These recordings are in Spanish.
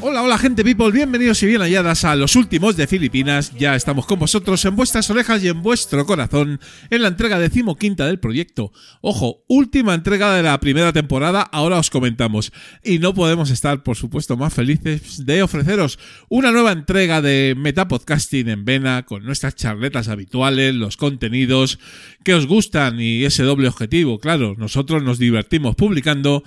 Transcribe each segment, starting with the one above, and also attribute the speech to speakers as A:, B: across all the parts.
A: Hola, hola gente people, bienvenidos y bien halladas a los últimos de Filipinas. Ya estamos con vosotros en vuestras orejas y en vuestro corazón en la entrega decimoquinta del proyecto. Ojo, última entrega de la primera temporada, ahora os comentamos. Y no podemos estar, por supuesto, más felices de ofreceros una nueva entrega de Metapodcasting en Vena con nuestras charletas habituales, los contenidos que os gustan y ese doble objetivo. Claro, nosotros nos divertimos publicando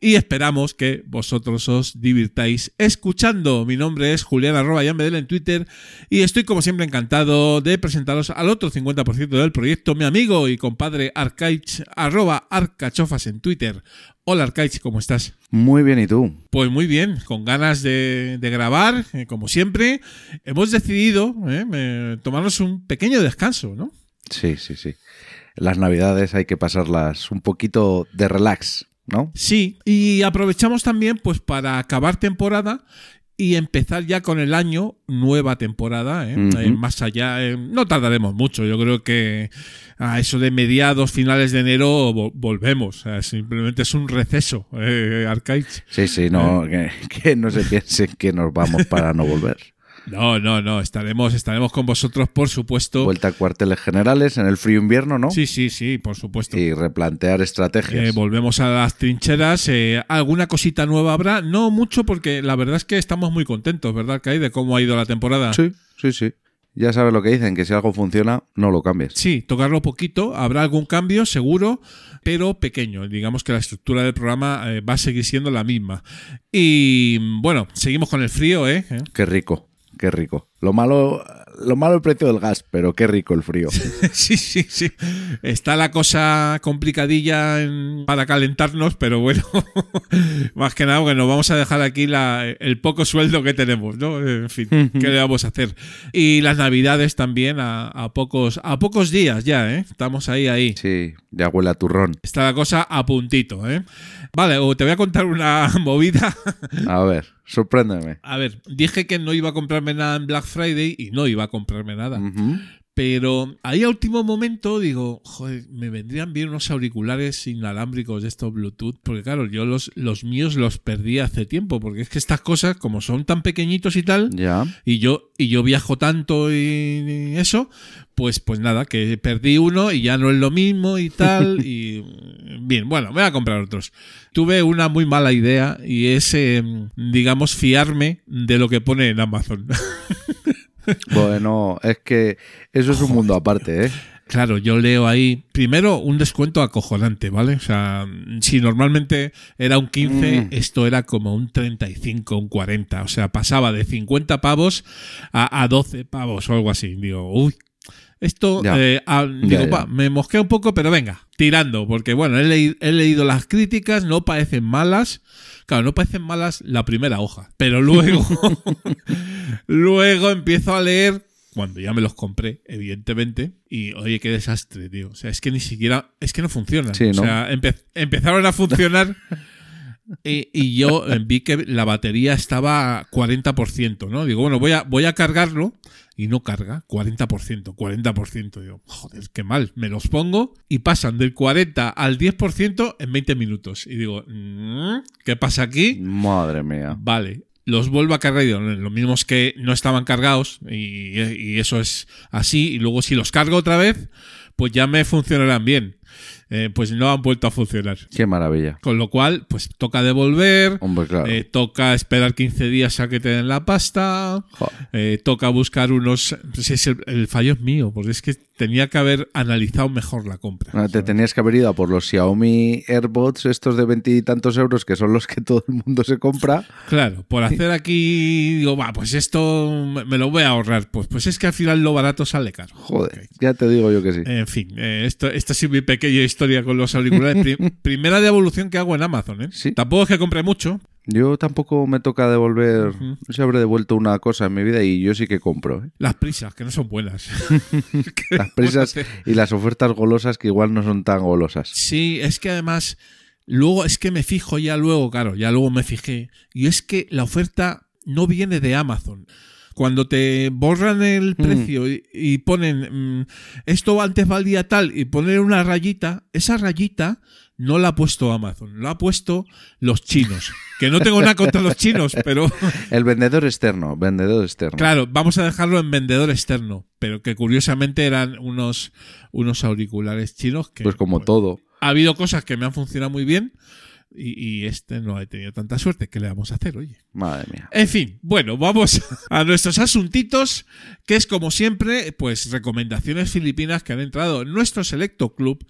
A: y esperamos que vosotros os divirtáis escuchando. Mi nombre es Julián arroba Yambedel en Twitter y estoy como siempre encantado de presentaros al otro 50% del proyecto, mi amigo y compadre Arcaich arroba Arcachofas en Twitter. Hola Arcaich, ¿cómo estás?
B: Muy bien, ¿y tú?
A: Pues muy bien, con ganas de, de grabar, eh, como siempre. Hemos decidido eh, eh, tomarnos un pequeño descanso, ¿no?
B: Sí, sí, sí. Las navidades hay que pasarlas un poquito de relax, ¿no?
A: Sí, y aprovechamos también pues para acabar temporada y empezar ya con el año, nueva temporada, ¿eh? Eh, más allá, eh, no tardaremos mucho, yo creo que a eso de mediados, finales de enero vo- volvemos, simplemente es un receso, eh, Arcaich.
B: Sí, sí, no, que, que no se piensen que nos vamos para no volver.
A: No, no, no, estaremos, estaremos con vosotros, por supuesto.
B: Vuelta a cuarteles generales en el frío invierno, ¿no?
A: Sí, sí, sí, por supuesto.
B: Y replantear estrategias.
A: Eh, volvemos a las trincheras. eh, alguna cosita nueva habrá. No mucho, porque la verdad es que estamos muy contentos, ¿verdad, Kai? De cómo ha ido la temporada.
B: sí, sí, sí. Ya sabes lo que dicen, que si algo funciona, no lo cambies.
A: Sí, tocarlo poquito. Habrá algún cambio, seguro, pero pequeño. Digamos que la estructura del programa eh, va a seguir siendo la misma. Y bueno, seguimos con el frío, ¿eh? ¿Eh?
B: Qué rico, qué rico. Lo malo, lo malo el precio del gas, pero qué rico el frío.
A: Sí, sí, sí. Está la cosa complicadilla en- para calentarnos, pero bueno, más que nada, bueno, vamos a dejar aquí la- el poco sueldo que tenemos, ¿no? En fin, ¿qué le vamos a hacer? Y las navidades también a, a pocos, a pocos días ya, ¿eh? Estamos ahí, ahí.
B: Sí, ya huele a turrón.
A: Está la cosa a puntito, ¿eh? Vale, o te voy a contar una movida.
B: A ver, sorpréndeme.
A: A ver, dije que no iba a comprarme nada en Black Friday y no iba a comprarme nada. Pero ahí a último momento digo, joder, me vendrían bien unos auriculares inalámbricos de estos Bluetooth, porque claro, yo los, los míos los perdí hace tiempo, porque es que estas cosas, como son tan pequeñitos y tal,
B: Ya.
A: y yo, y yo viajo tanto y, y eso, pues, pues nada, que perdí uno y ya no es lo mismo y tal, y bien, bueno, me voy a comprar otros. Tuve una muy mala idea y es, eh, digamos, fiarme de lo que pone en Amazon.
B: Bueno, es que eso es un mundo aparte, ¿eh?
A: Claro, yo leo ahí, primero, un descuento acojonante, ¿vale? O sea, si normalmente era un 15,
B: Mm.
A: esto era como un 35, un 40. O sea, pasaba de 50 pavos a, a 12 pavos o algo así. Digo, uy. Esto, eh, ah, digo, me mosquea un poco, pero venga, tirando, porque bueno, he, leí- he leído las críticas, no parecen malas. Claro, no parecen malas la primera hoja, pero luego, luego empiezo a leer cuando ya me los compré, evidentemente, y oye, qué desastre, tío. O sea, es que ni siquiera, es que no funcionan.
B: Sí, ¿no?
A: O sea, empe- empezaron a funcionar y, y yo eh, vi que la batería estaba a 40%, ¿no? Digo, bueno, voy a, voy a cargarlo y no carga, 40%, 40%. Digo, joder, qué mal. Me los pongo y pasan del 40 al 10% en 20 minutos. Y digo, mm, ¿qué pasa aquí?
B: Madre mía.
A: Vale, los vuelvo a cargar y digo, lo mismo es que no estaban cargados y, y eso es así. Y luego si los cargo otra vez, pues ya me funcionarán bien. Eh, pues no han vuelto a funcionar.
B: Qué maravilla.
A: Con lo cual, pues toca devolver,
B: Hombre, claro.
A: eh, toca esperar 15 días a que te den la pasta, eh, toca buscar unos... pues es el, el fallo es mío, porque es que tenía que haber analizado mejor la compra.
B: Ah, Te tenías que haber ido a por los Xiaomi AirBots, estos de veintitantos euros, que son los que todo el mundo se compra.
A: Claro, por hacer aquí, digo, va, pues esto me lo voy a ahorrar. Pues, pues es que al final lo barato sale caro.
B: Joder, ya te digo yo que sí.
A: En fin, eh, esto, esta sido mi pequeña historia con los auriculares. Pri- primera devolución que hago en Amazon, ¿eh?
B: Sí.
A: Tampoco es que compre mucho.
B: Yo tampoco me toca devolver, no sé, habré devuelto una cosa en mi vida y yo sí que compro. ¿eh?
A: Las prisas, que no son buenas.
B: Las prisas y las ofertas golosas que igual no son tan golosas.
A: Sí, es que además Luego es que me fijo ya luego, claro, ya luego me fijé. Y es que la oferta no viene de Amazon. Cuando te borran el precio y, y ponen mm, esto antes valía tal y poner una rayita, esa rayita no la ha puesto Amazon, lo ha puesto los chinos. Que no tengo nada contra los chinos, pero
B: El vendedor externo, vendedor externo.
A: claro, vamos a dejarlo en vendedor externo. Pero que curiosamente eran unos, unos auriculares chinos que.
B: Pues como todo.
A: ha habido cosas que me han funcionado muy bien y, y este no he tenido tanta suerte. ¿Qué le vamos a hacer, oye?
B: Madre mía.
A: En fin, bueno, vamos a nuestros asuntitos, que es como siempre, pues recomendaciones filipinas que han entrado en nuestro selecto club.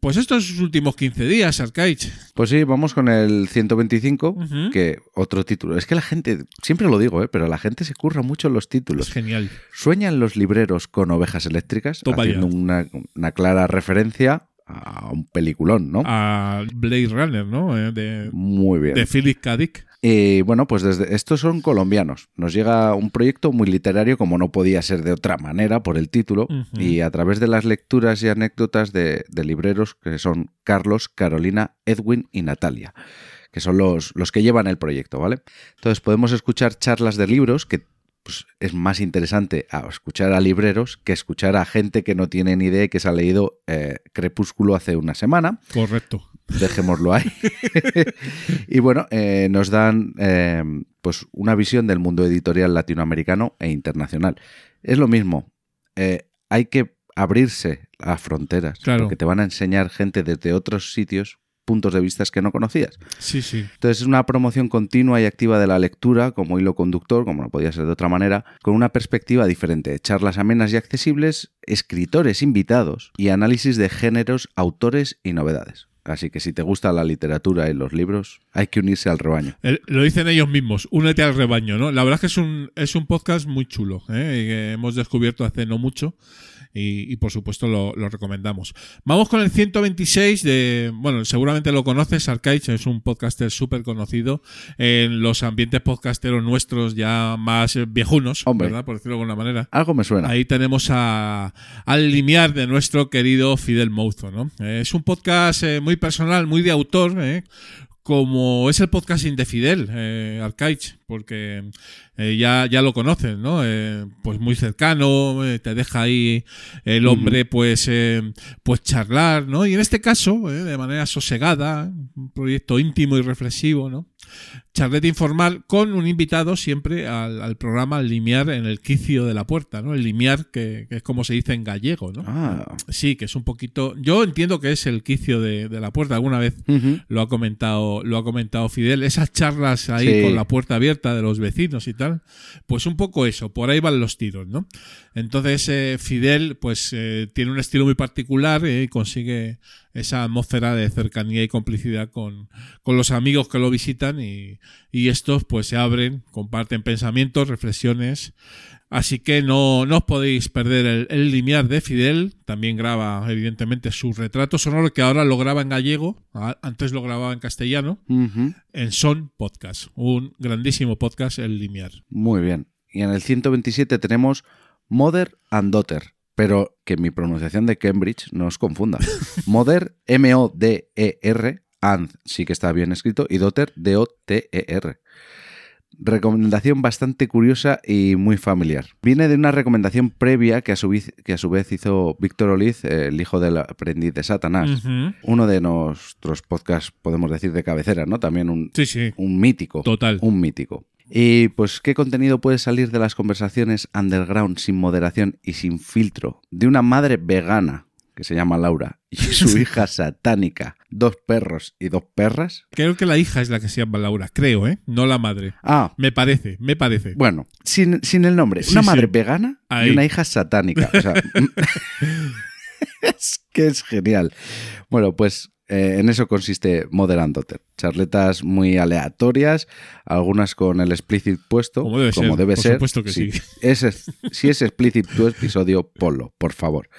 A: Pues estos últimos 15 días, Arcaich.
B: Pues sí, vamos con el 125,
A: Ujú.
B: que otro título. Es que la gente, siempre lo digo, ¿eh? pero la gente se curra mucho en los
A: Es
B: títulos.
A: genial.
B: ¿Sueñan los libreros con ovejas eléctricas?
A: Toma
B: haciendo una, una clara referencia a un peliculón, ¿no?
A: A Blade Runner, ¿no? Eh, De,
B: Muy bien.
A: de Philip K. Dick.
B: Y bueno, pues desde estos son colombianos. Nos llega un proyecto muy literario, como no podía ser de otra manera por el título, y a través de las lecturas y anécdotas de, de libreros que son Carlos, Carolina, Edwin y Natalia, que son los, los que llevan el proyecto, ¿vale? Entonces podemos escuchar charlas de libros que pues, es más interesante a escuchar a libreros que escuchar a gente que no tiene ni idea y que se ha leído eh, Crepúsculo hace una semana
A: Correcto.
B: Dejémoslo ahí. y bueno, eh, nos dan eh, pues una visión del mundo editorial latinoamericano e internacional. Es lo mismo, eh, hay que abrirse a fronteras,
A: Claro.
B: porque te van a enseñar gente desde otros sitios puntos de vista que no conocías.
A: Sí, sí.
B: Entonces es una promoción continua y activa de la lectura como hilo conductor, como no podía ser de otra manera, con una perspectiva diferente, charlas amenas y accesibles, escritores invitados y análisis de géneros, autores y novedades. Así que si te gusta la literatura y los libros, hay que unirse al rebaño.
A: Lo dicen ellos mismos, únete al rebaño, ¿no? La verdad es que es un, es un podcast muy chulo, ¿eh? Que hemos descubierto hace no mucho y, y, por supuesto lo, lo recomendamos. Vamos con el 126 de, bueno, seguramente lo conoces, Arcaich, es un podcaster súper conocido en los ambientes podcasteros nuestros ya más viejunos,
B: Hombre.
A: ¿verdad? Por decirlo de alguna manera.
B: Algo me suena.
A: Ahí tenemos a, al limiar de nuestro querido Fidel Mouzo, ¿no? Es un podcast eh, muy personal, muy de autor, ¿eh? Como es el podcasting de Fidel, eh, Arcaich, porque eh, ya, ya lo conoces, ¿no? Eh, pues muy cercano, eh, te deja ahí el hombre, pues, eh, pues charlar, ¿no? Y en este caso, de manera sosegada, un proyecto íntimo y reflexivo, ¿no? Charleta informal con un invitado siempre al, al programa limiar en el quicio de la puerta, ¿no? El limiar, que, que es como se dice en gallego, ¿no?
B: Ah,
A: Sí, que es un poquito. Yo entiendo que es el quicio de, de la puerta. Alguna vez lo ha comentado, lo ha comentado Fidel. Esas charlas ahí
B: Sí.
A: con la puerta abierta de los vecinos y tal. Pues un poco eso, por ahí van los tiros, ¿no? Entonces, eh, Fidel, pues eh, tiene un estilo muy particular eh, y consigue esa atmósfera de cercanía y complicidad con, con los amigos que lo visitan y, y estos pues se abren, comparten pensamientos, reflexiones. Así que no, no os podéis perder el, el limiar de Fidel. También graba, evidentemente, su retrato sonoro que ahora lo graba en gallego. Antes lo grababa en castellano. En Son Podcast. Un grandísimo podcast, el limiar.
B: Muy bien. Y en el 127 tenemos Mother and Daughter. Pero que mi pronunciación de Cambridge no os confunda. Mother, M-O-D-E-R, and sí que está bien escrito, y Daughter, D-O-T-E-R. Recomendación bastante curiosa y muy familiar. Viene de una recomendación previa que a su vez, que a su vez hizo Víctor Oliz, el hijo del aprendiz de Satanás. Uno de nuestros podcasts, podemos decir, de cabecera, ¿no? También un,
A: Sí, sí.
B: un mítico.
A: Total.
B: Un mítico. Y pues, ¿qué contenido puede salir de las conversaciones underground sin moderación y sin filtro de una madre vegana que se llama Laura y su hija satánica, dos perros y dos perras?
A: Creo que la hija es la que se llama Laura. Creo, ¿eh? No la madre.
B: Ah,
A: Me parece, me parece.
B: bueno, sin, sin el nombre.
A: Sí,
B: una
A: sí.
B: madre vegana
A: Ahí.
B: y una hija satánica. O sea, es que es genial. Bueno, pues eh, en eso consiste Daughter. Charletas muy aleatorias, algunas con el explicit puesto,
A: Como debe ser, por
B: ser.
A: supuesto que sí.
B: Es, si es explicit tu episodio, ponlo, por favor.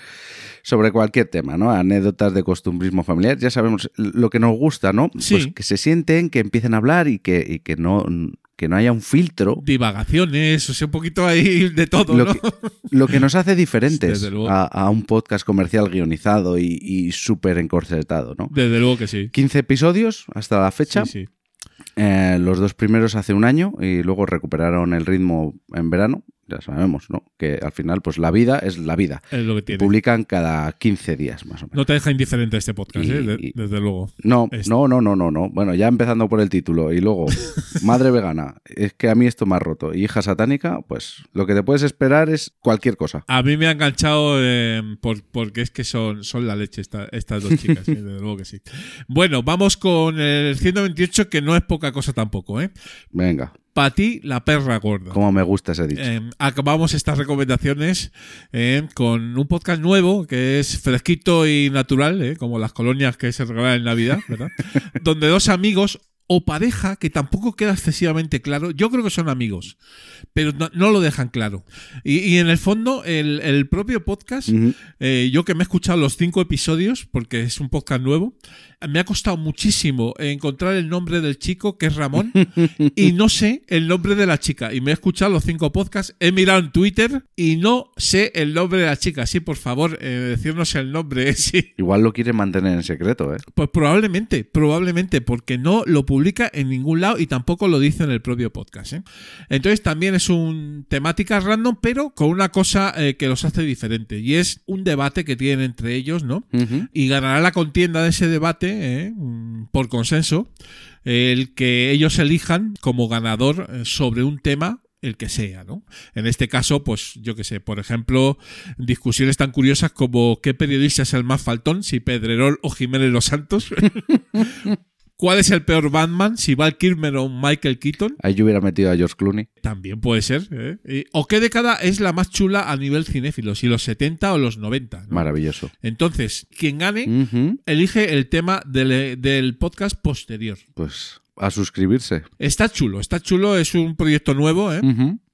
B: Sobre cualquier tema, ¿no? Anécdotas de costumbrismo familiar. Ya sabemos lo que nos gusta, ¿no?
A: Sí.
B: Pues que se sienten, que empiecen a hablar y que, y que no que no haya un filtro,
A: Divagaciones, o sea, un poquito ahí de todo,
B: lo,
A: ¿no?
B: que, lo que nos hace diferentes a, a un podcast comercial guionizado y, y súper encorsetado, ¿no?
A: Desde luego que sí.
B: 15 episodios hasta la fecha.
A: Sí, sí.
B: Eh, los dos primeros hace un año y luego recuperaron el ritmo en verano. Ya sabemos, ¿no? Que al final, pues la vida es la vida.
A: Es lo que tiene.
B: publican cada 15 días, más o menos.
A: No te deja indiferente este podcast,
B: Y-
A: ¿eh? De-
B: y-
A: desde luego.
B: No, no, no, no, no, no. Bueno, ya empezando por el título y luego madre vegana. Es que a mí esto me ha roto. Y hija satánica, pues lo que te puedes esperar es cualquier cosa.
A: A mí me ha enganchado eh, por- porque es que son, son la leche esta- estas dos chicas, sí, desde luego que sí. Bueno, vamos con el 128, que no es poca cosa tampoco, ¿eh?
B: Venga,
A: Para ti, la perra gorda.
B: cómo me gusta ese dicho.
A: Eh, acabamos estas recomendaciones eh, con un podcast nuevo que es fresquito y natural, eh, como las colonias que se regalan en Navidad, ¿verdad? Donde dos amigos o pareja, que tampoco queda excesivamente claro, yo creo que son amigos, pero no, no lo dejan claro. Y, y en el fondo, el, el propio podcast, eh, yo que me he escuchado los cinco episodios, porque es un podcast nuevo, me ha costado muchísimo encontrar el nombre del chico, que es Ramón, y no sé el nombre de la chica. Y me he escuchado los cinco podcasts, he mirado en Twitter y no sé el nombre de la chica. Sí, por favor, eh, decirnos el nombre. Sí.
B: Igual lo quiere mantener en secreto, ¿eh?
A: Pues probablemente, probablemente, porque no lo publica en ningún lado y tampoco lo dice en el propio podcast. ¿eh? Entonces también es un temática random, pero con una cosa eh, que los hace diferente. Y es un debate que tienen entre ellos, ¿no?
B: Ujú.
A: y ganará la contienda de ese debate ¿eh? Por consenso el que ellos elijan como ganador eh, sobre un tema el que sea, ¿no? En este caso, pues yo que sé, por ejemplo, discusiones tan curiosas como qué periodista es el más faltón, si Pedrerol o Jiménez Los Santos. ¿Cuál es el peor Batman? Si Val Kilmer o Michael Keaton.
B: Ahí yo hubiera metido a George Clooney.
A: También puede ser. ¿eh? ¿O qué década es la más chula a nivel cinéfilo? Si los 70 o los 90. ¿no?
B: Maravilloso.
A: Entonces, quien gane elige el tema del, del podcast posterior.
B: Pues a suscribirse.
A: Está chulo, está chulo, es un proyecto nuevo, ¿eh?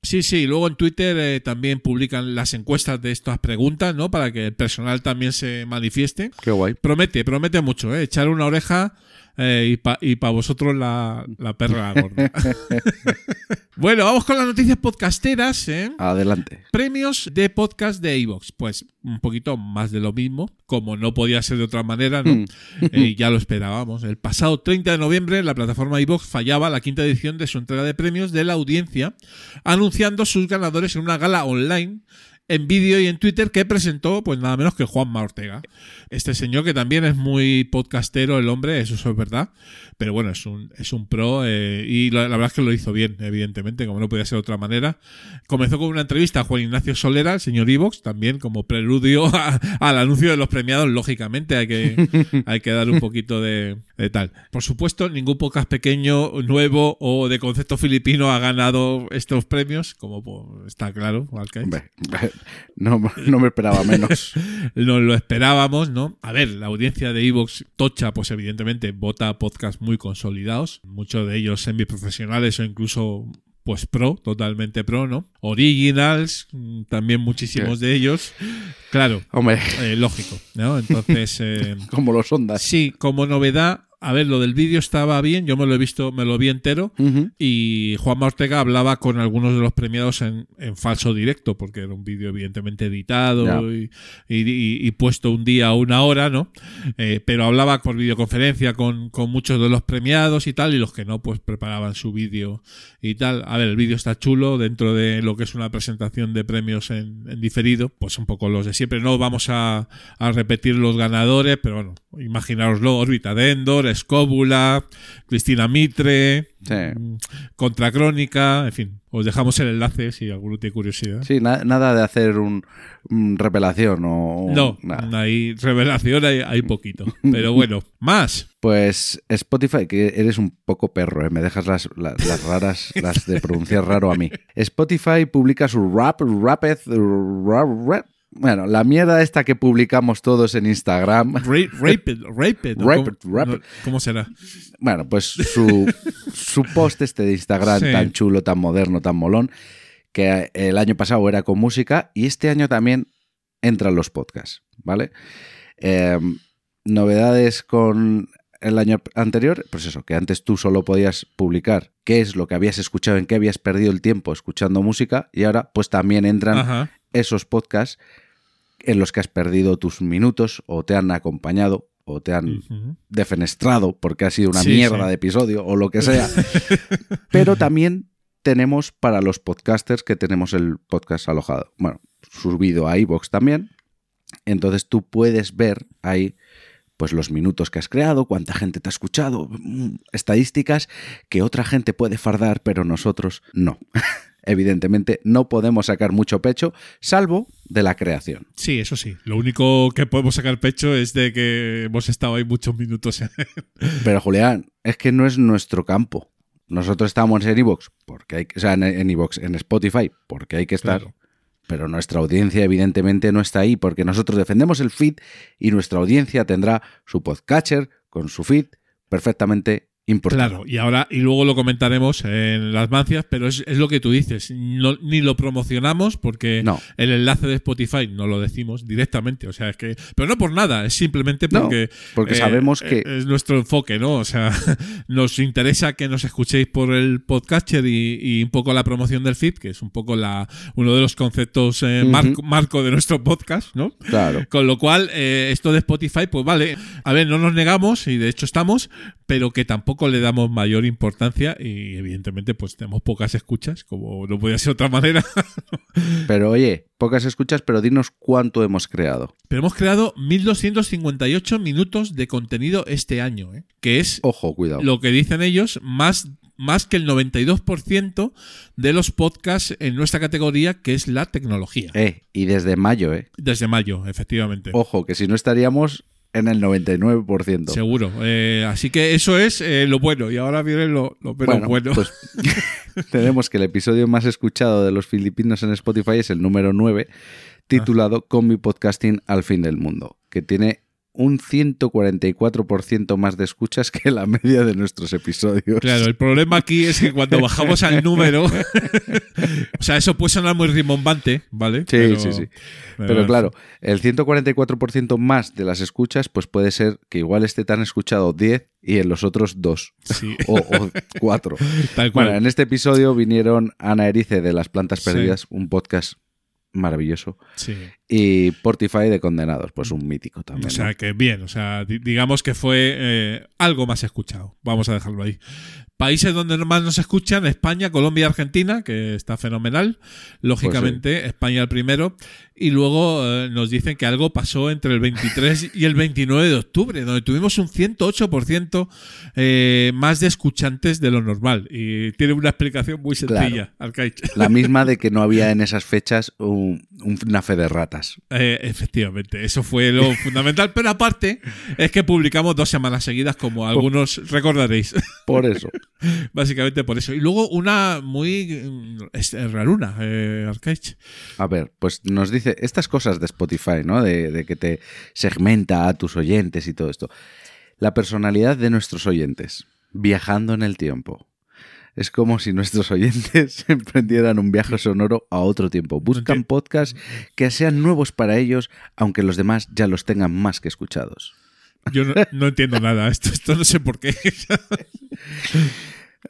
A: Sí, sí, luego en Twitter eh, también publican las encuestas de estas preguntas, ¿no? Para que el personal también se manifieste.
B: Qué guay.
A: Promete, promete mucho, ¿eh? Echar una oreja eh, y para pa vosotros la, la perra gorda. bueno, vamos con las noticias podcasteras, ¿eh?
B: Adelante.
A: Premios de podcast de Evox. Pues un poquito más de lo mismo, como no podía ser de otra manera, ¿no? Eh, ya lo esperábamos. El pasado 30 de noviembre, la plataforma Evox fallaba la quinta edición de su entrega de premios de la audiencia, anunciando sus ganadores en una gala online. En vídeo y en Twitter que presentó, pues nada menos que Juanma Ortega. Este señor que también es muy podcastero, el hombre, eso es verdad. Pero bueno, es un, es un pro eh, y la, la verdad es que lo hizo bien, evidentemente, como no podía ser de otra manera. Comenzó con una entrevista a Juan Ignacio Solera, el señor Ivox, también como preludio a- al anuncio de los premiados, lógicamente hay que, hay que dar un poquito de, de tal. Por supuesto, ningún podcast pequeño, nuevo o de concepto filipino ha ganado estos premios, como pues, está claro.
B: No, no me esperaba menos.
A: Nos lo esperábamos, ¿no? A ver, la audiencia de Evox Tocha, pues evidentemente vota podcasts muy consolidados, muchos de ellos semiprofesionales o incluso pues pro, totalmente pro, ¿no? Originals, mm, también muchísimos de ellos. Claro,
B: Hombre,
A: eh, lógico, ¿no? Entonces, eh,
B: como los ondas.
A: sí, como novedad, a ver, lo del vídeo estaba bien, yo me lo he visto, me lo vi entero. Y Juanma Ortega hablaba con algunos de los premiados en, en falso directo, porque era un vídeo evidentemente editado y, y- y- y puesto un día o una hora, ¿no? Eh, pero hablaba por videoconferencia con, con muchos de los premiados y tal, y los que no, pues preparaban su vídeo y tal. A ver, el vídeo está chulo dentro de lo que es una presentación de premios en, en diferido, pues un poco los de siempre. No vamos a, a repetir los ganadores, pero bueno, imaginároslo, Órbita de Endor, Escóbula, Cristina Mitre,
B: Sí.
A: mm, Contracrónica, en fin. Os dejamos el enlace si alguno tiene curiosidad.
B: Sí, na- nada de hacer un, un revelación o
A: No,
B: nada.
A: hay revelación, hay, hay poquito. Pero bueno, más.
B: Pues Spotify, que eres un poco perro, ¿eh? me dejas las, las, las raras, las de pronunciar raro a mí. Spotify publica su rap, rapid, rap, rap- bueno, la mierda esta que publicamos todos en Instagram.
A: Ra- Rapid, rapid.
B: Rapid,
A: ¿Cómo,
B: rapid.
A: no, ¿Cómo será?
B: Bueno, pues su, su post este de Instagram
A: Sí.
B: tan chulo, tan moderno, tan molón, que el año pasado era con música y este año también entran los podcasts, ¿vale? Eh, novedades con el año anterior, pues eso, que antes tú solo podías publicar qué es lo que habías escuchado, en qué habías perdido el tiempo escuchando música, y ahora pues también entran
A: Ajá.
B: esos podcasts en los que has perdido tus minutos o te han acompañado o te han defenestrado porque ha sido una
A: Sí,
B: mierda
A: sí.
B: de episodio o lo que sea. Pero también tenemos para los podcasters que tenemos el podcast alojado. Bueno, subido a iVoox también. Entonces tú puedes ver ahí pues los minutos que has creado, cuánta gente te ha escuchado, mm, estadísticas que otra gente puede fardar, pero nosotros no. Evidentemente no podemos sacar mucho pecho, salvo de la creación.
A: Sí, eso sí. Lo único que podemos sacar pecho es de que hemos estado ahí muchos minutos.
B: Pero Julián, es que no es nuestro campo. Nosotros estamos en iVoox, porque hay que, o sea, en, iVoox, en Spotify, porque hay que estar.
A: Claro.
B: Pero nuestra audiencia evidentemente no está ahí, porque nosotros defendemos el feed y nuestra audiencia tendrá su podcatcher con su feed perfectamente importado.
A: Claro, y ahora, y luego lo comentaremos en las mancias, pero es, es lo que tú dices. No- ni lo promocionamos porque
B: No.
A: el enlace de Spotify no lo decimos directamente. O sea, es que. Pero no por nada, es simplemente
B: No,
A: porque.
B: porque
A: eh,
B: sabemos que-
A: Es nuestro enfoque, ¿no? O sea, nos interesa que nos escuchéis por el podcatcher y, y un poco la promoción del feed, que es un poco la uno de los conceptos eh, marco, marco de nuestro podcast, ¿no?
B: Claro.
A: Con lo cual, eh, esto de Spotify, pues vale, a ver, no nos negamos y de hecho estamos, pero que tampoco le damos mayor importancia y evidentemente pues tenemos pocas escuchas, como no podía ser de otra manera.
B: Pero oye, pocas escuchas, pero dinos cuánto hemos creado.
A: pero hemos creado 1258 minutos de contenido este año, ¿eh? que es
B: Ojo, cuidado.
A: lo que dicen ellos, más, más que el 92% de los podcasts en nuestra categoría, que es la tecnología.
B: Eh, y desde mayo, eh.
A: Desde mayo, efectivamente.
B: Ojo, que si no estaríamos en el 99%.
A: Seguro. Eh, así que eso es eh, lo bueno. Y ahora viene lo, lo menos bueno.
B: pues tenemos que el episodio más escuchado de los filipinos en Spotify es el número 9, titulado Con mi podcasting al fin del mundo, que tiene un 144% más de escuchas que la media de nuestros episodios.
A: Claro, el problema aquí es que cuando bajamos al número. o sea, eso puede sonar muy rimbombante, ¿vale?
B: Sí, sí, sí. Pero claro, el 144% más de las escuchas, pues puede ser que igual esté tan escuchado 10 y en los otros 2
A: Sí.
B: o, o 4.
A: Tal cual.
B: Bueno, en este episodio vinieron Ana Erice de Las Plantas
A: Sí.
B: Perdidas, un podcast maravilloso,
A: Sí.
B: Y Portify de Condenados, pues un mítico también.
A: O sea,
B: ¿no?
A: que bien, o sea, di- digamos que fue eh, algo más escuchado. Vamos a dejarlo ahí. Países donde más nos escuchan, España, Colombia y Argentina, que está fenomenal. Lógicamente, España el primero. Y luego eh, nos dicen que algo pasó entre el 23 y el 29 de octubre, donde tuvimos un 108% eh, más de escuchantes de lo normal. Y tiene una explicación muy sencilla.
B: La misma de que no había en esas fechas un- un- una fe de ratas.
A: Eh, efectivamente, eso fue lo fundamental. Pero aparte, es que publicamos dos semanas seguidas, como algunos recordaréis.
B: Por eso.
A: Básicamente por eso. Y luego una muy mm, es- es raruna, eh, Arcaich.
B: A ver, pues nos dice estas cosas de Spotify, ¿no? De, de que te segmenta a tus oyentes y todo esto. La personalidad de nuestros oyentes, viajando en el tiempo. Es como si nuestros oyentes emprendieran un viaje sonoro a otro tiempo. Buscan podcasts que sean nuevos para ellos, aunque los demás ya los tengan más que escuchados.
A: Yo no, no entiendo nada. Esto, esto no sé por qué.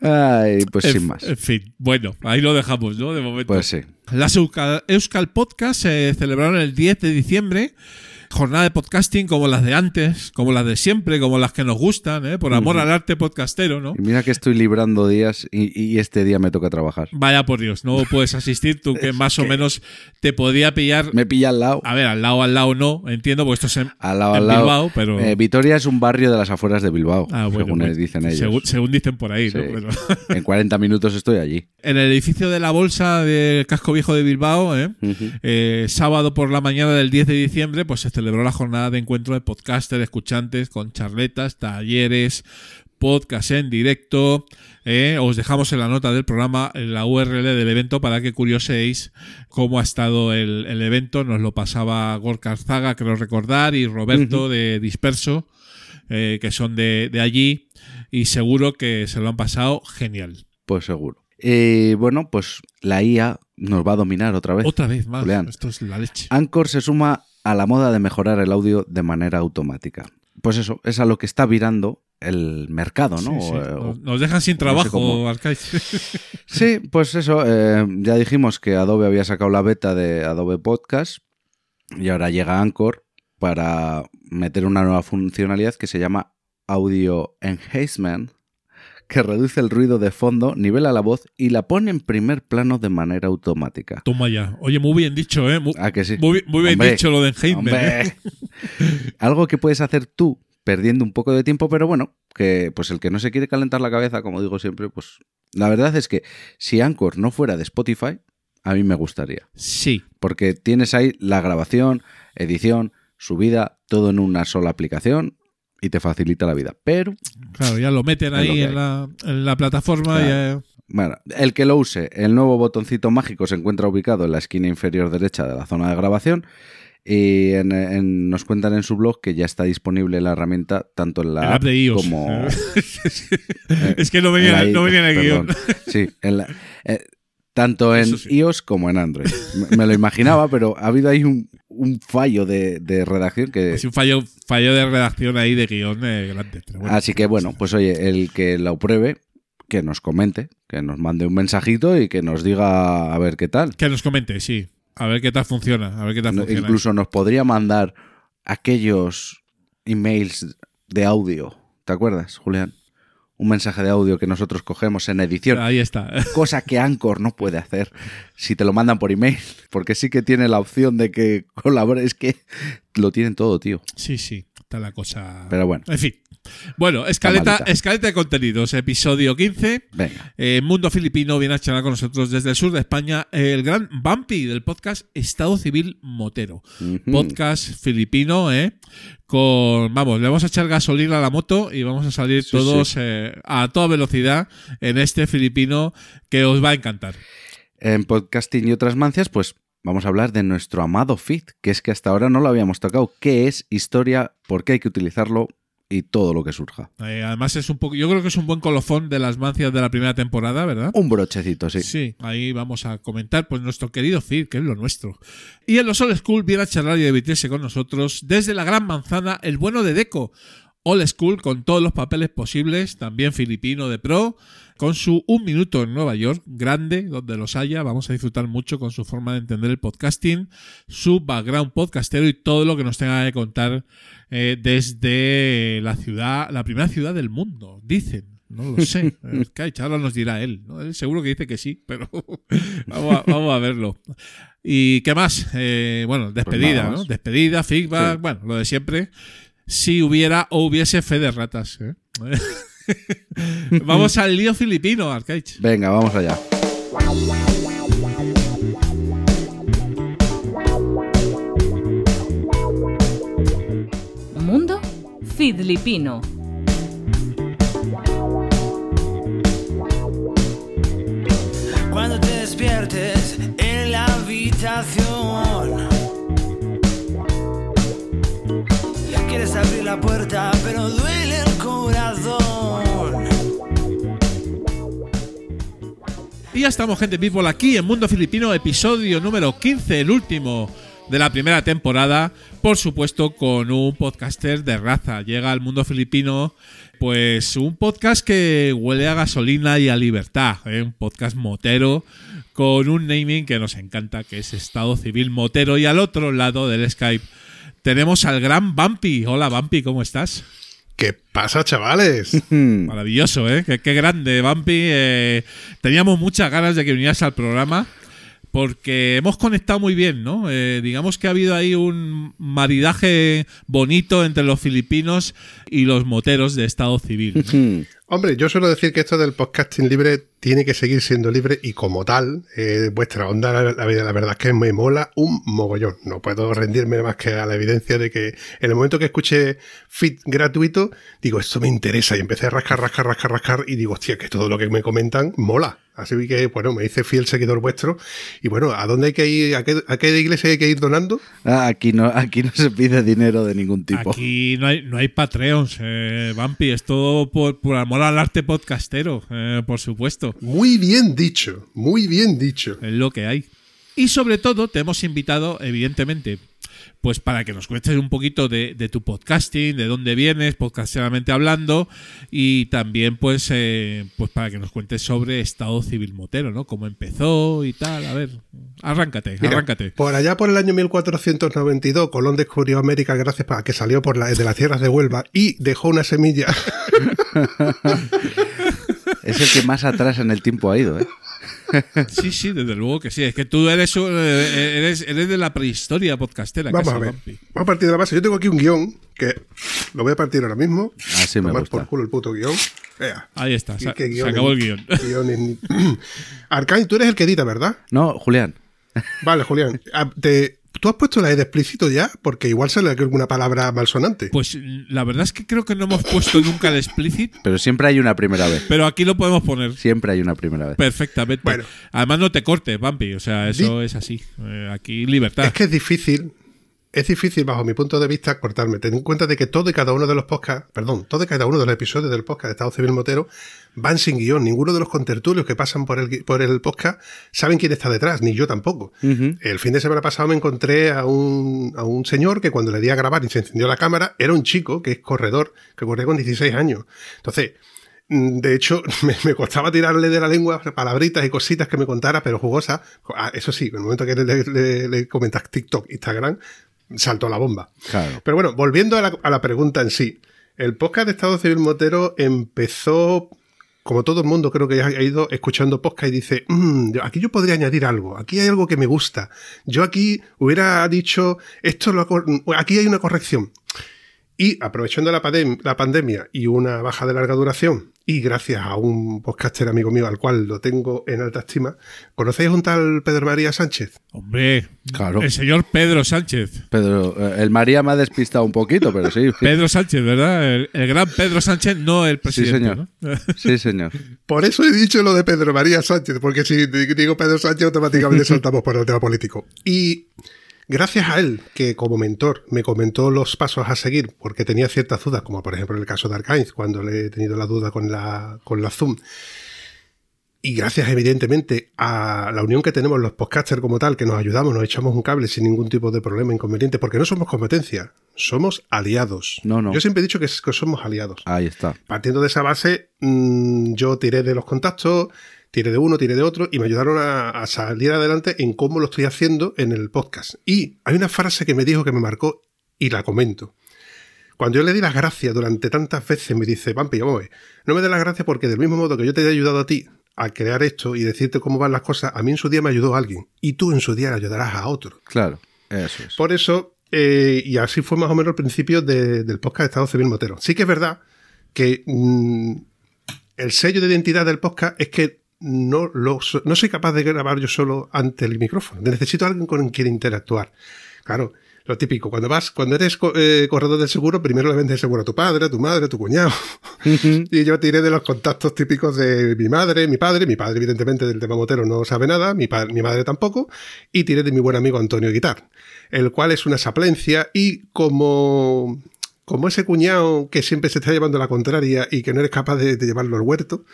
B: Ay, pues
A: en,
B: sin más.
A: En fin, bueno, ahí lo dejamos, ¿no? De momento.
B: Pues sí.
A: Las Euskal, Euskal Podcast se celebraron el 10 de diciembre. Jornada de podcasting como las de antes, como las de siempre, como las que nos gustan, ¿eh? por amor al arte podcastero, ¿no?
B: Y mira que estoy librando días y, y este día me toca trabajar.
A: Vaya por Dios, no puedes asistir, tú que más o menos te podía pillar.
B: Me pilla al lado.
A: A ver, al lado, al lado no, entiendo, porque esto es en,
B: Al lado,
A: en
B: al lado.
A: Bilbao, pero.
B: Eh, Vitoria es un barrio de las afueras de Bilbao,
A: Ah, bueno,
B: según
A: bueno,
B: dicen ellos.
A: Según, según dicen por ahí, ¿no? Pero-
B: En 40 minutos estoy allí.
A: en el edificio de la Bolsa del Casco Viejo de Bilbao, ¿eh? Eh, sábado por la mañana del 10 de diciembre, pues se celebró la jornada de encuentro de podcaster, escuchantes, con charletas, talleres, podcast en directo. ¿eh? Os dejamos en la nota del programa la URL del evento para que curioséis cómo ha estado el, el evento. Nos lo pasaba Gorka Arzaga, creo recordar, y Roberto de Disperso, eh, que son de, de allí, y seguro que se lo han pasado genial.
B: Pues seguro. Eh, bueno, pues la IA nos va a dominar otra vez.
A: Otra vez más.
B: Julián.
A: Esto es la leche.
B: Anchor se suma a la moda de mejorar el audio de manera automática. Pues eso, es a lo que está virando el mercado, ¿no?
A: Sí, sí.
B: O- o-
A: Nos- dejan sin
B: no sé
A: trabajo. Arcaiz.
B: Sí, pues eso, eh, ya dijimos que Adobe había sacado la beta de Adobe Podcast y ahora llega Anchor para meter una nueva funcionalidad que se llama Audio Enhancement, que reduce el ruido de fondo, nivela la voz y la pone en primer plano de manera automática.
A: Toma ya. Oye, muy bien dicho, ¿eh? Muy,
B: ¿A que sí?
A: muy, muy bien
B: Hombre,
A: dicho lo de Enheimberg,
B: Hombre.
A: ¿eh?
B: Algo que puedes hacer tú perdiendo un poco de tiempo, pero bueno, que pues el que no se quiere calentar la cabeza, como digo siempre, pues la verdad es que si Anchor no fuera de Spotify, a mí me gustaría.
A: Sí.
B: Porque tienes ahí la grabación, edición, subida, todo en una sola aplicación y te facilita la vida. Pero,
A: Claro, ya lo meten
B: lo
A: ahí en la, en la plataforma
B: Claro.
A: y, eh,
B: bueno, el que lo use, el nuevo botoncito mágico se encuentra ubicado en la esquina inferior derecha de la zona de grabación. Y en- en- nos cuentan en su blog que ya está disponible la herramienta tanto en la
A: el app de iOS.
B: como
A: es que no venía,
B: en la
A: no venía en el guion.
B: Sí, en la- eh, tanto en
A: sí.
B: iOS como en Android. Me, me lo imaginaba, pero ha habido ahí un, un fallo de, de redacción que...
A: Es un fallo, fallo de redacción ahí de guion eh, grande. bueno.
B: Así que bueno, pues oye, el que lo pruebe, que nos comente, que nos mande un mensajito y que nos diga a ver qué tal.
A: Que nos comente, sí. A ver qué tal funciona. A ver qué tal
B: No-
A: funciona.
B: Incluso nos podría mandar aquellos emails de audio. ¿Te acuerdas, Julián? Un mensaje de audio que nosotros cogemos en edición.
A: Ahí está.
B: cosa que Anchor no puede hacer si te lo mandan por email, porque sí que tiene la opción de que colabore, es que lo tienen todo, tío.
A: Sí, sí. Está la cosa.
B: Pero bueno,
A: En fin. Bueno, escaleta, escaleta de contenidos, episodio 15.
B: venga.
A: Eh, Mundo Filipino viene a charlar con nosotros desde el sur de España el gran Bumpy del podcast Estado Civil Motero. Podcast filipino, ¿eh? Con, vamos, le vamos a echar gasolina a la moto y vamos a salir
B: Sí,
A: todos
B: sí.
A: eh, a toda velocidad en este filipino que os va a encantar.
B: En podcasting y otras mancias, pues vamos a hablar de nuestro amado feed, que es que hasta ahora no lo habíamos tocado. ¿Qué es historia? ¿Por qué hay que utilizarlo? Y todo lo que surja.
A: Eh, además es un poco, yo creo que es un buen colofón de las mancias de la primera temporada, ¿verdad?
B: Un brochecito, sí.
A: Sí, ahí vamos a comentar pues nuestro querido feed, que es lo nuestro. Y en los Old School viene a charlar y divertirse con nosotros desde la Gran Manzana, el bueno de Deco. Old School con todos los papeles posibles, también filipino de pro, con su Un Minuto en Nueva York, grande, donde los haya, vamos a disfrutar mucho con su forma de entender el podcasting, su background podcastero y todo lo que nos tenga que contar eh, desde la ciudad, la primera ciudad del mundo, dicen. No lo sé. Eh, Kaich, ahora nos dirá él. ¿no? Él seguro que dice que sí, pero vamos, a, vamos a verlo. ¿Y qué más? Eh, bueno, despedida,
B: nada más.
A: ¿no? Despedida, feedback,
B: Sí.
A: bueno, lo de siempre. Si hubiera o hubiese fe de ratas. ¿eh? vamos al lío filipino, Arcaich.
B: Venga, vamos allá.
C: Mundo Filipino.
D: Cuando te despiertes en la habitación. Quieres abrir la puerta, pero duele el
A: Y ya estamos, gente people, aquí en Mundo Filipino, episodio número 15, el último de la primera temporada. Por supuesto, con un podcaster de raza. Llega al mundo filipino, pues un podcast que huele a gasolina y a libertad. ¿eh? Un podcast motero con un naming que nos encanta, que es Estado Civil Motero. Y al otro lado del Skype tenemos al gran Bumpy. Hola, Bumpy, ¿cómo estás?
E: ¿Qué pasa, chavales?
A: Maravilloso, ¿eh? Qué, qué grande, Bumpy. Eh, teníamos muchas ganas de que vinieras al programa porque hemos conectado muy bien, ¿no? Eh, digamos que ha habido ahí un maridaje bonito entre los filipinos y los moteros de Estado Civil.
E: Hombre, yo suelo decir que esto del podcasting libre tiene que seguir siendo libre y como tal, eh, vuestra onda, la, la- la verdad es que me mola un mogollón. No puedo rendirme más que a la evidencia de que en el momento que escuché Fit gratuito, digo, esto me interesa y empecé a rascar, rascar, rascar, rascar y digo, hostia, que todo lo que me comentan mola. Así que, bueno, me hice fiel seguidor vuestro. Y bueno, ¿a dónde hay que ir? ¿A qué, a qué iglesia hay que ir donando?
B: Ah, Aquí no, aquí no se pide dinero de ningún tipo.
A: Aquí no hay, no hay Patreons, eh, Bumpy. Es todo por, por amor al arte podcastero, eh, por supuesto.
E: Muy bien dicho, muy bien dicho.
A: Es lo que hay. Y sobre todo te hemos invitado, evidentemente, pues para que nos cuentes un poquito de, de tu podcasting, de dónde vienes, podcasteramente hablando, y también pues, eh, pues para que nos cuentes sobre Estado Civil Motero, ¿no? Cómo empezó y tal. A ver, arráncate,
E: Mira,
A: arráncate.
E: Por allá por el año 1492, Colón descubrió América gracias a que salió por la, de las tierras de Huelva y dejó una semilla.
B: Es el que más atrás en el tiempo ha ido, ¿eh?
A: Sí, sí, desde luego que sí. Es que tú eres, un- eh, eres, eres de la prehistoria podcastera.
E: Vamos
A: casi,
E: a ver.
A: Vampi.
E: Vamos a partir de la base. Yo tengo aquí un guion que lo voy a partir ahora mismo.
B: Así me
E: Tomar
B: gusta.
E: por culo el puto guion. Ea.
A: Ahí está,
E: ¿Qué-
A: se, acabó el
E: guion. Arcane, tú eres el que edita, ¿verdad?
B: No, Julián.
E: Vale, Julián. Ah, te- ¿Tú has puesto la E de explícito ya? Porque igual sale alguna palabra malsonante.
A: Pues la verdad es que creo que no hemos puesto nunca el explicit,
B: Pero siempre hay una primera vez.
A: pero aquí lo podemos poner
B: Siempre hay una primera vez.
A: perfectamente.
E: Bueno.
A: Además no te cortes, Vampi, o sea, eso
E: Di-
A: es así. Eh, aquí libertad.
E: Es que es difícil, es difícil bajo mi punto de vista cortarme. Ten en cuenta de que todo y cada uno de los podcasts, perdón, todo y cada uno de los episodios del podcast de Estado Civil Motero van sin guion. Ninguno de los contertulios que pasan por el, por el podcast saben quién está detrás, ni yo tampoco. El fin de semana pasado me encontré a un, a un señor que cuando le di a grabar y se encendió la cámara, era un chico que es corredor, que corría con 16 años. Entonces, mm, de hecho, me, me costaba tirarle de la lengua palabritas y cositas que me contara, pero jugosas. Ah, Eso sí, en el momento que le, le- le comentas TikTok, Instagram, saltó la bomba.
B: Claro.
E: Pero bueno, volviendo a la, a la pregunta en sí. El podcast de Estado Civil Motero empezó, como todo el mundo creo que ha ido escuchando podcast y dice, "Mm, aquí yo podría añadir algo, aquí hay algo que me gusta. Yo aquí hubiera dicho, esto lo, aquí hay una corrección. Y aprovechando la, pandem- la pandemia y una baja de larga duración, y gracias a un podcaster amigo mío al cual lo tengo en alta estima, ¿conocéis un tal Pedro María Sánchez?
A: Hombre,
B: Claro.
A: el señor Pedro Sánchez.
B: Pedro, eh, el María me ha despistado un poquito, pero sí.
A: Pedro Sánchez, ¿verdad? El, el gran Pedro Sánchez, no el
B: Sí,
A: presidente.
B: señor.
A: ¿no?
B: Sí, señor.
E: Por eso he dicho lo de Pedro María Sánchez, porque si digo Pedro Sánchez automáticamente saltamos por el tema político. Y gracias a él, que como mentor me comentó los pasos a seguir, porque tenía ciertas dudas, como por ejemplo en el caso de Arkainz, cuando le he tenido la duda con la, con la Zoom, y gracias evidentemente a la unión que tenemos los podcasters como tal, que nos ayudamos, nos echamos un cable sin ningún tipo de problema inconveniente, porque no somos competencia, somos aliados.
B: No, no.
E: Yo siempre he dicho que, que somos aliados.
B: Ahí está.
E: Partiendo de esa base, mm, yo tiré de los contactos, tiré de uno, tiré de otro y me ayudaron a, a salir adelante en cómo lo estoy haciendo en el podcast. Y hay una frase que me dijo que me marcó y la comento. Cuando yo le di las gracias durante tantas veces, me dice, Vampi, vamos a ver, no me des las gracias porque del mismo modo que yo te he ayudado a ti a crear esto y decirte cómo van las cosas, a mí en su día me ayudó alguien y tú en su día le ayudarás a otro.
B: Claro. Eso es.
E: Por eso, eh, y así fue más o menos el principio de- del podcast de Estado Civil Motero. Sí que es verdad que mm, el sello de identidad del podcast es que no, lo, no soy capaz de grabar yo solo ante el micrófono. Necesito a alguien con quien interactuar. Claro, lo típico, cuando vas, cuando eres co- eh, corredor del seguro, primero le vendes el seguro a tu padre, a tu madre, a tu cuñado. y yo tiré de los contactos típicos de mi madre, mi padre. Mi padre, evidentemente, del tema motero no sabe nada, mi, mi madre tampoco. Y tiré de mi buen amigo Antonio Guitar, el cual es una saplencia y como, como ese cuñado que siempre se está llevando la contraria y que no eres capaz de, de llevarlo al huerto,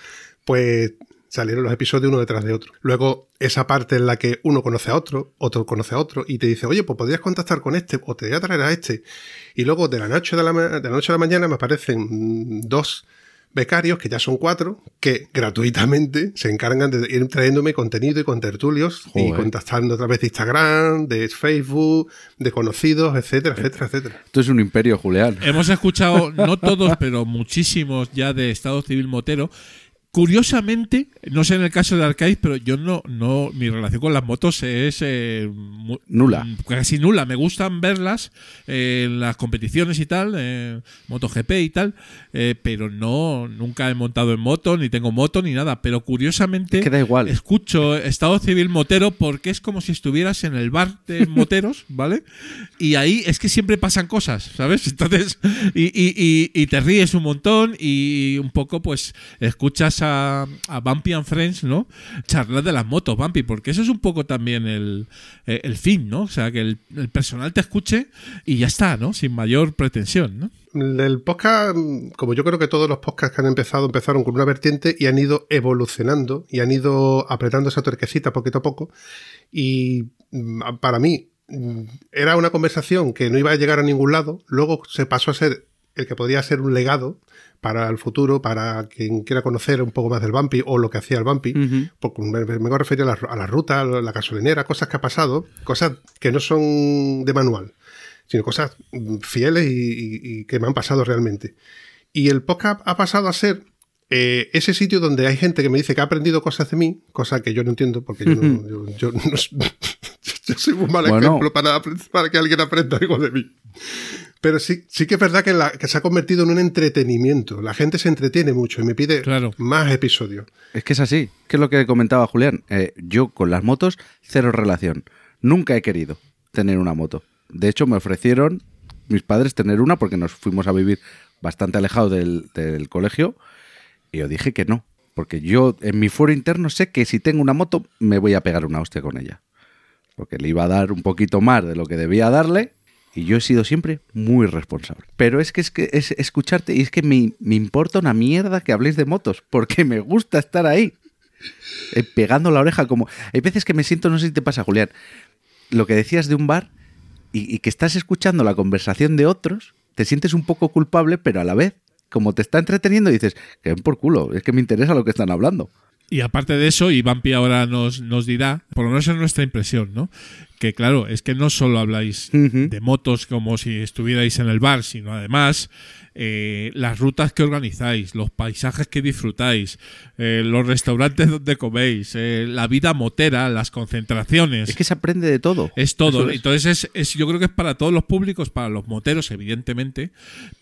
E: pues salieron los episodios uno detrás de otro. Luego, esa parte en la que uno conoce a otro, otro conoce a otro, y te dice, oye, pues podrías contactar con este, o te voy a traer a este. Y luego, de la noche, de la, de la, noche a la mañana, me aparecen mm, dos becarios, que ya son cuatro, que gratuitamente se encargan de ir trayéndome contenido y con tertulios y contactando a través de Instagram, de Facebook, de conocidos, etcétera, etcétera, etcétera.
B: Esto es un imperio, Julián.
A: Hemos escuchado, no todos, pero muchísimos ya de Estado Civil Motero. Curiosamente, no sé en el caso de Arcade, pero yo no, no, mi relación con las motos es eh,
B: Nula.
A: mm, Casi nula. Me gustan verlas eh, en las competiciones y tal, eh, MotoGP y tal, eh, pero no, nunca he montado en moto, ni tengo moto, ni nada. Pero curiosamente,
B: Es que da igual.
A: escucho Estado Civil Motero porque es como si estuvieras en el bar de moteros, ¿vale? Y ahí es que siempre pasan cosas, ¿sabes? Entonces, y, y- y- y te ríes un montón y un poco, pues, escuchas a, a Bumpy and Friends, ¿no? Charlar de las motos, Bumpy, porque eso es un poco también el, eh, el fin, ¿no? O sea, que el, personal te escuche y ya está, ¿no? Sin mayor pretensión, ¿no?
E: El podcast, como yo creo que todos los podcasts que han empezado, empezaron con una vertiente y han ido evolucionando y han ido apretando esa tuerquecita poquito a poco. Y mm, para mí, mm, era una conversación que no iba a llegar a ningún lado, luego se pasó a ser el que podría ser un legado para el futuro, para quien quiera conocer un poco más del Bumpy o lo que hacía el Bumpy,
B: Ujú.
E: porque me, me voy a referir a la, a la ruta, a la gasolinera, cosas que ha pasado, cosas que no son de manual, sino cosas mm, fieles y, y- y que me han pasado realmente. Y el podcast ha pasado a ser eh, ese sitio donde hay gente que me dice que ha aprendido cosas de mí, cosa que yo no entiendo, porque yo no, yo, yo no- yo soy un mal
B: Bueno.
E: ejemplo para, para que alguien aprenda algo de mí. Pero sí, sí que es verdad que, la- que se ha convertido en un entretenimiento. La gente se entretiene mucho y me pide
A: Claro.
E: más episodios.
B: Es que es así, que es lo que comentaba Julián. Eh, yo con las motos, cero relación. Nunca he querido tener una moto. De hecho, me ofrecieron mis padres tener una porque nos fuimos a vivir bastante alejados del, del colegio y yo dije que no. Porque yo en mi foro interno sé que si tengo una moto me voy a pegar una hostia con ella. Porque le iba a dar un poquito más de lo que debía darle y yo he sido siempre muy responsable. Pero es que es que es escucharte y es que me, me importa una mierda que habléis de motos, porque me gusta estar ahí. eh, pegando la oreja como... Hay veces que me siento, no sé si te pasa, Julián, lo que decías de un bar y, que estás escuchando la conversación de otros, te sientes un poco culpable, pero a la vez, como te está entreteniendo, dices, que ven por culo, es que me interesa lo que están hablando.
A: Y aparte de eso, y Vampi ahora nos, nos dirá, por lo menos es nuestra impresión, ¿no? Que claro, es que no solo habláis de motos como si estuvierais en el bar, sino además eh, las rutas que organizáis, los paisajes que disfrutáis, eh, los restaurantes donde coméis, eh, la vida motera, las concentraciones.
B: Es que se aprende de todo.
A: Es todo.
B: Es.
A: Entonces, es, es- yo creo que es para todos los públicos, para los moteros, evidentemente,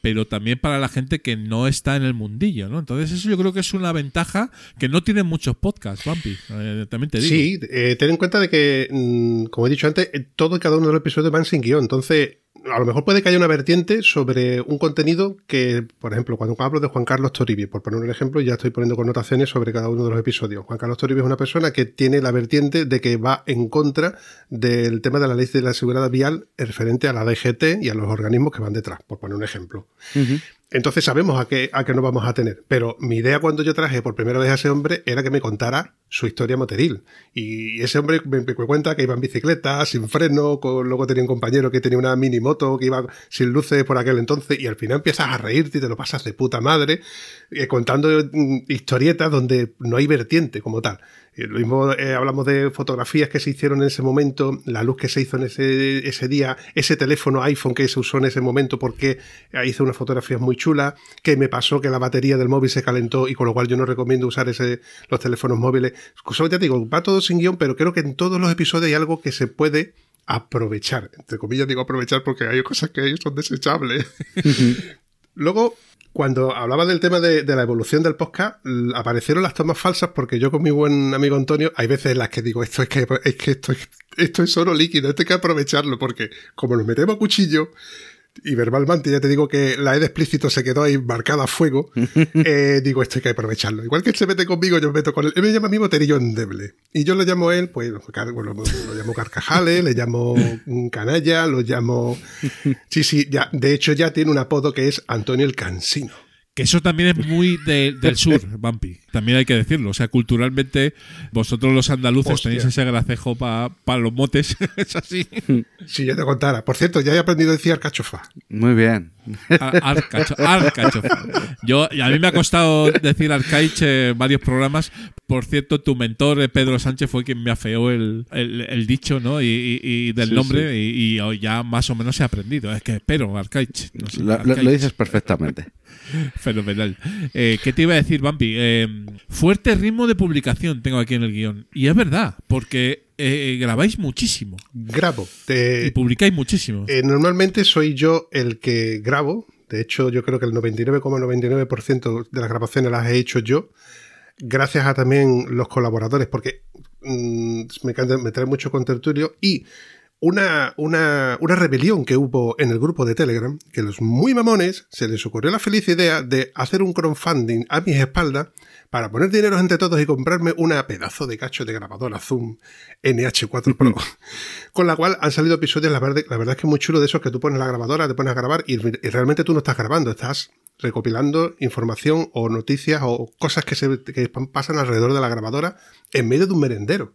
A: pero también para la gente que no está en el mundillo, ¿no? Entonces, eso yo creo que es una ventaja que no tienen muchos podcasts, Bumpy. eh, también te digo.
E: Sí, eh, ten en cuenta de que, mm, como he dicho antes, eh, todo y cada uno de los episodios van sin guion. Entonces, a lo mejor puede que haya una vertiente sobre un contenido que, por ejemplo, cuando hablo de Juan Carlos Toribio, por poner un ejemplo, ya estoy poniendo connotaciones sobre cada uno de los episodios. Juan Carlos Toribio es una persona que tiene la vertiente de que va en contra del tema de la ley de la seguridad vial referente a la DGT y a los organismos que van detrás, por poner un ejemplo. Entonces sabemos a qué, a qué nos vamos a tener. Pero mi idea cuando yo traje por primera vez a ese hombre era que me contara su historia moteril. Y ese hombre me, me cuenta que iba en bicicleta, sin freno, con- luego tenía un compañero que tenía una mini moto, que iba sin luces por aquel entonces, y al final empiezas a reírte y te lo pasas de puta madre, eh, contando mm, historietas donde no hay vertiente como tal. Y lo mismo eh, hablamos de fotografías que se hicieron en ese momento, la luz que se hizo en ese, ese día, ese teléfono iPhone que se usó en ese momento porque hice unas fotografías muy chulas, que me pasó que la batería del móvil se calentó y con lo cual yo no recomiendo usar ese, los teléfonos móviles. Solo te digo, va todo sin guion, pero creo que en todos los episodios hay algo que se puede aprovechar. Entre comillas digo aprovechar porque hay cosas que son desechables. Luego, cuando hablaba del tema de, la evolución del podcast, aparecieron las tomas falsas porque yo con mi buen amigo Antonio, hay veces en las que digo, esto es que, es que esto, es- esto es oro líquido, esto hay que aprovecharlo, porque como nos metemos a cuchillo, y verbalmente ya te digo que la E de explícito se quedó ahí marcada a fuego, eh, digo, esto hay que aprovecharlo. Igual que él se mete conmigo, yo me meto con él. Él me llama a mí moterillo endeble. Y yo lo llamo a él, pues, bueno, lo, llamo carcajales, le llamo canalla, lo llamo... Sí, sí, ya, de hecho ya tiene un apodo que es Antonio el Cansino.
A: Que eso también es muy de- del sur, Bumpy. También hay que decirlo. O sea, culturalmente, vosotros los andaluces
E: Hostia.
A: tenéis ese gracejo para los motes. es así.
E: Si yo te contara. Por cierto, ya he aprendido a decir alcachofa.
B: Muy bien.
A: Ar- arcacho- arcachofa. Yo, y a mí me ha costado decir arcaich en varios programas. Por cierto, tu mentor, eh, Pedro Sánchez, fue quien me afeó el, el- el dicho ¿no? y, y- y del
B: Sí,
A: nombre y, y ya más o menos he aprendido. Es que espero, arcaich. No sé,
B: Lo, lo-
A: arcaich.
B: lo dices perfectamente.
A: Fenomenal. Eh, ¿Qué te iba a decir, Bampi? Eh, fuerte ritmo de publicación tengo aquí en el guion. Y es verdad, porque eh, grabáis muchísimo
E: Grabo. Te-
A: y publicáis muchísimo.
E: Eh, normalmente soy yo el que grabo. De hecho, yo creo que el 99,99% de las grabaciones las he hecho yo. Gracias a también los colaboradores, porque mm, me, encanta, me trae mucho con tertulio. Y una, una, una rebelión que hubo en el grupo de Telegram, que los muy mamones se les ocurrió la feliz idea de hacer un crowdfunding a mis espaldas para poner dinero entre todos y comprarme una pedazo de cacho de grabadora Zoom NH4 Pro. Con la cual han salido episodios, la verdad, la verdad es que muy chulo de esos que tú pones la grabadora, te pones a grabar y, y realmente tú no estás grabando, estás recopilando información o noticias o cosas que, se, que pasan alrededor de la grabadora en medio de un merendero.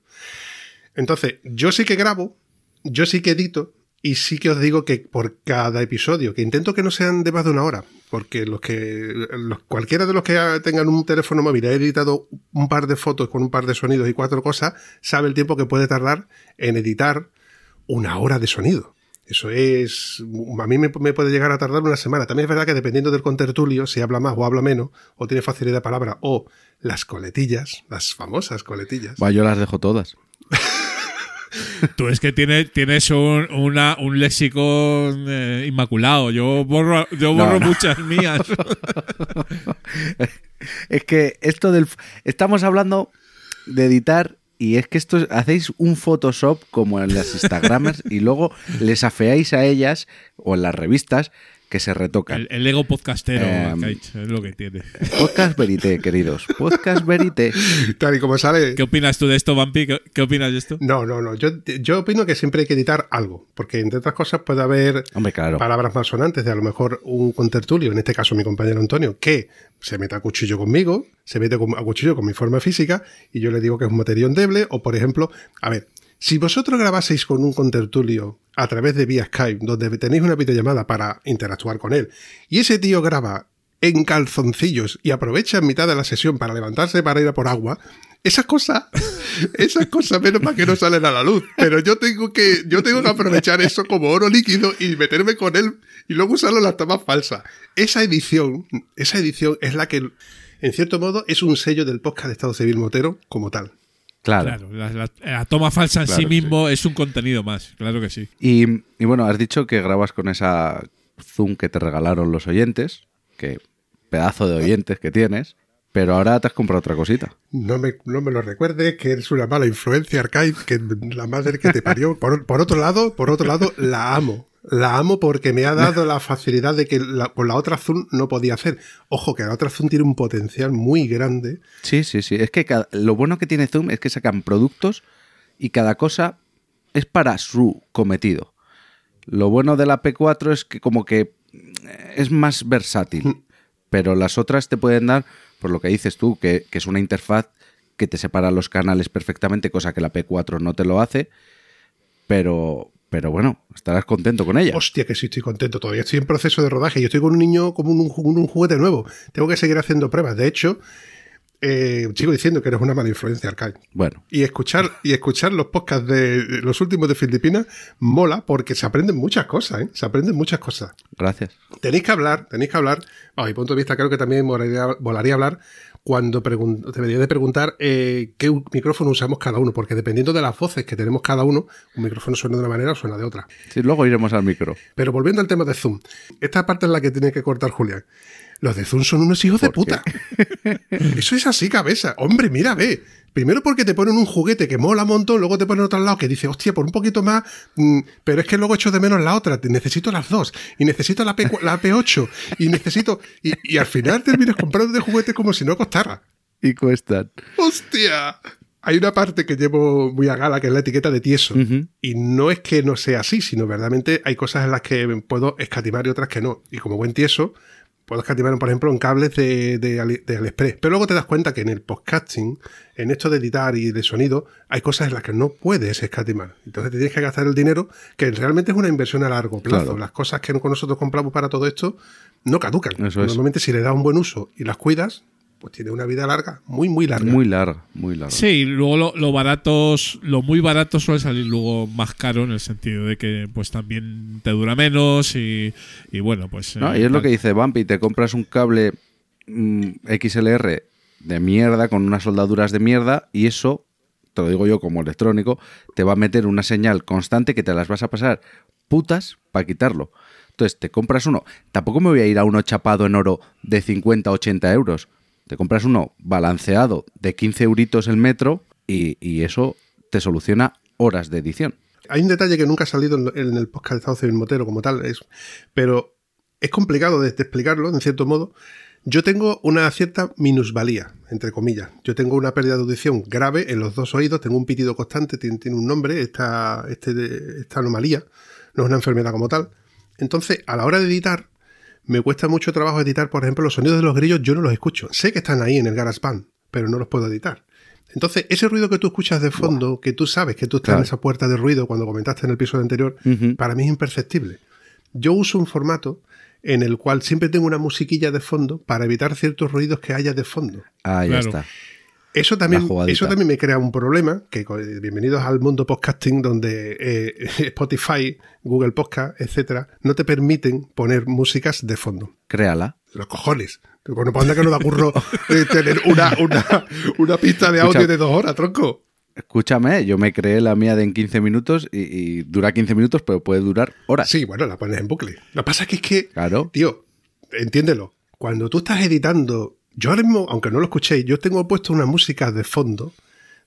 E: Entonces, yo sí que grabo, yo sí que edito y sí que os digo que por cada episodio, que intento que no sean de más de una hora, porque los que los- cualquiera de los que tengan un teléfono móvil ha editado un par de fotos con un par de sonidos y cuatro cosas, sabe el tiempo que puede tardar en editar una hora de sonido. Eso es. A mí me, me puede llegar a tardar una semana. También es verdad que dependiendo del contertulio, si habla más o habla menos, o tiene facilidad de palabra, o las coletillas, las famosas coletillas.
B: Va, yo las dejo todas.
A: Tú es que tienes, tienes un, una- un léxico eh, inmaculado. Yo borro, yo borro
B: no.
A: muchas mías.
B: Es que esto del. Estamos hablando de editar y es que esto es- hacéis un Photoshop como en las Instagramers y luego les afeáis a ellas o en las revistas que se retocan.
A: El, el ego podcastero, Kaich, es lo que tiene.
B: Podcast Verité, queridos. Podcast Verité.
E: Tal y como sale.
A: ¿Qué opinas tú de esto, Vampi? ¿Qué, qué opinas de esto?
E: No, no, no. Yo, yo opino que siempre hay que editar algo, porque entre otras cosas puede haber
B: Hombre, claro.
E: palabras más sonantes de a lo mejor un contertulio, en este caso mi compañero Antonio, que se mete a cuchillo conmigo, se mete a cuchillo con mi forma física y yo le digo que es un material endeble o por ejemplo, a ver, si vosotros grabaseis con un contertulio a través de vía Skype, donde tenéis una videollamada para interactuar con él, y ese tío graba en calzoncillos y aprovecha en mitad de la sesión para levantarse para ir a por agua, esas cosas, esas cosas menos mal que no salen a la luz. Pero yo tengo que, yo tengo que aprovechar eso como oro líquido y meterme con él y luego usarlo en las tomas falsas. Esa edición, esa edición es la que, en cierto modo, es un sello del podcast de Estado Civil Motero como tal.
B: Claro.
A: Claro, la, la- la toma falsa en
B: Claro,
A: sí mismo es un contenido más, claro que sí.
B: Y, y bueno, has dicho que grabas con esa Zoom que te regalaron los oyentes, que pedazo de oyentes que tienes, pero ahora te has comprado otra cosita.
E: No me, no me lo recuerdes, que eres una mala influencia, Arcade, que la madre que te parió. Por, por otro lado, por otro lado, la amo. La amo porque me ha dado la facilidad de que la- con la otra Zoom no podía hacer. Ojo, que la otra Zoom tiene un potencial muy grande.
B: Sí, sí, sí. Es que cada- lo bueno que tiene Zoom es que sacan productos y cada cosa es para su cometido. Lo bueno de la P4 es que como que eh, es más versátil, pero las otras te pueden dar, por lo que dices tú, que, que es una interfaz que te separa los canales perfectamente, cosa que la P4 no te lo hace, pero, pero bueno, estarás contento con ella.
E: Hostia, que sí estoy contento. Todavía estoy en proceso de rodaje. Yo estoy con un niño como un, un juguete nuevo. Tengo que seguir haciendo pruebas. De hecho, eh, sigo diciendo que eres una mala influencia, Arcade.
B: Bueno,
E: Y escuchar, y escuchar los podcasts de los últimos de Filipinas mola porque se aprenden muchas cosas, ¿eh? Se aprenden muchas cosas.
B: gracias.
E: Tenéis que hablar, tenéis que hablar. A mi punto de vista, creo que también molaría, volaría hablar cuando pregun- debería de preguntar eh, qué micrófono usamos cada uno, porque dependiendo de las voces que tenemos cada uno, un micrófono suena de una manera o suena de otra.
B: Sí, luego iremos al micro.
E: Pero volviendo al tema de Zoom, esta parte es la que tiene que cortar Julián. Los de Zoom son unos hijos de
B: ¿Por
E: puta. Eso es así, cabeza. Hombre, mira, ve. Primero porque te ponen un juguete que mola un montón, luego te ponen otro lado que dice, hostia, por un poquito más, mm, pero es que luego echo de menos la otra, necesito las dos, y necesito la, P, la P8, y necesito. Y, y al final terminas comprando de juguetes como si no costara.
B: Y cuestan.
E: ¡Hostia! Hay una parte que llevo muy a gala que es la etiqueta de tieso. Y no es que no sea así, sino verdaderamente hay cosas en las que puedo escatimar y otras que no. Y como buen tieso, puedo escatimar, por ejemplo, en cables de, de, Ali- de AliExpress. Pero luego te das cuenta que en el podcasting, en esto de editar y de sonido, hay cosas en las que no puedes escatimar. Entonces te tienes que gastar el dinero, que realmente es una inversión a largo plazo.
B: Claro.
E: Las cosas que nosotros compramos para todo esto no caducan.
B: Eso es.
E: Normalmente si le das un buen uso y las cuidas, pues tiene una vida larga, muy, muy larga.
B: Muy larga, muy larga.
A: Sí, y luego lo, lo baratos, lo muy barato suele salir luego más caro en el sentido de que pues también te dura menos y, y bueno, pues...
B: No,
A: eh,
B: y es lo que dice Bumpy, te compras un cable mm, XLR de mierda con unas soldaduras de mierda y eso, te lo digo yo como electrónico, te va a meter una señal constante que te las vas a pasar putas para quitarlo. Entonces te compras uno, tampoco me voy a ir a uno chapado en oro de 50, 80 euros. Te compras uno balanceado de 15 euritos el metro y, y eso te soluciona horas de edición.
E: Hay un detalle que nunca ha salido en, el podcast de Estado Civil Motero como tal, es, pero es complicado de, de explicarlo, en cierto modo. Yo tengo una cierta minusvalía, entre comillas. Yo tengo una pérdida de audición grave en los dos oídos, tengo un pitido constante, tiene, un nombre, esta, este esta anomalía, no es una enfermedad como tal. Entonces, a la hora de editar, me cuesta mucho trabajo editar, por ejemplo, los sonidos de los grillos, yo no los escucho. Sé que están ahí en el GarageBand, pero no los puedo editar. Entonces, ese ruido que tú escuchas de fondo, que tú sabes que tú estás
B: Claro.
E: en esa puerta de ruido cuando comentaste en el episodio anterior, para mí es imperceptible. Yo uso un formato en el cual siempre tengo una musiquilla de fondo para evitar ciertos ruidos que haya de fondo.
B: Ah, ya
A: Claro.
B: está.
E: Eso también, eso también me crea un problema, que bienvenidos al mundo podcasting donde eh, Spotify, Google Podcast, etcétera, no te permiten poner músicas de fondo.
B: Créala.
E: Los cojones. Bueno, pues anda que no da curro eh, tener una, una, una pista de audio
B: Escucha.
E: de dos horas, tronco.
B: Escúchame, yo me creé la mía de en 15 minutos y, y dura 15 minutos, pero puede durar horas.
E: Sí, bueno, la pones en bucle. Lo que pasa es que es que,
B: Claro.
E: tío, entiéndelo. Cuando tú estás editando, yo ahora mismo, aunque no lo escuchéis, yo tengo puesto una música de fondo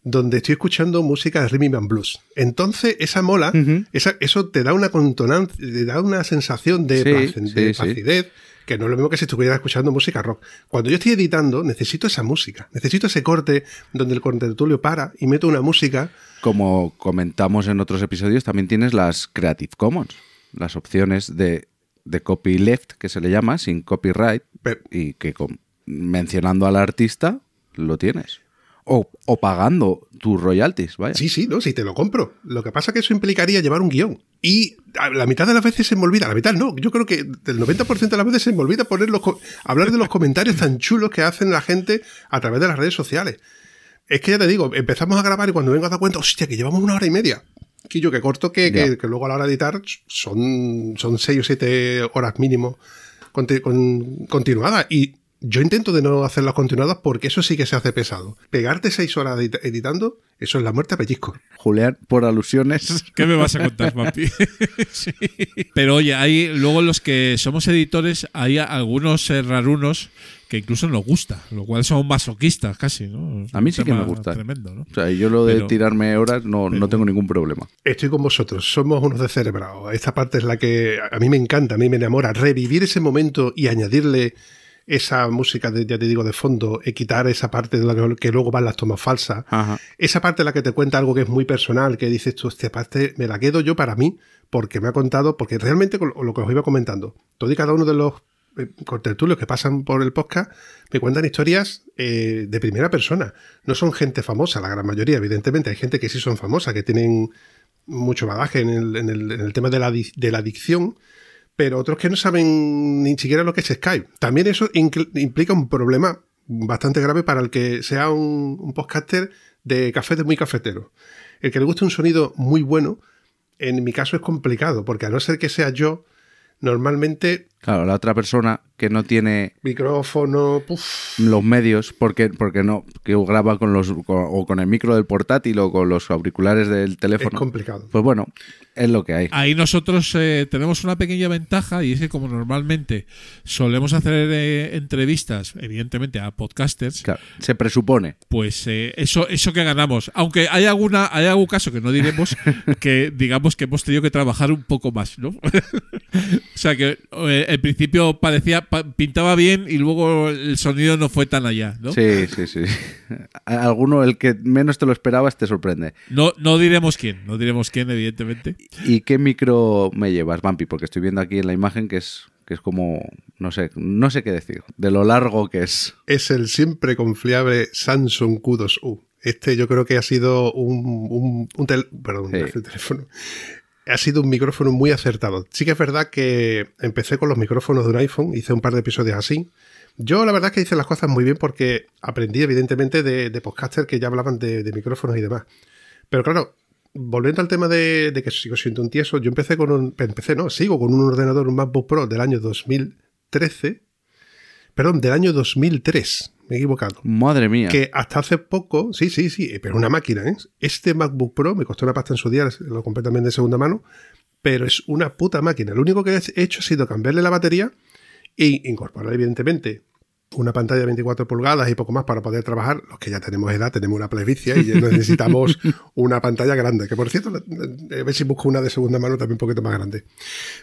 E: donde estoy escuchando música de rhythm and blues. Entonces, esa mola, esa- eso te da una contonancia, te da una sensación de,
B: Sí,
E: de que no es lo mismo que si estuviera escuchando música rock. Cuando yo estoy editando, necesito esa música, necesito ese corte donde el contertulio para y meto una música
B: Como comentamos en otros episodios, también tienes las Creative Commons, las opciones de, de copyleft, que se le llama, sin copyright,
E: Pero-
B: y que con- mencionando al artista lo tienes. O, o pagando tus royalties, vaya.
E: Sí, sí, no, sí, te lo compro. Lo que pasa es que eso implicaría llevar un guion. Y la mitad de las veces se me olvida, la mitad no, yo creo que del 90% de las veces se me olvida poner los hablar de los comentarios tan chulos que hacen la gente a través de las redes sociales. Es que ya te digo, empezamos a grabar y cuando vengo a dar cuenta, hostia, que llevamos una hora y media. Que yo que corto, que, que-
B: Ya.
E: que luego a la hora de editar son, son seis o siete horas mínimo con- continuadas. Y yo intento de no hacerlas continuadas porque eso sí que se hace pesado. Pegarte seis horas edit- editando, eso es la muerte a pellizco.
B: Julián, por alusiones.
A: ¿Qué me vas a contar, Vampi? Sí. Pero oye, hay luego los que somos editores, hay algunos eh, rarunos que incluso nos gusta, lo cual son masoquistas casi, ¿no? Es
B: A mí sí que me gusta.
A: Tremendo, ¿no?
B: O sea, yo lo de
A: Pero-
B: tirarme horas no, no tengo ningún problema.
E: Estoy con vosotros, somos unos descerebrados. Esta parte es la que a mí me encanta, a mí me enamora. Revivir ese momento y añadirle esa música, de, ya te digo, de fondo, y quitar esa parte de la que, que luego van las tomas falsas.
B: Ajá.
E: Esa parte en la que te cuenta algo que es muy personal, que dices tú, esta parte me la quedo yo para mí, porque me ha contado, porque realmente con lo que os iba comentando, todo y cada uno de los eh, contertulios que pasan por el podcast me cuentan historias eh, de primera persona. No son gente famosa, la gran mayoría, evidentemente. Hay gente que sí son famosas, que tienen mucho bagaje en el, en el- en el tema de la, de la adicción, pero otros que no saben ni siquiera lo que es Skype. También eso implica un problema bastante grave para el que sea un, un podcaster de café de muy cafetero. El que le guste un sonido muy bueno, en mi caso es complicado, porque a no ser que sea yo, normalmente
B: Claro, la otra persona que no tiene
E: micrófono, puf,
B: los medios porque porque no que graba con los con- o con el micro del portátil o con los auriculares del
E: es
B: teléfono.
E: complicado.
B: Pues bueno, es lo que hay.
A: Ahí nosotros eh, tenemos una pequeña ventaja y es que como normalmente solemos hacer eh, entrevistas, evidentemente a podcasters,
B: Claro, se presupone.
A: pues eh, eso eso que ganamos. Aunque hay alguna hay algún caso que no diremos que digamos que hemos tenido que trabajar un poco más, ¿no? o sea que eh, el principio parecía pa- pintaba bien y luego el sonido no fue tan allá, ¿no?
B: Sí, sí, sí. Alguno, el que menos te lo esperabas, te sorprende.
A: No no diremos quién, no diremos quién evidentemente.
B: ¿Y qué micro me llevas, Vampi? Porque estoy viendo aquí en la imagen que es que es como no sé, no sé qué decir, de lo largo que es.
E: Es el siempre confiable Samsung Q2U. Este yo creo que ha sido un, un, un tel- perdón,
B: Sí.
E: un teléfono. Ha sido un micrófono muy acertado. Sí que es verdad que empecé con los micrófonos de un iPhone, hice un par de episodios así. Yo la verdad es que hice las cosas muy bien porque aprendí evidentemente de, de podcasters que ya hablaban de, micrófonos y demás. Pero claro, volviendo al tema de, de que sigo siendo un tieso, yo empecé con un... Empecé, no, sigo con un ordenador, un MacBook Pro del año 2013. Perdón, del año 2003. Me he equivocado.
B: Madre mía.
E: Que hasta hace poco, sí, sí, sí, pero una máquina, ¿eh? Este MacBook Pro me costó una pasta en su día, lo compré también de segunda mano, pero es una puta máquina. Lo único que he hecho ha sido cambiarle la batería e incorporar, evidentemente, una pantalla de 24 pulgadas y poco más para poder trabajar. Los que ya tenemos edad, tenemos una plebicia y necesitamos una pantalla grande. Que por cierto, a ver si busco una de segunda mano también un poquito más grande.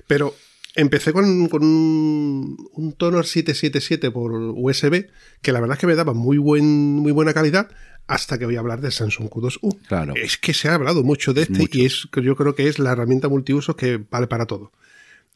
E: Pero empecé con, con un, un Tonor 777 por USB, que la verdad es que me daba muy, buen, muy buena calidad, hasta que voy a hablar del Samsung Q2U.
B: Claro.
E: Es que se ha hablado mucho de este
B: Mucho.
E: y es, yo creo que es la herramienta multiuso que vale para todo.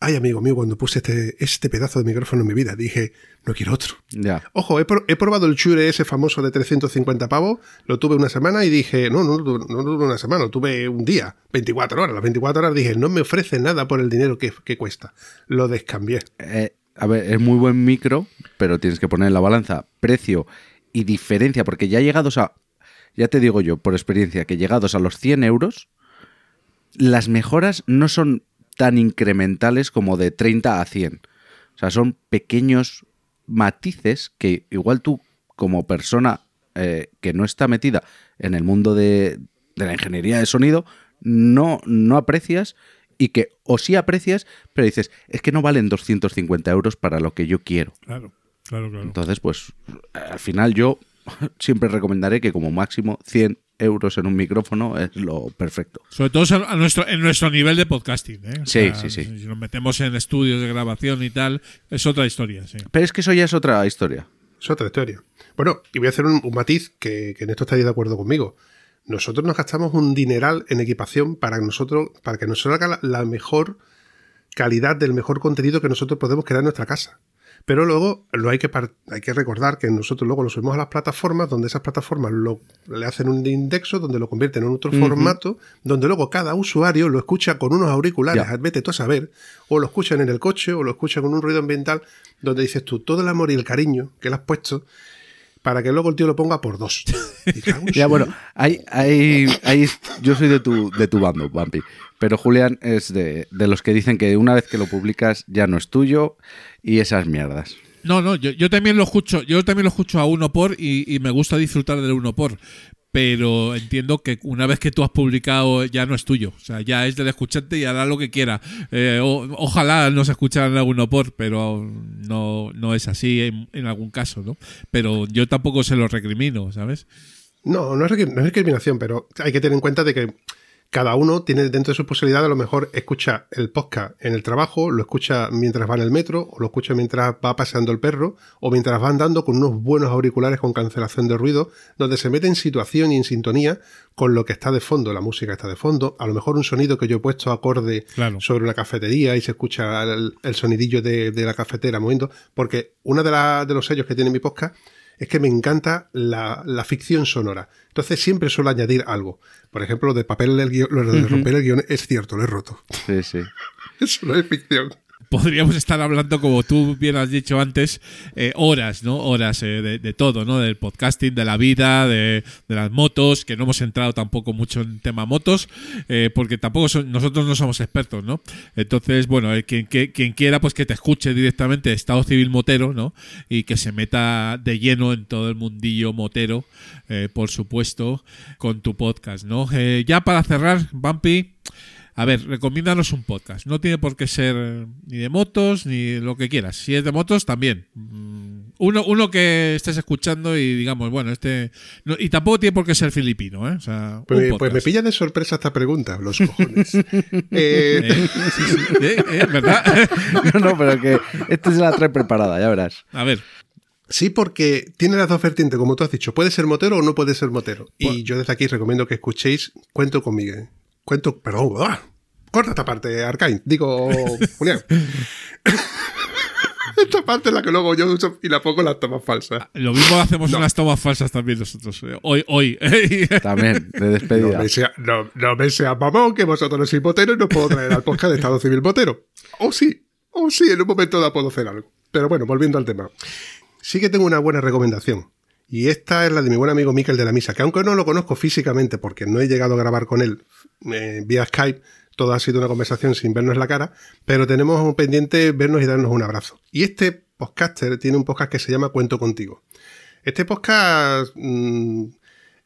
E: Ay amigo mío, cuando puse este, este pedazo de micrófono en mi vida, dije, no quiero otro.
B: Ya.
E: Ojo, he, pro- he probado el Shure ese famoso de 350 pavos, lo tuve una semana y dije, no, no, no, no tuve una semana, lo tuve un día, 24 horas. Las 24 horas dije, no me ofrece nada por el dinero que, que cuesta. Lo descambié.
B: Eh, a ver, es muy buen micro, pero tienes que poner en la balanza precio y diferencia, porque ya llegados a, ya te digo yo por experiencia, que llegados a los 100 euros, las mejoras no son tan incrementales como de 30 a 100. O sea, son pequeños matices que igual tú, como persona eh, que no está metida en el mundo de, de la ingeniería de sonido, no, no aprecias y que o sí aprecias, pero dices, es que no valen 250 euros para lo que yo quiero.
A: Claro, claro, claro.
B: Entonces, pues al final yo siempre recomendaré que como máximo 100 euros en un micrófono es lo perfecto.
A: Sobre todo a nuestro, en nuestro nivel de podcasting. ¿eh? O
B: Sí, sí, sí.
A: Si nos metemos en estudios de grabación y tal, es otra historia. Sí.
B: Pero es que eso ya es otra historia.
E: Es otra historia. Bueno, y voy a hacer un, un matiz que, que en esto estaréis de acuerdo conmigo. Nosotros nos gastamos un dineral en equipación para nosotros, para que nos salga la, la mejor calidad del mejor contenido que nosotros podemos crear en nuestra casa. Pero luego lo hay que, hay que recordar que nosotros luego lo subimos a las plataformas, donde esas plataformas lo, le hacen un indexo, donde lo convierten en otro formato, donde luego cada usuario lo escucha con unos auriculares,
B: Ya.
E: vete tú a saber, o lo escuchan en el coche, o lo escuchan con un ruido ambiental, donde dices tú, todo el amor y el cariño que le has puesto, para que luego el tío lo ponga por dos.
B: Ya, bueno, hay, hay, hay- yo soy de tu, de tu bando, Bumpy. Pero Julián es de, de los que dicen que una vez que lo publicas ya no es tuyo y esas mierdas.
A: No, no, yo, yo también lo escucho, yo también lo escucho a uno por y, y me gusta disfrutar del uno por. Pero entiendo que una vez que tú has publicado ya no es tuyo. O sea, ya es del escuchante y hará lo que quiera. Eh, o- ojalá nos escucharan a uno por, pero no, no es así en, algún caso, ¿no? Pero yo tampoco se lo recrimino, ¿sabes?
E: No, no es, no es discriminación, pero hay que tener en cuenta de que cada uno tiene dentro de su posibilidad a lo mejor escucha el podcast en el trabajo, lo escucha mientras va en el metro, o lo escucha mientras va paseando el perro, o mientras va andando con unos buenos auriculares con cancelación de ruido, donde se mete en situación y en sintonía con lo que está de fondo, la música está de fondo, a lo mejor un sonido que yo he puesto acorde
A: Claro.
E: sobre una cafetería y se escucha el, el sonidillo de, de la cafetera moviendo, porque uno de, la- de los sellos que tiene mi podcast es que me encanta la, la ficción sonora. Entonces siempre suelo añadir algo. Por ejemplo, lo de papel el guion, lo de romper el guion es cierto, lo he roto.
B: Sí, sí.
E: Eso no es ficción.
A: Podríamos estar hablando, como tú bien has dicho antes, eh, horas, ¿no? Horas eh, de, todo, ¿no? Del podcasting, de la vida, de, las motos, que no hemos entrado tampoco mucho en tema motos, eh, porque tampoco son- nosotros no somos expertos, ¿no? Entonces, bueno, quien, que- quien quiera, pues que te escuche directamente Estado Civil Motero, ¿no? Y que se meta de lleno en todo el mundillo motero, por supuesto, con tu podcast, ¿no? Ya para cerrar, Bumpy. A ver, recomiéndanos un podcast. No tiene por qué ser eh, ni de motos ni lo que quieras. Si es de motos, también. Mm, Uno, uno que estés escuchando y digamos, bueno, este. no- y tampoco tiene por qué ser filipino, ¿eh? O sea,
E: Pues, pues me pilla de sorpresa esta pregunta, los cojones. Eh,
A: Eh, sí, sí, eh, eh, ¿Verdad?
B: No, no, pero que esta se la trae preparada, ya verás.
A: A ver.
E: Sí, porque tiene las dos vertientes, como tú has dicho. Puede ser motero o no puede ser motero.
A: Pues-
E: Y yo desde aquí recomiendo que escuchéis Cuento con Miguel. Cuento, perdón, ¡ah! corta esta parte, Arcain. Digo, Julián. esta parte es la que luego yo uso y la pongo en las tomas falsas.
A: Lo mismo hacemos unas tomas falsas también nosotros. eh, Hoy, hoy.
B: También, de
E: No
B: despedida.
E: me, sea, no, no me sea mamón que vosotros no sois motero y no puedo traer al podcast de Estado Civil motero. O sí, o sí, en un momento dado puedo hacer algo. Pero bueno, volviendo al tema. Sí que tengo una buena recomendación. Y esta es la de mi buen amigo Miquel de la Misa, que aunque no lo conozco físicamente porque no he llegado a grabar con él eh, vía Skype, todo ha sido una conversación sin vernos la cara, pero tenemos pendiente vernos y darnos un abrazo. Y este podcaster tiene un podcast que se llama Cuento Contigo. Este podcast mm,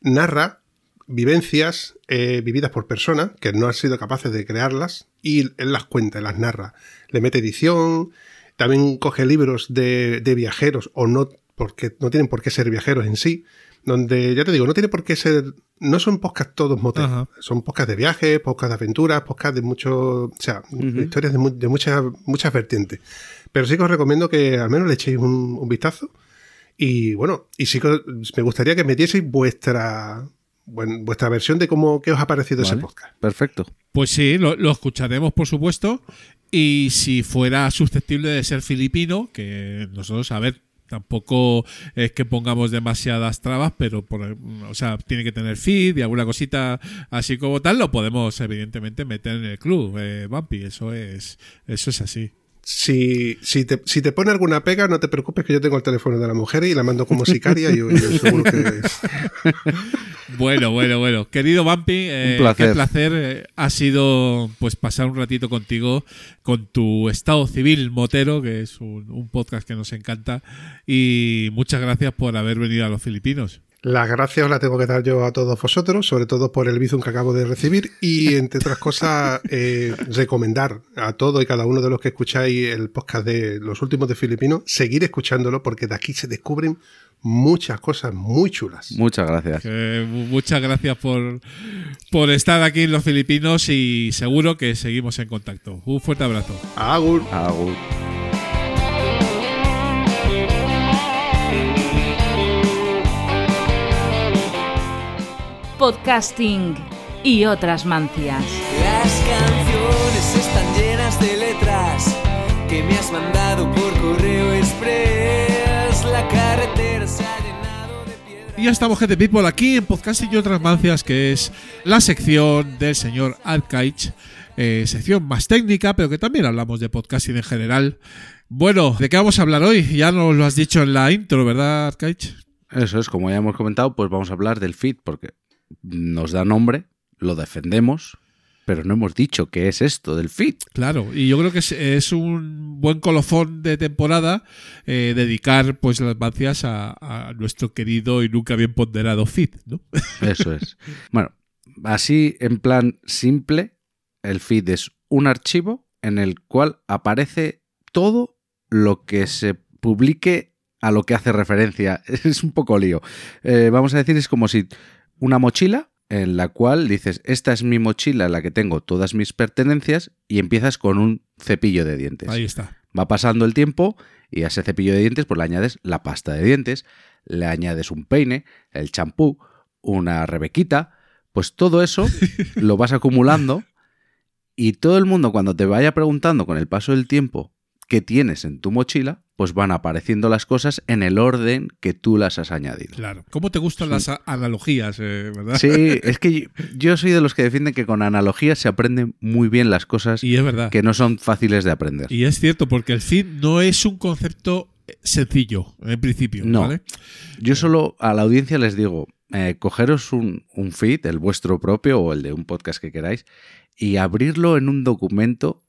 E: narra vivencias eh, vividas por personas que no han sido capaces de crearlas y él las cuenta, las narra. Le mete edición, también coge libros de viajeros o no, porque no tienen por qué ser viajeros en sí, donde ya te digo, no tiene por qué ser, no son podcasts todos moteros,
A: Ajá.
E: son podcasts de viajes, podcasts de aventuras, podcasts de muchos, o sea, historias de, mu- de muchas, muchas vertientes. Pero sí que os recomiendo que al menos le echéis un, un vistazo. Y bueno, y sí que me gustaría que metieseis vuestra buen- vuestra versión de cómo qué os ha parecido ese podcast.
B: Perfecto.
A: Pues sí, lo, lo escucharemos, por supuesto. Y si fuera susceptible de ser filipino, que nosotros, a ver, tampoco es que pongamos demasiadas trabas, pero por, o sea, tiene que tener feed y alguna cosita así como tal, lo podemos evidentemente meter en el club, eh, eso es, eso es así.
E: Si, si, te, si te pone alguna pega, no te preocupes que yo tengo el teléfono de la mujer y la mando como sicaria y yo, yo seguro que...
A: Bueno, bueno, bueno. Querido Bumpy, eh,
B: Un placer.
A: qué placer eh, ha sido pues pasar un ratito contigo con tu estado civil motero, que es un, un podcast que nos encanta. Y muchas gracias por haber venido a los Filipinos.
E: Las gracias os las tengo que dar yo a todos vosotros, sobre todo por el bizum que acabo de recibir y, entre otras cosas, eh, recomendar a todo y cada uno de los que escucháis el podcast de los últimos de Filipinos, seguir escuchándolo porque de aquí se descubren muchas cosas muy chulas.
B: Muchas gracias.
A: Muchas gracias por, por estar aquí en los Filipinos y seguro que seguimos en contacto. Un fuerte abrazo.
E: Agur.
B: Agur.
C: Podcasting y otras mancias.
D: Las canciones están llenas de letras que me has mandado por correo express. La carretera se ha llenado de piedras.
A: Y ya estamos, gente people, aquí en Podcast y otras mancias, que es la sección del señor Arcaich. eh, sección más técnica, pero que también hablamos de podcasting en general. Bueno, ¿de qué vamos a hablar hoy? Ya nos lo has dicho en la intro, ¿verdad, Arcaich?
B: Eso es, como ya hemos comentado, pues vamos a hablar del feed porque nos da nombre, lo defendemos, pero no hemos dicho qué es esto del feed.
A: Claro, y yo creo que es, es un buen colofón de temporada eh, dedicar pues las mancias a, a nuestro querido y nunca bien ponderado feed, ¿no?
B: Eso es. Bueno, así en plan simple, el feed es un archivo en el cual aparece todo lo que se publique a lo que hace referencia. Es un poco lío. Eh, vamos a decir, es como si una mochila en la cual dices, esta es mi mochila en la que tengo todas mis pertenencias y empiezas con un cepillo de dientes.
A: Ahí está.
B: Va pasando el tiempo y a ese cepillo de dientes pues le añades la pasta de dientes, le añades un peine, el champú, una rebequita, pues todo eso lo vas acumulando y todo el mundo cuando te vaya preguntando con el paso del tiempo qué tienes en tu mochila, pues van apareciendo las cosas en el orden que tú las has añadido.
A: Claro. ¿Cómo te gustan las analogías, eh, verdad?
B: Sí, es que yo- yo soy de los que defienden que con analogías se aprenden muy bien las cosas
A: Y es verdad.
B: que no son fáciles de aprender.
A: Y es cierto, porque el feed no es un concepto eh, sencillo, en principio,
B: No.
A: ¿vale?
B: Yo solo a la audiencia les digo, eh, cogeros un, un feed, el vuestro propio o el de un podcast que queráis, y abrirlo en un documento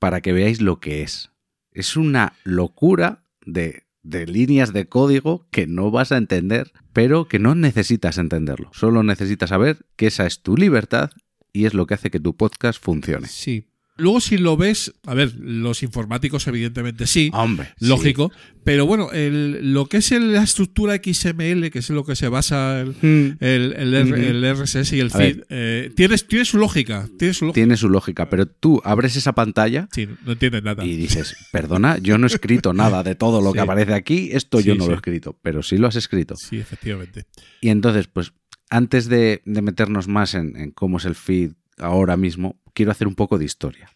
B: para que veáis lo que es. Es una locura de, líneas de código que no vas a entender, pero que no necesitas entenderlo. Solo necesitas saber que esa es tu libertad y es lo que hace que tu podcast funcione.
A: Sí. Luego, si lo ves, a ver, los informáticos, evidentemente sí.
B: Hombre, sí.
A: Lógico, pero bueno, el- lo que es el- la estructura XML, que es en lo que se basa el,
B: Mm.
A: el, RSS y el
B: A
A: feed, eh, tiene, tiene su lógica. Tiene su lógica.
B: Tiene su lógica, pero tú abres esa pantalla
A: Sí, no entiendes nada.
B: y dices, perdona, yo no he escrito nada de todo lo
A: Sí.
B: que aparece aquí, esto yo no lo he escrito, pero sí lo has escrito.
A: Sí, efectivamente.
B: Y entonces, pues, antes de, de meternos más en, en cómo es el feed ahora mismo, quiero hacer un poco de historia.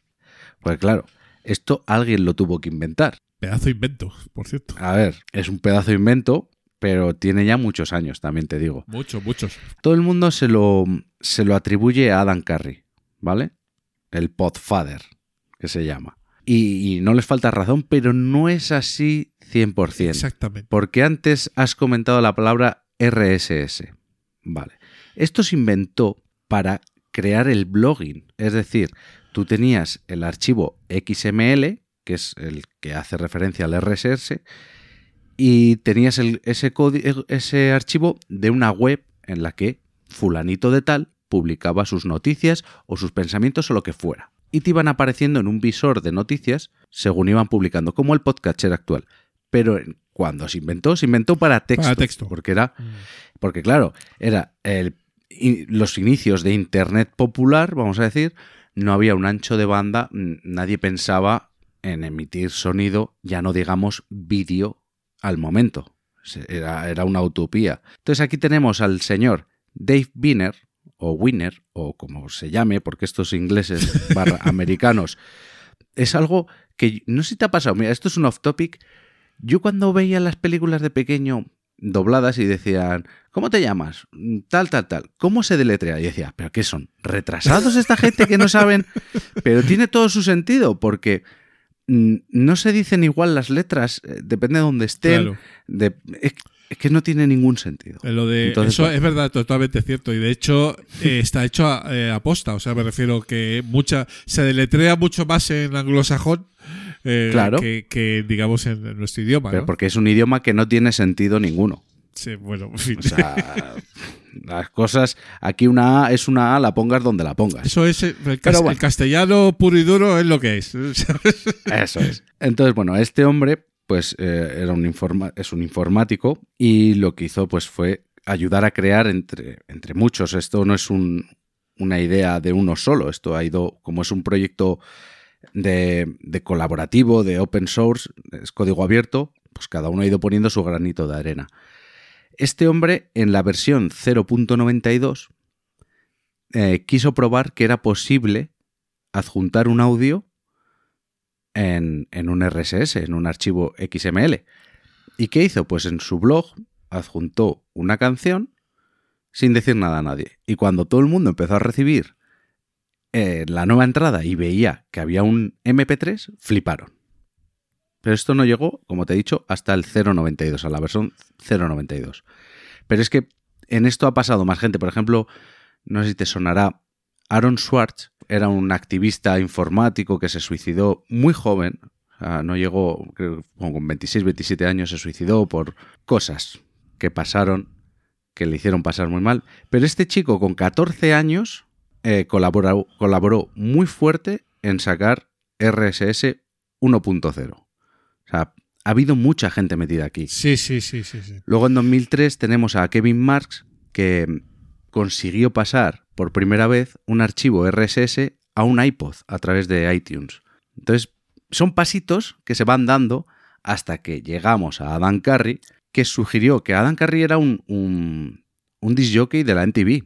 B: Pues claro, esto alguien lo tuvo que inventar.
A: Pedazo de invento, por cierto.
B: A ver, es un pedazo de invento, pero tiene ya muchos años, también te digo.
A: Muchos, muchos.
B: Todo el mundo se lo, se lo atribuye a Adam Curry, ¿vale? El Podfather, que se llama. Y, y no les falta razón, pero no es así 100%.
A: Exactamente.
B: Porque antes has comentado la palabra RSS. Vale. Esto se inventó para crear el blogging. Es decir, tú tenías el archivo XML, que es el que hace referencia al RSS, y tenías el- ese, ese archivo de una web en la que fulanito de tal publicaba sus noticias o sus pensamientos o lo que fuera. Y te iban apareciendo en un visor de noticias según iban publicando, como el podcatcher actual. Pero cuando se inventó, se inventó para texto.
A: Para texto.
B: Porque era, porque claro, era el, los inicios de Internet popular, vamos a decir, no había un ancho de banda, nadie pensaba en emitir sonido, ya no digamos vídeo al momento. Era, era una utopía. Entonces aquí tenemos al señor Dave Winner, o Winner, o como se llame, porque estos ingleses barra americanos, es algo que no sé si te ha pasado. Mira, esto es un off topic. Yo cuando veía las películas de pequeño dobladas y decían, ¿cómo te llamas? Tal, tal, tal. ¿Cómo se deletrea? Y decía, ¿pero qué son? ¿Retrasados esta gente que no saben? Pero tiene todo su sentido, porque mm, no se dicen igual las letras, eh, depende de dónde estén.
A: Claro.
B: de- es, es que no tiene ningún sentido.
A: Eh, Lo de,
B: Entonces,
A: eso es verdad, totalmente cierto. Y de hecho, eh, está hecho a, eh, a posta. O sea, me refiero que mucha se deletrea mucho más en anglosajón eh,
B: Claro.
A: que, que, digamos, en, en nuestro idioma.
B: Pero
A: ¿no?
B: porque es un idioma que no tiene sentido ninguno.
A: Sí, bueno, en fin.
B: O sea, las cosas, aquí una A es una A, la pongas donde la pongas.
A: Eso es el, cas-
B: Pero bueno.
A: el castellano puro y duro es lo que es.
B: Eso es. Entonces, bueno, este hombre, pues, eh, era un informa- es un informático y lo que hizo, pues, fue ayudar a crear entre, entre muchos. Esto no es un- una idea de uno solo. Esto ha ido, como es un proyecto de, de colaborativo, de open source, es código abierto, pues cada uno ha ido poniendo su granito de arena. Este hombre, en la versión 0.92, eh, quiso probar que era posible adjuntar un audio en, en un RSS, en un archivo XML. ¿Y qué hizo? Pues en su blog adjuntó una canción sin decir nada a nadie. Y cuando todo el mundo empezó a recibir eh, la nueva entrada y veía que había un MP3, fliparon. Pero esto no llegó, como te he dicho, hasta el 0.92, a la versión 0.92. Pero es que en esto ha pasado más gente. Por ejemplo, no sé si te sonará, Aaron Swartz era un activista informático que se suicidó muy joven. Sea, no llegó, con 26, 27 años se suicidó por cosas que pasaron, que le hicieron pasar muy mal. Pero este chico con 14 años eh, colaboró muy fuerte en sacar RSS 1.0. O sea, ha habido mucha gente metida aquí.
A: Sí, sí, sí, sí, sí.
B: Luego en 2003 tenemos a Kevin Marks que consiguió pasar por primera vez un archivo RSS a un iPod a través de iTunes. Entonces, son pasitos que se van dando hasta que llegamos a Adam Curry, que sugirió que Adam Curry era un, un, un disc jockey de la MTV.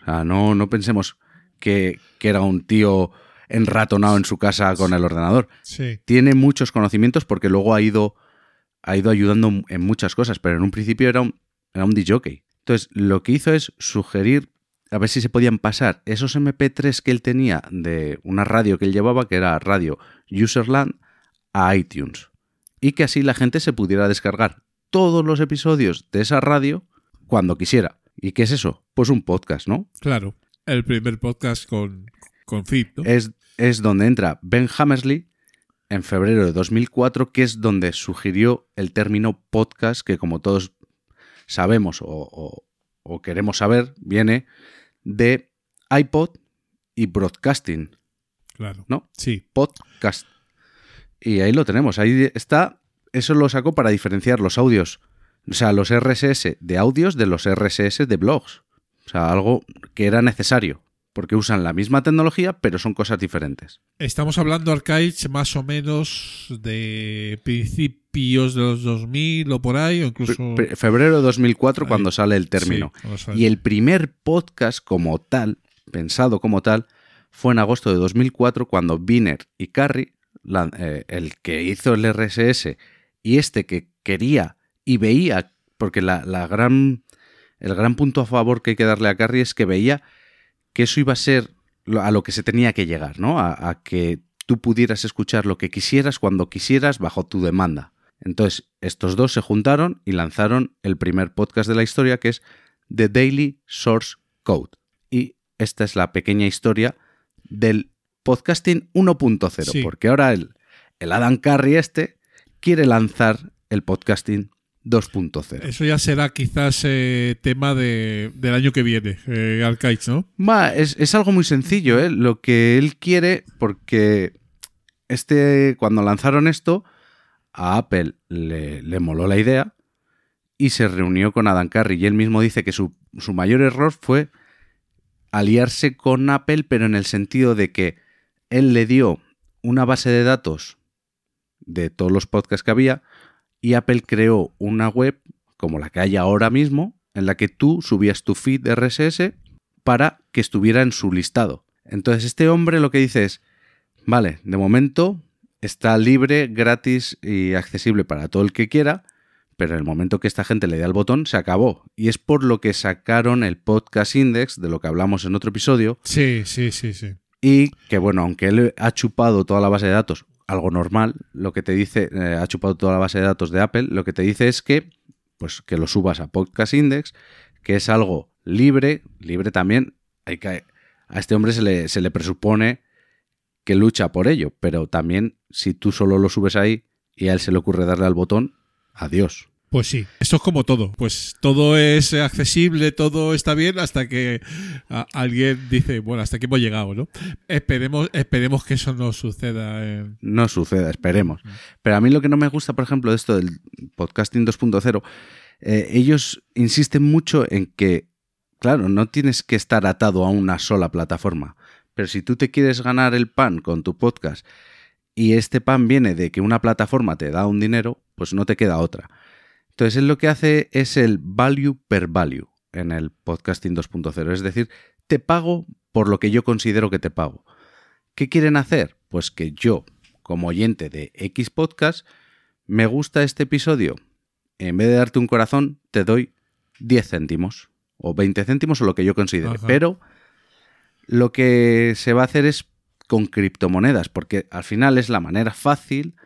B: O sea, no, no pensemos que, que era un tío enratonado en su casa con el ordenador
A: Sí.
B: tiene muchos conocimientos porque luego ha ido, ha ido ayudando en muchas cosas, pero en un principio era un, era un DJ. Entonces, lo que hizo es sugerir a ver si se podían pasar esos MP3 que él tenía de una radio que él llevaba, que era radio Userland, a iTunes. Y que así la gente se pudiera descargar todos los episodios de esa radio cuando quisiera. ¿Y qué es eso? Pues un podcast, ¿no?
A: Claro. El primer podcast con, con ¿no?
B: es, es donde entra Ben Hammersley en febrero de 2004, que es donde sugirió el término podcast, que como todos sabemos o, o- o queremos saber, viene de iPod y broadcasting,
A: Claro.
B: ¿no?
A: Sí.
B: Podcast. Y ahí lo tenemos, ahí está, eso lo sacó para diferenciar los audios, o sea, los RSS de audios de los RSS de blogs. O sea, algo que era necesario, porque usan la misma tecnología, pero son cosas diferentes.
A: Estamos hablando, Arcade, más o menos de principios de los 2000 o por ahí, o incluso...
B: Fe- febrero de 2004
A: Ahí.
B: cuando sale el término.
A: Sí.
B: Y el primer podcast como tal, pensado como tal, fue en agosto de 2004 cuando Biner y Carrie, la- eh, el que hizo el RSS y este que quería y veía, porque la, la gran, el gran punto a favor que hay que darle a Carrie es que veía que eso iba a ser a lo que se tenía que llegar, ¿no? A, a que tú pudieras escuchar lo que quisieras cuando quisieras bajo tu demanda. Entonces, estos dos se juntaron y lanzaron el primer podcast de la historia que es The Daily Source Code. Y esta es la pequeña historia del podcasting 1.0,
A: Sí.
B: porque ahora el, el Adam Curry este quiere lanzar el podcasting 2.0.
A: Eso ya será quizás eh, tema de, del año que viene, eh, Arcade, ¿no?
B: Va, es, es algo muy sencillo, ¿eh? Lo que él quiere, porque este, cuando lanzaron esto, a Apple le, le moló la idea y se reunió con Adam Curry. Y él mismo dice que su, su mayor error fue aliarse con Apple, pero en el sentido de que él le dio una base de datos de todos los podcasts que había y Apple creó una web como la que hay ahora mismo en la que tú subías tu feed de RSS para que estuviera en su listado. Entonces este hombre lo que dice es, vale, de momento está libre, gratis y accesible para todo el que quiera, pero en el momento que esta gente le dé al botón se acabó. Y es por lo que sacaron el podcast index, de lo que hablamos en otro episodio,
A: Sí, sí, sí, sí.
B: y que bueno, aunque él ha chupado toda la base de datos, algo normal, lo que te dice, eh, ha chupado toda la base de datos de Apple, lo que te dice es que, pues que lo subas a Podcast Index, que es algo libre, libre también, hay que, a este hombre se le, se le presupone que lucha por ello, pero también si tú solo lo subes ahí y a él se le ocurre darle al botón, adiós.
A: Pues sí, esto es como todo. Pues todo es accesible, todo está bien hasta que alguien dice, bueno, hasta aquí hemos llegado, ¿no? Esperemos, esperemos que eso no suceda. en-
B: no suceda, esperemos. Pero a mí lo que no me gusta, por ejemplo, de esto del podcasting 2.0, eh, ellos insisten mucho en que, claro, no tienes que estar atado a una sola plataforma. Pero si tú te quieres ganar el pan con tu podcast y este pan viene de que una plataforma te da un dinero, pues no te queda otra. Entonces él lo que hace es el value per value en el podcasting 2.0. Es decir, te pago por lo que yo considero que te pago. ¿Qué quieren hacer? Pues que yo, como oyente de X Podcast, me gusta este episodio. En vez de darte un corazón, te doy 10 céntimos. O 20 céntimos o lo que yo considere.
A: Ajá.
B: Pero lo que se va a hacer es con criptomonedas, porque al final es la manera fácil,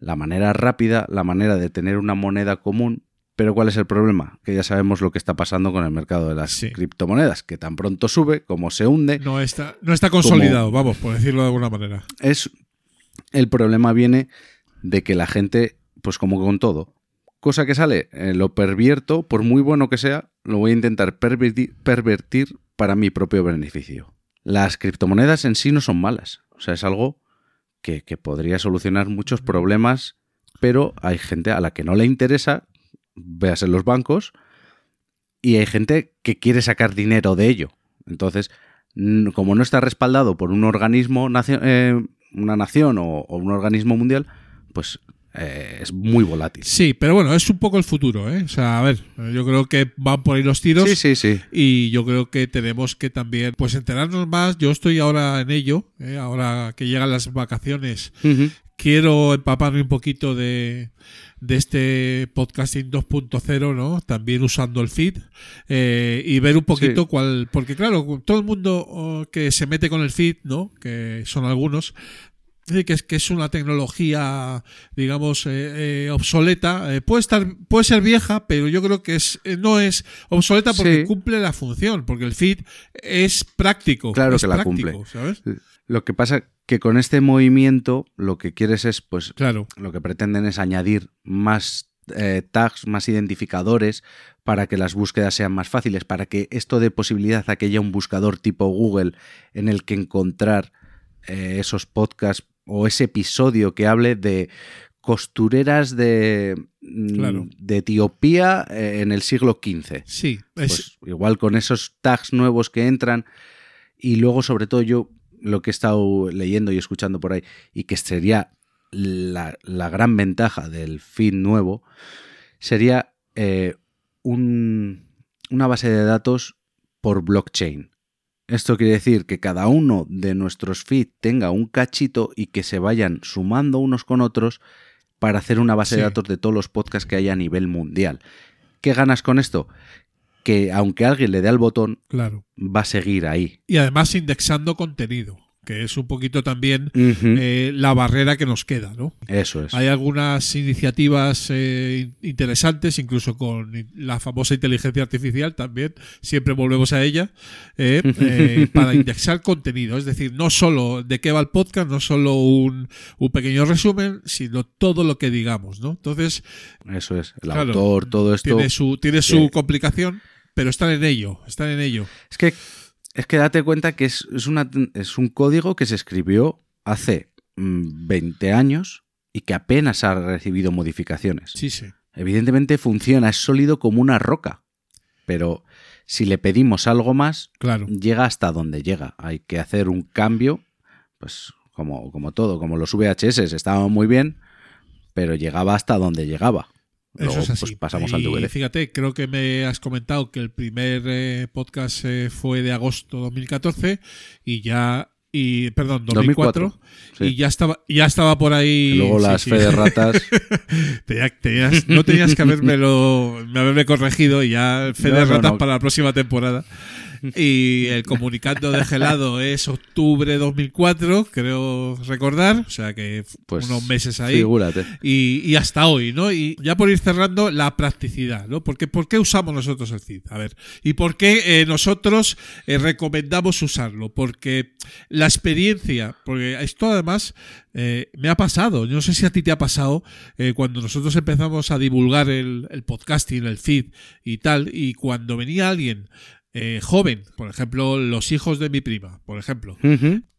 B: la manera rápida, la manera de tener una moneda común. Pero ¿cuál es el problema? Que ya sabemos lo que está pasando con el mercado de las
A: Sí.
B: criptomonedas, que tan pronto sube como se hunde.
A: No está, no está consolidado, vamos, por decirlo de alguna manera.
B: es el problema viene de que la gente, pues como con todo, cosa que sale, eh, lo pervierto, por muy bueno que sea, lo voy a intentar perverti- pervertir para mi propio beneficio. Las criptomonedas en sí no son malas, o sea, es algo que, que podría solucionar muchos problemas, pero hay gente a la que no le interesa, veas en los bancos, y hay gente que quiere sacar dinero de ello. Entonces, como no está respaldado por un organismo, eh, una nación o, o un organismo mundial, pues eh, es muy volátil.
A: Sí, pero bueno, es un poco el futuro, ¿eh? O sea, a ver, yo creo que van por ahí los tiros.
B: Sí, sí, sí.
A: Y yo creo que tenemos que también, pues enterarnos más. Yo estoy ahora en ello, ¿eh? ahora que llegan las vacaciones. Quiero empaparme un poquito de, de este podcasting 2.0, ¿no? También usando el feed eh, y ver un poquito
B: Sí.
A: cuál. Porque, claro, todo el mundo oh, que se mete con el feed, ¿no? Que son algunos. Que es, que es una tecnología, digamos, eh, eh, obsoleta. Eh, puede estar, puede ser vieja, pero yo creo que es, no es obsoleta porque
B: Sí.
A: cumple la función, porque el feed es práctico.
B: Claro
A: es
B: que la cumple.
A: ¿sabes?
B: Lo que pasa que con este movimiento lo que quieres es, pues,
A: Claro.
B: lo que pretenden es añadir más tags, más identificadores para que las búsquedas sean más fáciles, para que esto dé posibilidad a que haya un buscador tipo Google en el que encontrar esos podcasts o ese episodio que hable de costureras de, mm,
A: Claro.
B: de Etiopía eh, en el siglo XV.
A: Sí, es,
B: Pues igual con esos tags nuevos que entran y luego sobre todo yo lo que he estado leyendo y escuchando por ahí y que sería la, la gran ventaja del feed nuevo sería eh, un- una base de datos por blockchain. Esto quiere decir que cada uno de nuestros feed tenga un cachito y que se vayan sumando unos con otros para hacer una base de datos de todos los podcasts que haya a nivel mundial. ¿Qué ganas con esto? Que aunque alguien le dé al botón,
A: claro.
B: va a seguir ahí.
A: Y además indexando contenido, que es un poquito también eh, la barrera que nos queda, ¿no?
B: Eso es.
A: Hay algunas iniciativas eh, in- interesantes, incluso con la famosa inteligencia artificial también, siempre volvemos a ella, eh, eh, para indexar contenido. Es decir, no solo de qué va el podcast, no solo un, un pequeño resumen, sino todo lo que digamos, ¿no? Entonces,
B: Eso es. El
A: Claro,
B: autor, todo esto.
A: tiene su, tiene su complicación, pero están en ello, están en ello.
B: Es que, es que date cuenta que es, es, una, es un código que se escribió hace mm, 20 años y que apenas ha recibido modificaciones.
A: Sí, sí.
B: Evidentemente funciona, es sólido como una roca. Pero si le pedimos algo más,
A: Claro.
B: llega hasta donde llega. Hay que hacer un cambio, pues como, como todo, como los VHS estaban muy bien, pero llegaba hasta donde llegaba.
A: Eso
B: Luego,
A: es así.
B: pues, pasamos al DVD.
A: Fíjate, creo que me has comentado que el primer eh, podcast eh, fue de agosto 2014 y ya y perdón 2004,
B: 2004, sí.
A: y ya estaba ya estaba por ahí
B: Y luego las
A: sí.
B: fe de ratas.
A: Tenías- no tenías que habérmelo, haberme corregido y ya fe
B: No,
A: de
B: no,
A: ratas
B: no.
A: para la próxima temporada. Y el comunicando de gelado es octubre 2004, creo recordar, o sea que
B: Pues
A: unos meses ahí.
B: Figúrate.
A: Y, y hasta hoy, ¿no? Y ya por ir cerrando, la practicidad, ¿no? Porque, ¿Por qué usamos nosotros el CID? A ver, ¿y por qué eh, nosotros eh, recomendamos usarlo? Porque la experiencia, porque esto además eh, me ha pasado, yo no sé si a ti te ha pasado, eh, cuando nosotros empezamos a divulgar el, el podcasting, el feed y tal, y cuando venía alguien eh, joven, por ejemplo, los hijos de mi prima, por ejemplo,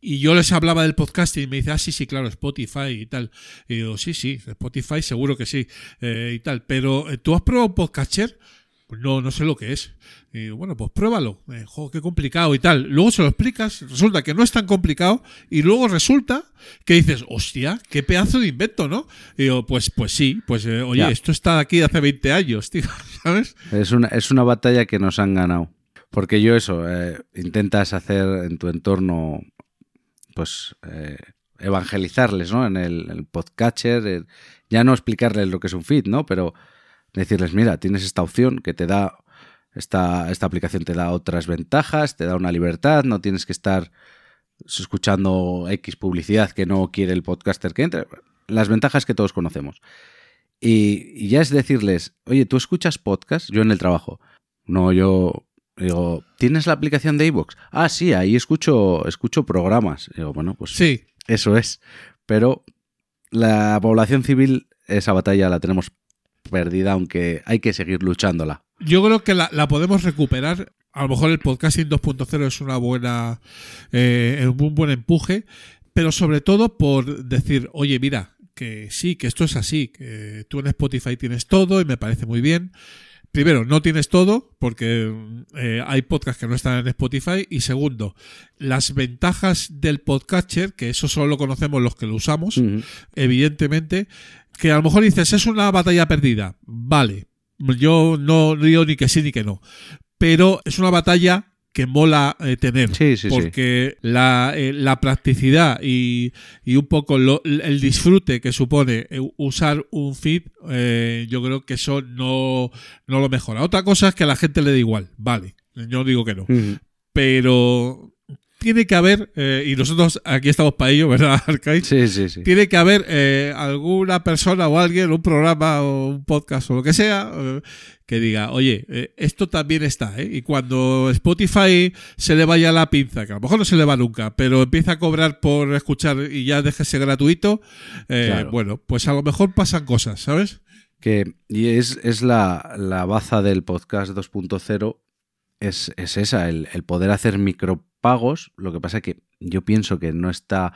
A: y yo les hablaba del podcasting y me dice, ah, sí, sí, claro, Spotify y tal. Y digo, sí, sí, Spotify seguro que sí, eh, y tal. Pero, eh, ¿tú has probado un Podcatcher? Pues no, no sé lo que es. Y digo, bueno, pues pruébalo. Eh, jo, qué complicado y tal. Luego se lo explicas, resulta que no es tan complicado y luego resulta que dices, hostia, qué pedazo de invento, ¿no? Y digo, pues, pues sí, pues eh, oye,
B: Ya.
A: esto está aquí hace 20 años, tío, ¿sabes?
B: Es una, es una batalla que nos han ganado. Porque yo eso, eh, intentas hacer en tu entorno, pues, eh, evangelizarles, ¿no? En el, podcatcher, eh, ya no explicarles lo que es un feed, ¿no? Pero decirles, mira, tienes esta opción que te da, esta, esta aplicación te da otras ventajas, te da una libertad, no tienes que estar escuchando X publicidad que no quiere el podcaster que entre. Las ventajas que todos conocemos. Y, y ya es decirles, oye, ¿tú escuchas podcast? Yo en el trabajo. No, yo digo, ¿tienes la aplicación de iVoox? Ah, sí, ahí escucho, escucho programas. Digo, bueno, pues
A: Sí,
B: eso es. Pero la población civil, esa batalla la tenemos perdida, aunque hay que seguir luchándola.
A: Yo creo que la, la podemos recuperar. A lo mejor el podcasting 2.0 es una buena, eh, un buen empuje, pero sobre todo por decir, oye, mira, que sí, que esto es así, que tú en Spotify tienes todo y me parece muy bien. Primero, no tienes todo porque eh, hay podcasts que no están en Spotify. Y segundo, las ventajas del podcatcher, que eso solo lo conocemos los que lo usamos, evidentemente, que a lo mejor dices, es una batalla perdida. Vale, yo no digo ni que sí ni que no. Pero es una batalla que mola eh, tener.
B: Sí, sí, sí.
A: porque La, eh, la practicidad y, y un poco lo- el disfrute que supone eh, usar un feed, eh, yo creo que eso no, no lo mejora. Otra cosa es que a la gente le da igual. Vale, yo digo que no pero tiene que haber, eh, y nosotros aquí estamos para ello, ¿verdad, Arcade?
B: Sí, sí, sí.
A: Tiene que haber eh, alguna persona o alguien, un programa o un podcast o lo que sea, eh, que diga, oye, esto también está, ¿eh? Y cuando Spotify se le vaya la pinza, que a lo mejor no se le va nunca, pero empieza a cobrar por escuchar y ya déjese gratuito,
B: Claro.
A: bueno, pues a lo mejor pasan cosas, ¿sabes?
B: Que, y es, es la, la baza del podcast 2.0, es, es esa, el, el poder hacer micropagos. Lo que pasa que yo pienso que no está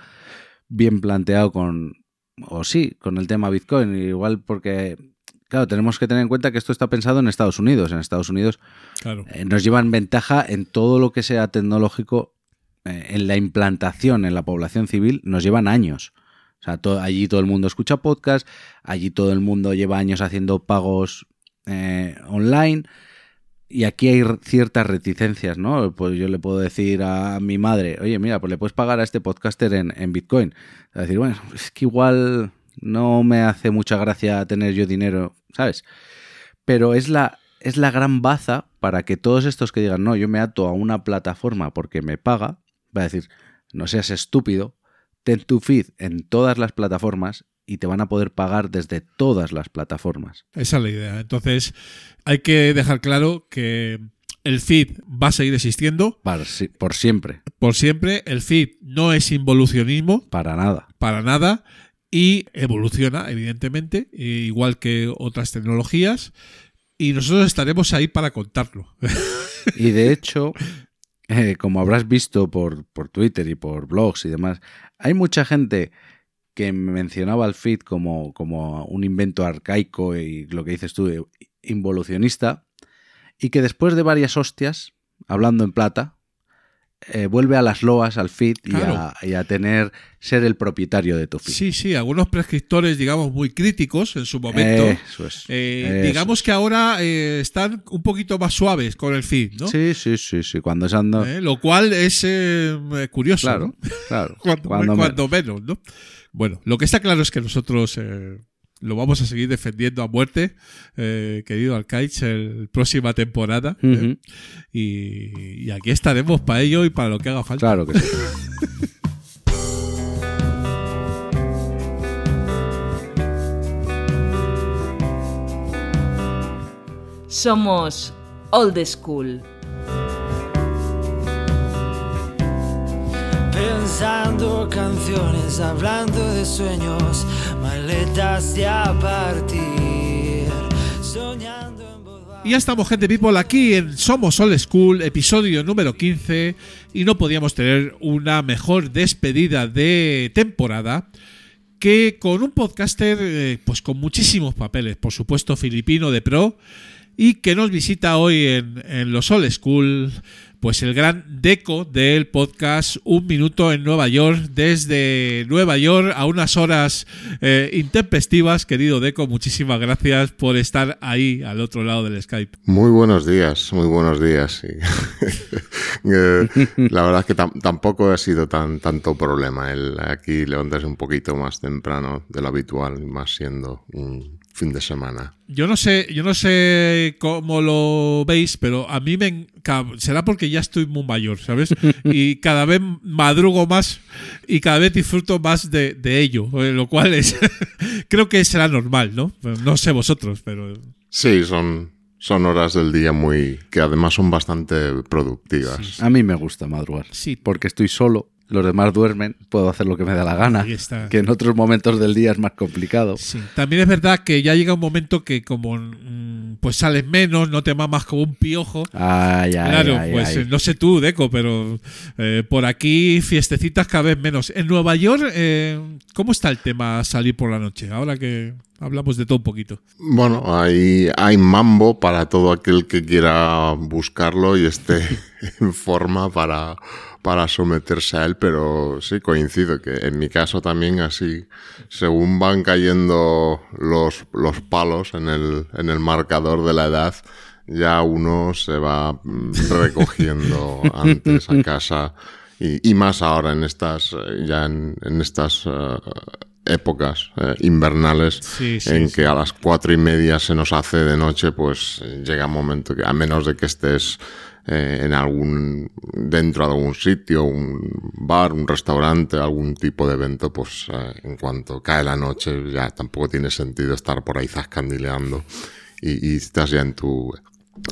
B: bien planteado con, o sí, con el tema Bitcoin. Igual porque, claro, tenemos que tener en cuenta que esto está pensado en Estados Unidos. En Estados Unidos
A: Claro.
B: eh, nos llevan ventaja en todo lo que sea tecnológico, eh, en la implantación en la población civil, nos llevan años. O sea, to- allí todo el mundo escucha podcast, allí todo el mundo lleva años haciendo pagos eh, online. Y aquí hay ciertas reticencias, ¿no? Pues yo le puedo decir a mi madre, oye, mira, pues le puedes pagar a este podcaster en, en Bitcoin. A decir, bueno, es que igual no me hace mucha gracia tener yo dinero, ¿sabes? Pero es la, es la gran baza para que todos estos que digan, no, yo me ato a una plataforma porque me paga, va a decir, no seas estúpido, ten tu feed en todas las plataformas y te van a poder pagar desde todas las plataformas.
A: Esa es la idea. Entonces, hay que dejar claro que el feed va a seguir existiendo
B: si- por siempre,
A: por siempre. El feed no es involucionismo
B: para nada.
A: para nada y evoluciona, evidentemente, igual que otras tecnologías. Y nosotros estaremos ahí para contarlo.
B: Y de hecho, eh, como habrás visto por, por Twitter y por blogs y demás, hay mucha gente que mencionaba el feed como, como un invento arcaico y lo que dices tú, eh, involucionista, y que después de varias hostias, hablando en plata, eh, vuelve a las loas, al feed y, a, y a tener ser el propietario de tu feed.
A: Sí, sí, algunos prescriptores, digamos, muy críticos en su momento.
B: Eso es.
A: eh,
B: Eso
A: digamos que ahora eh, están un poquito más suaves con el feed, ¿no?
B: Sí, sí, sí, sí. Cuando se anda.
A: Eh, lo cual es curioso.
B: Claro,
A: ¿no?
B: claro.
A: Cuando,
B: cuando
A: menos, ¿no? Bueno, lo que está claro es que nosotros eh, lo vamos a seguir defendiendo a muerte, eh, querido Alcaich, el próxima temporada. ¿eh? Y, y aquí estaremos para ello y para lo que haga falta.
B: Claro que sí.
C: Somos Old School.
D: Pensando canciones, hablando de sueños, maletas de a partir, soñando en.
A: Y ya estamos, gente people, aquí en Somos Old School, episodio número 15, y no podíamos tener una mejor despedida de temporada que con un podcaster eh, pues con muchísimos papeles, por supuesto filipino de pro, y que nos visita hoy en, en los Old School, pues el gran Deco del podcast Un Minuto en Nueva York, desde Nueva York a unas horas eh, intempestivas. Querido Deco, muchísimas gracias por estar ahí al otro lado del Skype.
F: Muy buenos días, muy buenos días. sí. Eh, la verdad es que tam- tampoco ha sido tan tanto problema el aquí levantarse un poquito más temprano de lo habitual, más siendo un fin de semana.
A: Yo no sé, yo no sé cómo lo veis, pero a mí me será porque ya estoy muy mayor, ¿sabes? Y cada vez madrugo más y cada vez disfruto más de, de ello, eh, lo cual es creo que será normal, ¿no? No sé vosotros, pero
F: Sí, son, son horas del día muy que además son bastante productivas.
B: A mí me gusta madrugar.
A: Sí.
B: Porque estoy solo, los demás duermen, puedo hacer lo que me da la gana.
A: Ahí está.
B: Que en otros momentos del día es más complicado.
A: sí. También es verdad que ya llega un momento que como mm, pues sales menos, no te mamas como un piojo.
B: Ay, ay,
A: Claro,
B: ay,
A: pues
B: ay.
A: eh, no sé tú, Deco, pero eh, por aquí fiestecitas cada vez menos. En Nueva York, eh, ¿cómo está el tema salir por la noche? Ahora que hablamos de todo un poquito.
F: Bueno, hay, hay mambo para todo aquel que quiera buscarlo y esté en forma para, para someterse a él, pero sí coincido que en mi caso también así, según van cayendo los, los palos en el, en el marcador de la edad, ya uno se va mm, recogiendo antes a casa y, y más ahora en estas, eh, ya en, en estas eh, épocas eh, invernales
A: Sí, sí,
F: en
A: sí.
F: que a las cuatro y media se nos hace de noche, pues llega un momento que, a menos de que estés eh, en algún, dentro de algún sitio, un bar, un restaurante, algún tipo de evento, pues eh, en cuanto cae la noche ya tampoco tiene sentido estar por ahí zascandileando y, y estás ya en tu,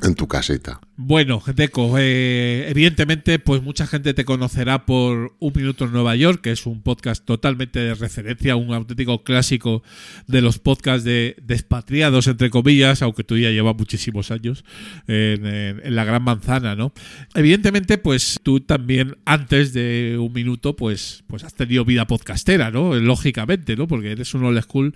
F: en tu casita.
A: Bueno, Deco, eh, evidentemente, pues mucha gente te conocerá por Un Minuto en Nueva York, que es un podcast totalmente de referencia, un auténtico clásico de los podcasts de, de expatriados, entre comillas, aunque tú ya llevas muchísimos años en, la Gran Manzana, ¿no? Evidentemente, pues tú también, antes de Un Minuto, pues, pues has tenido vida podcastera, ¿no? Lógicamente, ¿no? Porque eres un old school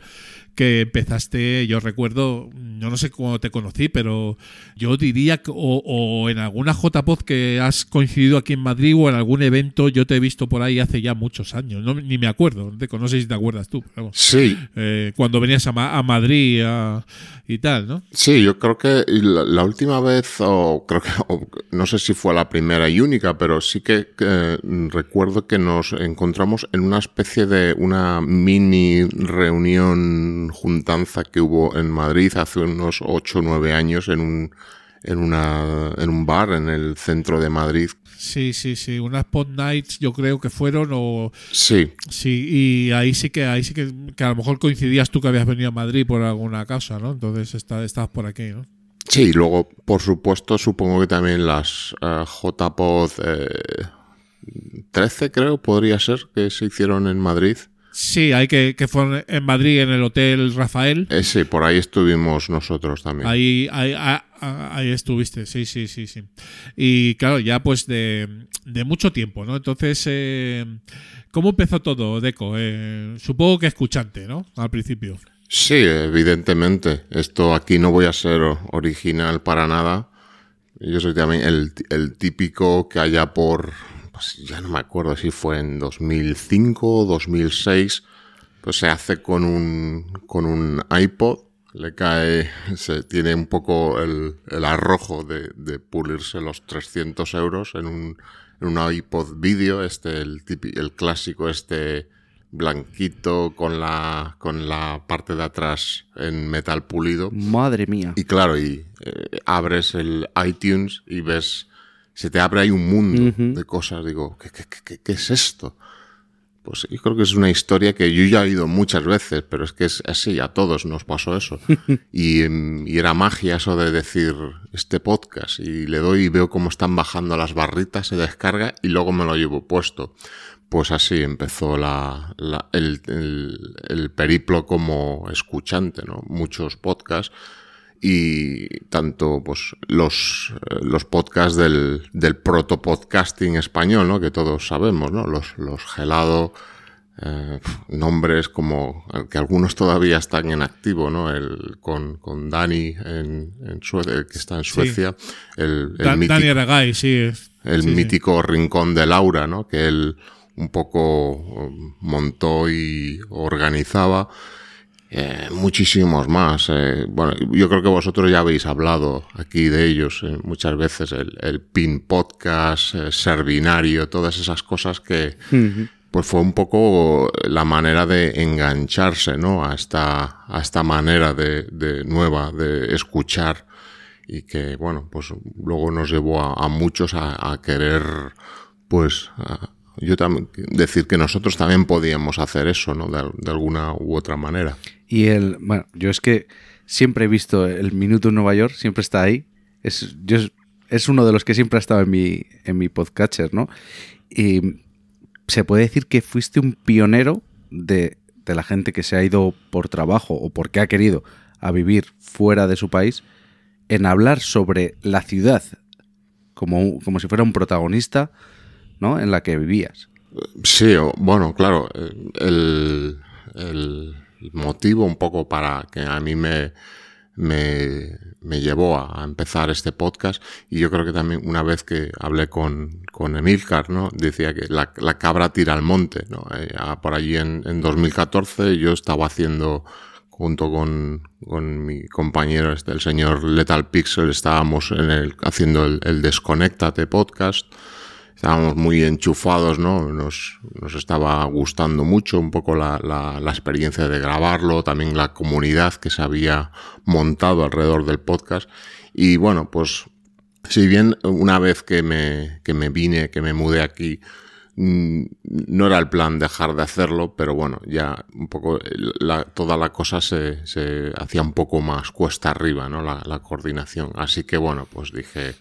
A: que empezaste, yo recuerdo, yo no sé cómo te conocí, pero yo diría que o, o en alguna JPod que has coincidido aquí en Madrid o en algún evento, yo te he visto por ahí hace ya muchos años, no, ni me acuerdo, no sé si te acuerdas tú, vamos.
F: Sí,
A: Eh, cuando venías a, Ma- a Madrid a- y tal, ¿no?
F: Sí, yo creo que la, la última vez, o creo que, o no sé si fue la primera y única, pero sí que, mm, recuerdo que nos encontramos en una especie de una mini reunión juntanza que hubo en Madrid hace unos ocho o nueve años en un, en una, en un bar en el centro de Madrid.
A: Sí, sí, sí, unas pod nights yo creo que fueron o
F: Sí,
A: sí, y ahí sí que ahí sí que, que a lo mejor coincidías tú que habías venido a Madrid por alguna causa, ¿no? Entonces está, estabas por aquí, ¿no?
F: Sí, y luego, por supuesto, supongo que también las eh, JPod eh, 13, creo, podría ser, que se hicieron en Madrid.
A: Sí, hay que, que fueron en Madrid en el Hotel Rafael.
F: Eh, sí, por ahí estuvimos nosotros también.
A: Ahí, ahí, ah, ah, ahí estuviste, sí, sí, sí, sí. Y claro, ya pues de, de mucho tiempo, ¿no? Entonces, eh, ¿cómo empezó todo, Deco? Eh, supongo que escuchante, ¿no? Al principio.
F: Sí, evidentemente. Esto aquí no voy a ser original para nada. Yo soy también el, el típico que allá por pues ya no me acuerdo si fue en 2005 o 2006, pues se hace con un, con un iPod, le cae, se tiene un poco el, el arrojo de, de pulirse los 300 euros en un, en un iPod vídeo, este, el, típi- el clásico este blanquito con la, con la parte de atrás en metal pulido.
B: Madre mía.
F: Y claro, y eh, abres el iTunes y ves, se te abre ahí un mundo de cosas. Digo, ¿qué, qué, qué, qué es esto? Pues yo creo que es una historia que yo ya he oído muchas veces, pero es que es así, a todos nos pasó eso. y, y era magia eso de decir este podcast y le doy y veo cómo están bajando las barritas, se descarga y luego me lo llevo puesto. Pues así empezó la, la- el, el- el periplo como escuchante, ¿no? Muchos podcasts y tanto pues los, los podcasts del, del proto-podcasting español, ¿no? Que todos sabemos, ¿no? Los, los gelado, eh, nombres como que algunos todavía están en activo, ¿no? El, con, con Dani en, en Suecia, que está en Suecia, el, el
A: Da-
F: mítico-
A: Dani Aragay, sí.
F: el
A: sí, sí.
F: mítico rincón de Laura, ¿no? Que él un poco um, montó y organizaba. Eh, muchísimos más. eh, bueno, yo creo que vosotros ya habéis hablado aquí de ellos eh, muchas veces. El, el PIN Podcast, eh, Servinario, todas esas cosas que pues fue un poco la manera de engancharse, ¿no? A esta, a esta manera de, de nueva de escuchar y que, bueno, pues luego nos llevó a, a muchos a, a querer, pues, a- yo también, decir que nosotros también podíamos hacer eso, ¿no? De, alguna u otra manera.
B: Y el, bueno, yo es que siempre he visto el minuto en Nueva York, siempre está ahí. Es, yo es, uno de los que siempre ha estado en mi, en mi podcatcher, ¿no? Y se puede decir que fuiste un pionero de, de la gente que se ha ido por trabajo o porque ha querido a vivir fuera de su país en hablar sobre la ciudad como, como si fuera un protagonista, ¿no? En la que vivías.
F: Sí, bueno, claro, el, el motivo un poco para que a mí me, me, me llevó a, empezar este podcast y yo creo que también una vez que hablé con, con Emilcar, ¿no? Decía que la, la cabra tira al monte, ¿no? Eh, por allí en, en 2014 yo estaba haciendo junto con, con mi compañero, este, el señor Lethal Pixel, estábamos en el, haciendo el, el Desconéctate podcast estábamos muy enchufados, ¿no? Nos, nos estaba gustando mucho un poco la, la, experiencia de grabarlo, también la comunidad que se había montado alrededor del podcast. Y bueno, pues si bien una vez que me, que me vine, que me mudé aquí, mm, no era el plan dejar de hacerlo, pero bueno, ya un poco toda la cosa se, se hacía un poco más cuesta arriba, ¿no? La, la coordinación. Así que bueno, pues dije,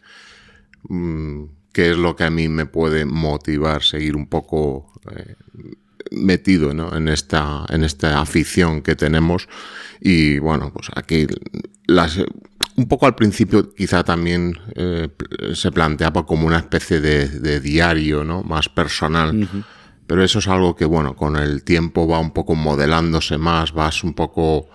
F: mm, qué es lo que a mí me puede motivar seguir un poco eh, metido ¿no? en esta en esta afición que tenemos. Y bueno pues aquí las un poco al principio quizá también eh, se planteaba como una especie de, de diario no más personal. Pero eso es algo que bueno con el tiempo va un poco modelándose más vas un poco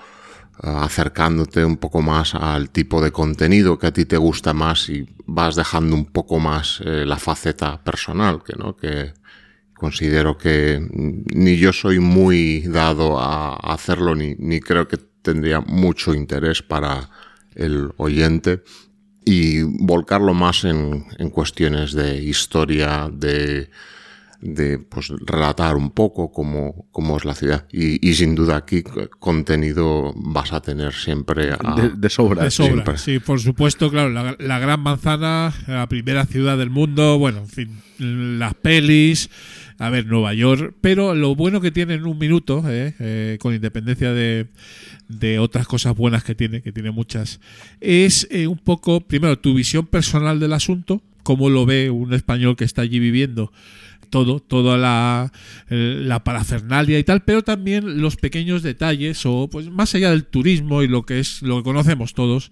F: acercándote un poco más al tipo de contenido que a ti te gusta más y vas dejando un poco más eh, la faceta personal, que no, que considero que ni yo soy muy dado a a hacerlo ni, ni creo que tendría mucho interés para el oyente. Y volcarlo más en, en cuestiones de historia, de, de pues, relatar un poco cómo, cómo es la ciudad. Y, y sin duda aquí contenido vas a tener siempre a,
B: De, de sobra.
A: De sobra,
F: siempre.
A: sí, por supuesto, claro, la, la gran manzana, la primera ciudad del mundo, bueno, en fin, las pelis, a ver, Nueva York, pero lo bueno que tiene en un minuto, eh, eh, con independencia de, de otras cosas buenas que tiene, que tiene muchas, es eh, un poco, primero, tu visión personal del asunto, cómo lo ve un español que está allí viviendo, todo, toda la, la parafernalia y tal, pero también los pequeños detalles o pues más allá del turismo y lo que es lo que conocemos todos,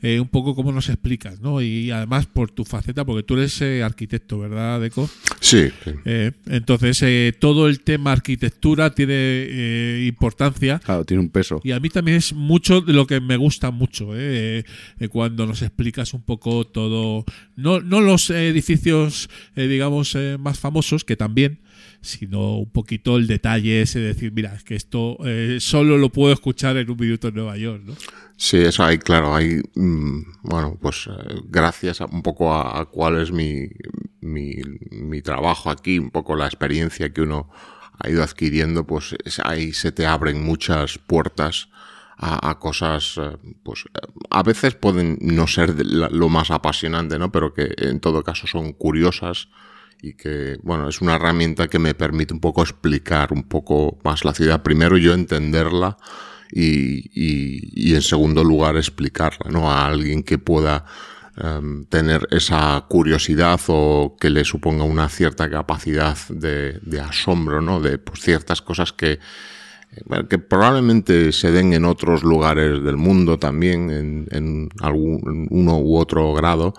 A: eh, un poco cómo nos explicas, ¿no? Y además por tu faceta, porque tú eres eh, arquitecto, ¿verdad, Deco?
F: Sí, sí.
A: Eh, entonces eh, todo el tema arquitectura tiene eh, importancia.
B: Claro, tiene un peso.
A: Y a mí también es mucho de lo que me gusta mucho, cuando nos explicas un poco todo, no, no los edificios, digamos, eh, más famosos, que también, sino un poquito el detalle ese de decir, mira, es que esto eh, solo lo puedo escuchar en un minuto en Nueva York, ¿no?
F: Sí, eso hay, claro, hay, mm, bueno, pues eh, gracias a, un poco a, cuál es mi, mi, trabajo aquí, un poco la experiencia que uno ha ido adquiriendo, pues es- ahí se te abren muchas puertas a, cosas, eh, pues a veces pueden no ser lo más apasionante, ¿no? Pero que en todo caso son curiosas y que, bueno, es una herramienta que me permite un poco explicar un poco más la ciudad. Primero yo entenderla y, y, y en segundo lugar explicarla, ¿no? A alguien que pueda em, tener esa curiosidad o que le suponga una cierta capacidad de, de asombro, ¿no? De pues, ciertas cosas que, que probablemente se den en otros lugares del mundo también, en, en algún uno u otro grado,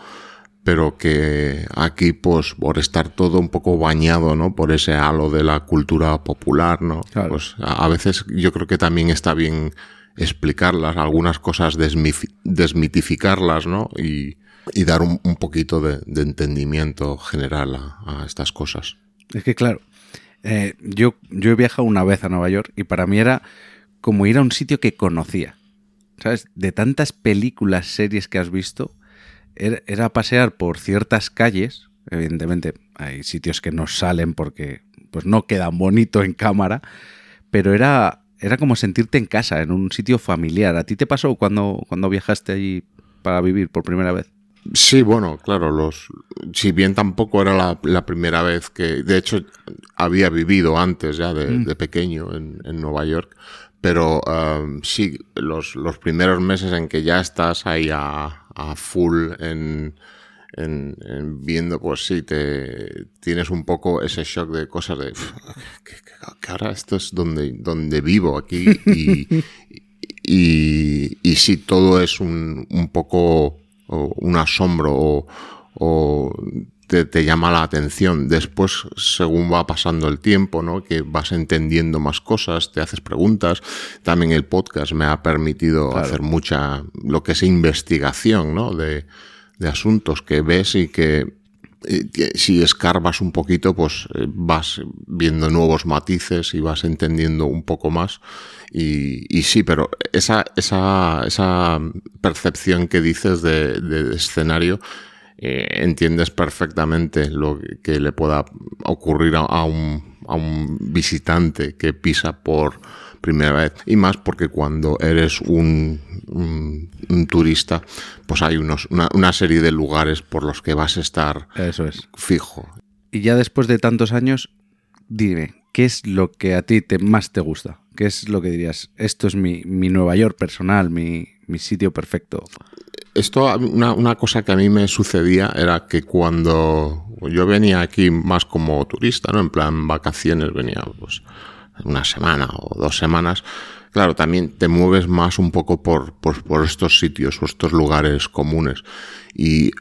F: pero que aquí, pues, por estar todo un poco bañado, ¿no? Por ese halo de la cultura popular, ¿no?
B: Claro.
F: Pues a, veces yo creo que también está bien explicarlas, algunas cosas desmitificarlas, ¿no? Y, y dar un, un poquito de, de entendimiento general a, a estas cosas.
B: Es que claro, eh, yo, yo he viajado una vez a Nueva York y para mí era como ir a un sitio que conocía. ¿Sabes? De tantas películas, series que has visto, era, era pasear por ciertas calles. Evidentemente, hay sitios que no salen porque pues no quedan bonito en cámara, pero era, era como sentirte en casa, en un sitio familiar. ¿A ti te pasó cuando, cuando viajaste allí para vivir por primera vez?
F: Sí, bueno, claro, los, si bien tampoco era la, la primera vez que, de hecho, había vivido antes ya de, de pequeño en, en Nueva York, pero um, sí, los, los primeros meses en que ya estás ahí a, a full en, en, en viendo, pues sí, te tienes un poco ese shock de cosas de "Uf, que, que- que ahora esto es donde, donde vivo aquí y, y, y sí, todo es un, un poco o un asombro o, o te, te llama la atención. Después, según va pasando el tiempo, ¿no? que vas entendiendo más cosas, te haces preguntas. También el podcast me ha permitido hacer mucha, lo que es investigación, ¿no? De, de asuntos que ves y que que si escarbas un poquito, pues eh, vas viendo nuevos matices y vas entendiendo un poco más. Y, y sí, pero esa, esa, esa percepción que dices de, de escenario, eh, entiendes perfectamente lo que le pueda ocurrir a, a un, a un visitante que pisa por primera vez. Y más porque cuando eres un, un, un turista, pues hay unos, una, una serie de lugares por los que vas a estar
B: Eso es.
F: fijo.
B: Y ya después de tantos años, dime, ¿qué es lo que a ti te, más te gusta? ¿Qué es lo que dirías? Esto es mi, mi Nueva York personal, mi, mi sitio perfecto.
F: Esto, una, una cosa que a mí me sucedía era que cuando yo venía aquí más como turista, ¿no? En plan vacaciones, venía pues una semana o dos semanas. Claro, también te mueves más un poco por, por, por estos sitios o estos lugares comunes. Y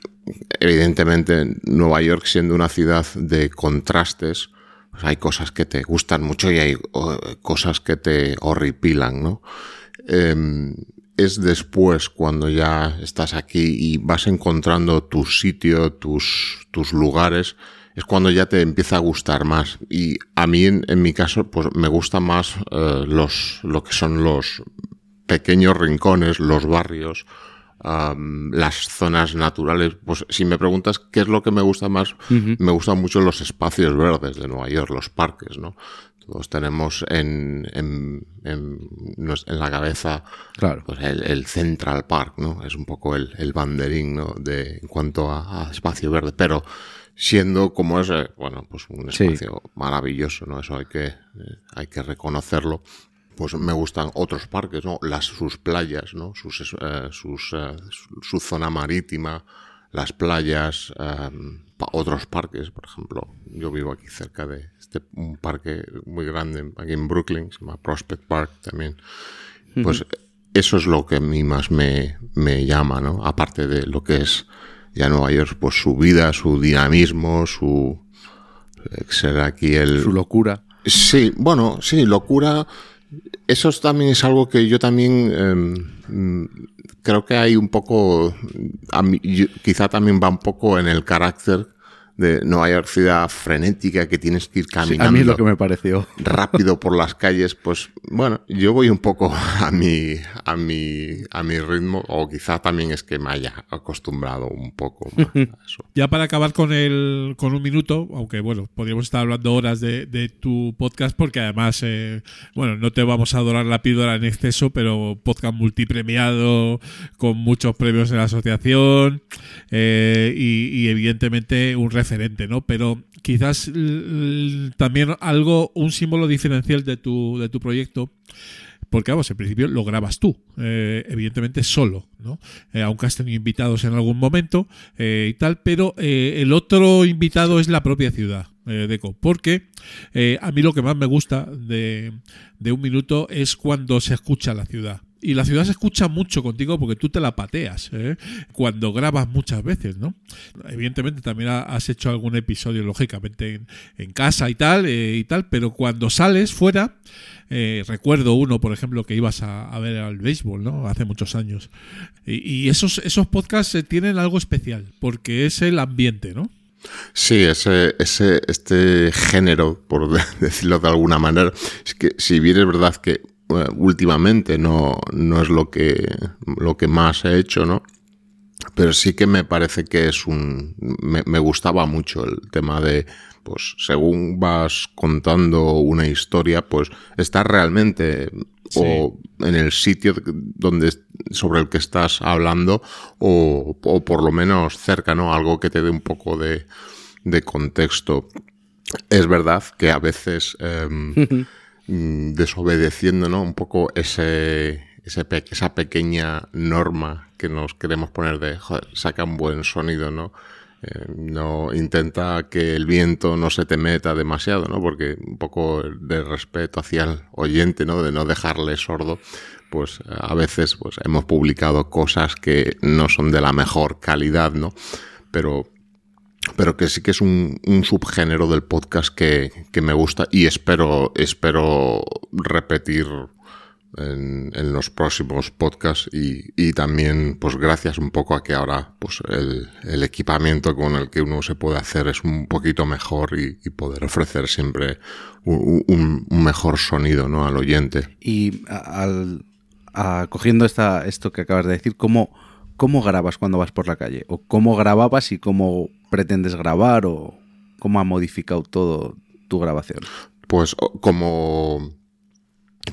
F: evidentemente Nueva York siendo una ciudad de contrastes, pues hay cosas que te gustan mucho y hay cosas que te horripilan, ¿no? Em, es después cuando ya estás aquí y vas encontrando tu sitio, tus, tus lugares, es cuando ya te empieza a gustar más. Y a mí, en, en mi caso, pues me gusta más eh, los, lo que son los pequeños rincones, los barrios, am, las zonas naturales. Pues si me preguntas qué es lo que me gusta más, me gustan mucho los espacios verdes de Nueva York, los parques, ¿no? Todos tenemos en, en, en, en la cabeza
B: Claro.
F: pues el, el Central Park, ¿no? Es un poco el, el banderín, ¿no? De, en cuanto a, a espacio verde, pero siendo como es, eh, bueno, pues un
B: Sí.
F: espacio maravilloso, ¿no? Eso hay que, eh, hay que reconocerlo. Pues me gustan otros parques, ¿no? Las, sus playas, ¿no? Sus, eh, sus, eh, su, zona marítima, las playas, pa- otros parques, por ejemplo. Yo vivo aquí cerca de este, un parque muy grande aquí en Brooklyn, se llama Prospect Park también. Pues eso es lo que a mí más me, me llama, ¿no? Aparte de lo que es ya Nueva York, pues su vida, su dinamismo, su... eh, ser aquí el...
B: Su locura.
F: Sí, bueno, sí, locura. Eso es- también es algo que yo también em, creo que hay un poco, a quizá también va un poco en el carácter de Nueva ciudad frenética que tienes que ir
B: Sí,
F: caminando
B: a mí es lo que me pareció.
F: rápido por las calles, pues bueno, yo voy un poco a mi, a mi, a mi ritmo, o quizá también es que me haya acostumbrado un poco más a eso.
A: Ya para acabar con el con un minuto, aunque bueno, podríamos estar hablando horas de, de tu podcast, porque además, eh, bueno, no te vamos a dorar la píldora en exceso, pero podcast multipremiado, con muchos premios en la asociación, eh, y, y evidentemente un referente, ¿no? Pero quizás también algo, un símbolo diferencial de tu, de tu proyecto porque vamos, en principio lo grabas tú, eh, evidentemente solo, ¿no? Eh, aunque has tenido invitados en algún momento eh, y tal, pero el otro invitado es la propia ciudad. Deco, porque a mí lo que más me gusta de, de un minuto es cuando se escucha la ciudad. Y la ciudad se escucha mucho contigo porque tú te la pateas ¿eh? cuando grabas muchas veces, ¿no? Evidentemente también ha- has hecho algún episodio, lógicamente, en, casa y tal, eh, y tal, pero cuando sales fuera, eh, recuerdo uno, por ejemplo, que ibas a, ver al béisbol, ¿no? Hace muchos años. Y, y esos, esos podcasts eh, tienen algo especial, porque es el ambiente, ¿no?
F: Sí, ese, ese, este género, por de- decirlo de alguna manera, es que si bien es verdad que últimamente no, no es lo que, lo que más he hecho, ¿no? Pero sí que me parece que es un... Me, me gustaba mucho el tema de, pues, según vas contando una historia, pues, estar realmente o en el sitio donde sobre el que estás hablando o, o por lo menos cerca, ¿no? Algo que te dé un poco de, de contexto. Es verdad que a veces em, desobedeciendo, ¿no? Un poco ese, ese esa pequeña norma que nos queremos poner de, saca un buen sonido, ¿no? Eh, no intenta que el viento no se te meta demasiado, ¿no? Porque un poco de respeto hacia el oyente, ¿no? De no dejarle sordo, pues a veces pues hemos publicado cosas que no son de la mejor calidad, ¿no? Pero pero que sí que es un, un subgénero del podcast que, que me gusta y espero, espero repetir en, los próximos podcasts y, y también pues gracias un poco a que ahora pues el, equipamiento con el que uno se puede hacer es un poquito mejor y, poder ofrecer siempre un, mejor sonido ¿no? al oyente.
B: Y al, a- cogiendo esta, esto que acabas de decir, ¿cómo, ¿cómo grabas cuando vas por la calle? ¿O cómo grababas y cómo pretendes grabar? ¿O cómo ha modificado todo tu grabación?
F: Pues como,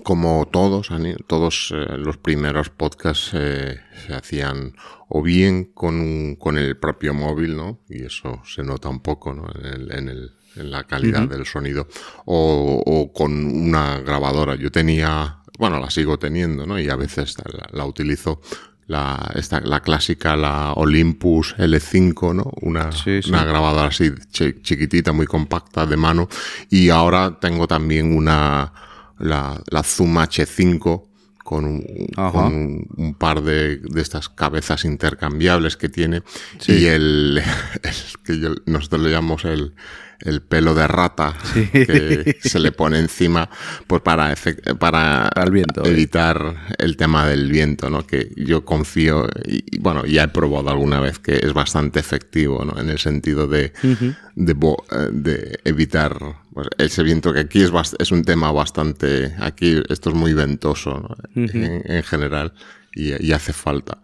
F: como todos, todos eh, los primeros podcasts eh, se hacían o bien con, un- con el propio móvil, ¿no? Y eso se nota un poco, ¿no? En, el- en el- en la calidad del sonido. O, o con una grabadora. Yo tenía, bueno, la sigo teniendo, ¿no? Y a veces la, la utilizo. La, esta, la clásica, la Olympus L5, ¿no? Una,
B: Sí, sí.
F: una grabadora así chi- chiquitita, muy compacta de mano. Y ahora tengo también una, la, la Zoom H5 con un, con un, un par de, de estas cabezas intercambiables que tiene.
B: Sí.
F: Y el, el que yo- nosotros le llamamos el, el pelo de rata
B: Sí.
F: que se le pone encima pues para, para,
B: Para el viento, eh.
F: evitar el tema del viento, ¿no? Que yo confío y, y, bueno, ya he probado alguna vez que es bastante efectivo, ¿no? En el sentido de, eh, de evitar pues, ese viento que aquí es, es un tema bastante, aquí esto es muy ventoso ¿no? en, en general y, y hace falta.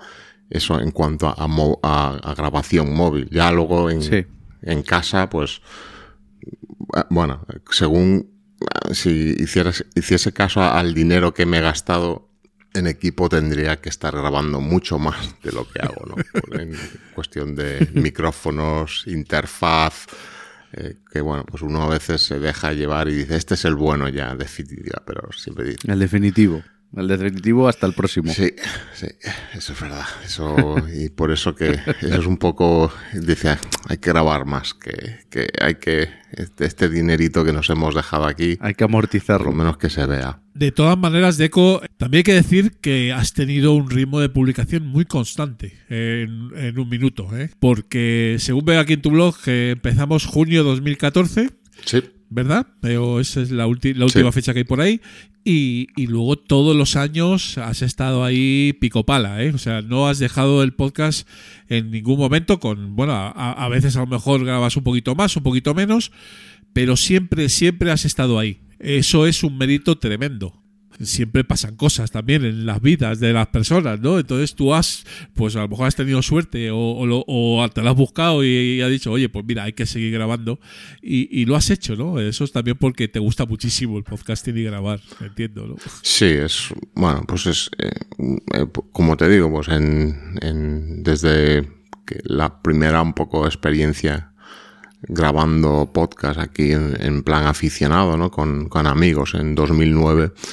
F: Eso en cuanto a, a- a grabación móvil. Ya luego en,
B: Sí.
F: en casa, pues bueno, según ah, si hicieras, hiciese caso al dinero que me he gastado en equipo, tendría que estar grabando mucho más de lo que hago, ¿no? En cuestión de micrófonos, interfaz, eh, que bueno, pues uno a veces se deja llevar y dice, este es el bueno ya, definitiva, pero siempre dice,
B: El definitivo. El definitivo hasta el próximo.
F: Sí, sí, eso es verdad. Eso, y por eso que eso es un poco, dice, "Ah, hay que grabar más, que, que hay que, este, este dinerito que nos hemos dejado aquí,
B: Hay que
F: por lo
B: amortizarlo.
F: menos que se vea.
A: De todas maneras, Deco, también hay que decir que has tenido un ritmo de publicación muy constante en, en un minuto, ¿eh? porque según veo aquí en tu blog, que empezamos junio 2014,
F: Sí,
A: ¿verdad? Pero esa es la, la última
F: Sí.
A: fecha que hay por ahí. Y, y luego todos los años has estado ahí pico pala, ¿eh? O sea, no has dejado el podcast en ningún momento con, bueno, a, a veces a lo mejor grabas un poquito más, un poquito menos, pero siempre, siempre has estado ahí. Eso es un mérito tremendo. Siempre pasan cosas también en las vidas de las personas, ¿no? Entonces tú has, pues a lo mejor has tenido suerte o, o o te lo has buscado y, y has dicho, oye, pues mira, hay que seguir grabando. Y, y lo has hecho, ¿no? Eso es también porque te gusta muchísimo el podcasting y grabar, entiendo, ¿no?
F: Sí, es bueno, pues es eh, eh, como te digo, pues en, desde la primera un poco experiencia grabando podcast aquí en, en plan aficionado, ¿no? Con, con amigos en 2009, pues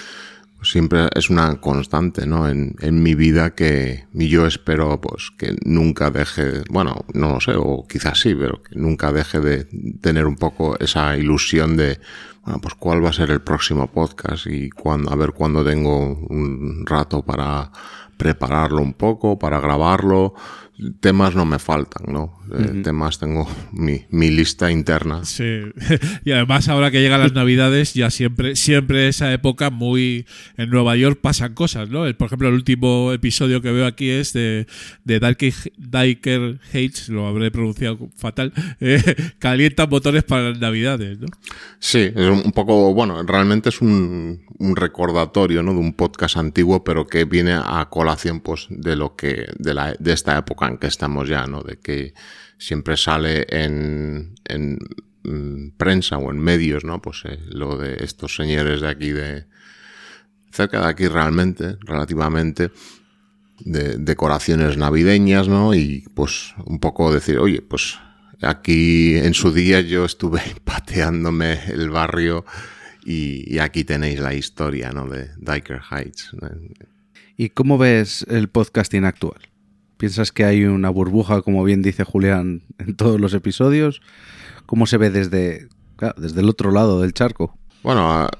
F: siempre es una constante, ¿no? En, en mi vida que yo espero, pues, que nunca deje, bueno, no lo sé, o quizás sí, pero que nunca deje de tener un poco esa ilusión de, bueno, pues cuál va a ser el próximo podcast y cuándo, a ver cuándo tengo un rato para prepararlo un poco, para grabarlo. Temas no me faltan, ¿no? Eh, Temas tengo mi, mi lista interna.
A: Sí. Y además ahora que llegan las navidades, ya siempre, siempre esa época muy en Nueva York pasan cosas, ¿no? Por ejemplo, el último episodio que veo aquí es de, de Diker, Diker Hates, lo habré pronunciado fatal, eh, calientan motores para las navidades, ¿no?
F: Sí, es un poco, bueno, realmente es un, un recordatorio, ¿no? De un podcast antiguo, pero que viene a colación, pues, de lo que, de la, de esta época que estamos ya, ¿no? De que siempre sale en, en mm, prensa o en medios, ¿no? Pues eh, lo de estos señores de aquí de, cerca de aquí realmente, relativamente, de decoraciones navideñas, ¿no? Y pues un poco decir, oye, pues aquí en su día yo estuve pateándome el barrio y, y aquí tenéis la historia, ¿no? De Diker Heights.
B: ¿Y cómo ves el podcasting actual? ¿Piensas que hay una burbuja, como bien dice Julián, en todos los episodios? ¿Cómo se ve desde, claro, desde el otro lado del charco?
F: Bueno, a-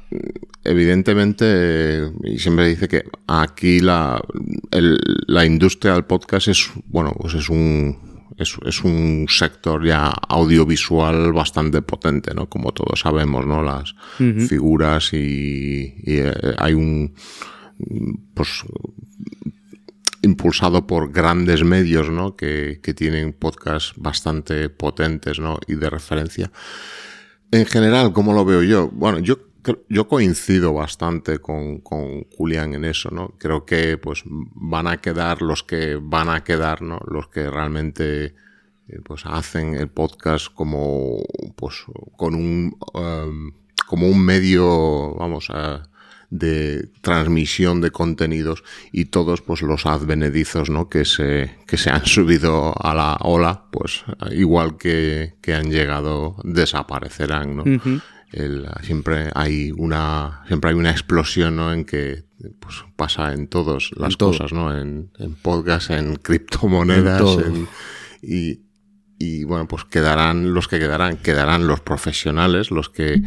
F: evidentemente, y siempre dice que aquí la, el- la industria del podcast es, bueno, pues es un, es, es un sector ya audiovisual bastante potente, ¿no? Como todos sabemos, ¿no? Las figuras y, y, eh, hay un, pues, impulsado por grandes medios, ¿no? Que, que tienen podcasts bastante potentes, ¿no? Y de referencia. En general, ¿cómo lo veo yo? Bueno, yo, yo coincido bastante con, con Julián en eso, ¿no? Creo que pues van a quedar los que van a quedar, ¿no? Los que realmente eh, pues hacen el podcast como pues con un um, como un medio, vamos a de transmisión de contenidos y todos pues los advenedizos ¿no? que se que se han subido a la ola pues igual que, que han llegado desaparecerán ¿no? El- siempre hay una siempre hay una explosión ¿no? en que pues pasa en todas las
B: En todo.
F: cosas no en, en podcast en criptomonedas
B: en-
F: y y bueno, pues quedarán los que quedarán, quedarán los profesionales, los que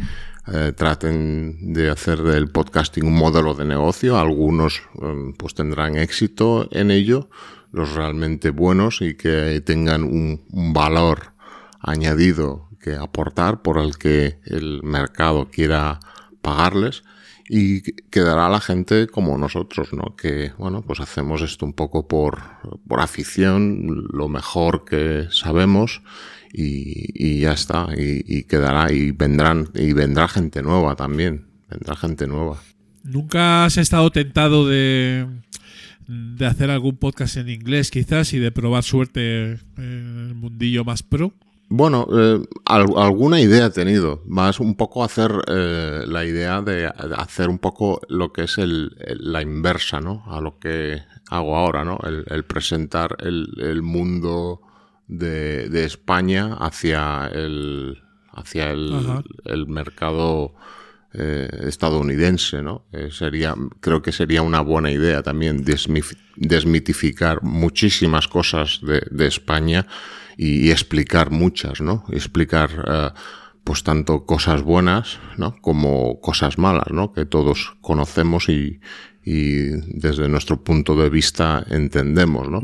F: eh, traten de hacer del podcasting un modelo de negocio. Algunos eh, pues tendrán éxito en ello, los realmente buenos y que tengan un, un valor añadido que aportar por el que el mercado quiera pagarles y quedará la gente como nosotros, ¿no? Que, bueno, pues hacemos esto un poco por, por afición, lo mejor que sabemos y, y ya está. Y, y quedará, y vendrán, y vendrá gente nueva también. Vendrá gente nueva.
A: ¿Nunca has estado tentado de, de hacer algún podcast en inglés quizás y de probar suerte en el mundillo más pro?
F: Bueno, eh, al- alguna idea he tenido. Más un poco hacer eh, la idea de hacer un poco lo que es el, el- la inversa, ¿no? A lo que hago ahora, ¿no? El, el presentar el, el mundo de, de España hacia el hacia el, mercado eh, estadounidense, ¿no? Sería, creo que sería una buena idea también desmif- desmitificar muchísimas cosas de, de España y, y explicar muchas, ¿no? Explicar, eh, pues tanto cosas buenas, ¿no? Como cosas malas, ¿no? Que todos conocemos y, y desde nuestro punto de vista entendemos, ¿no?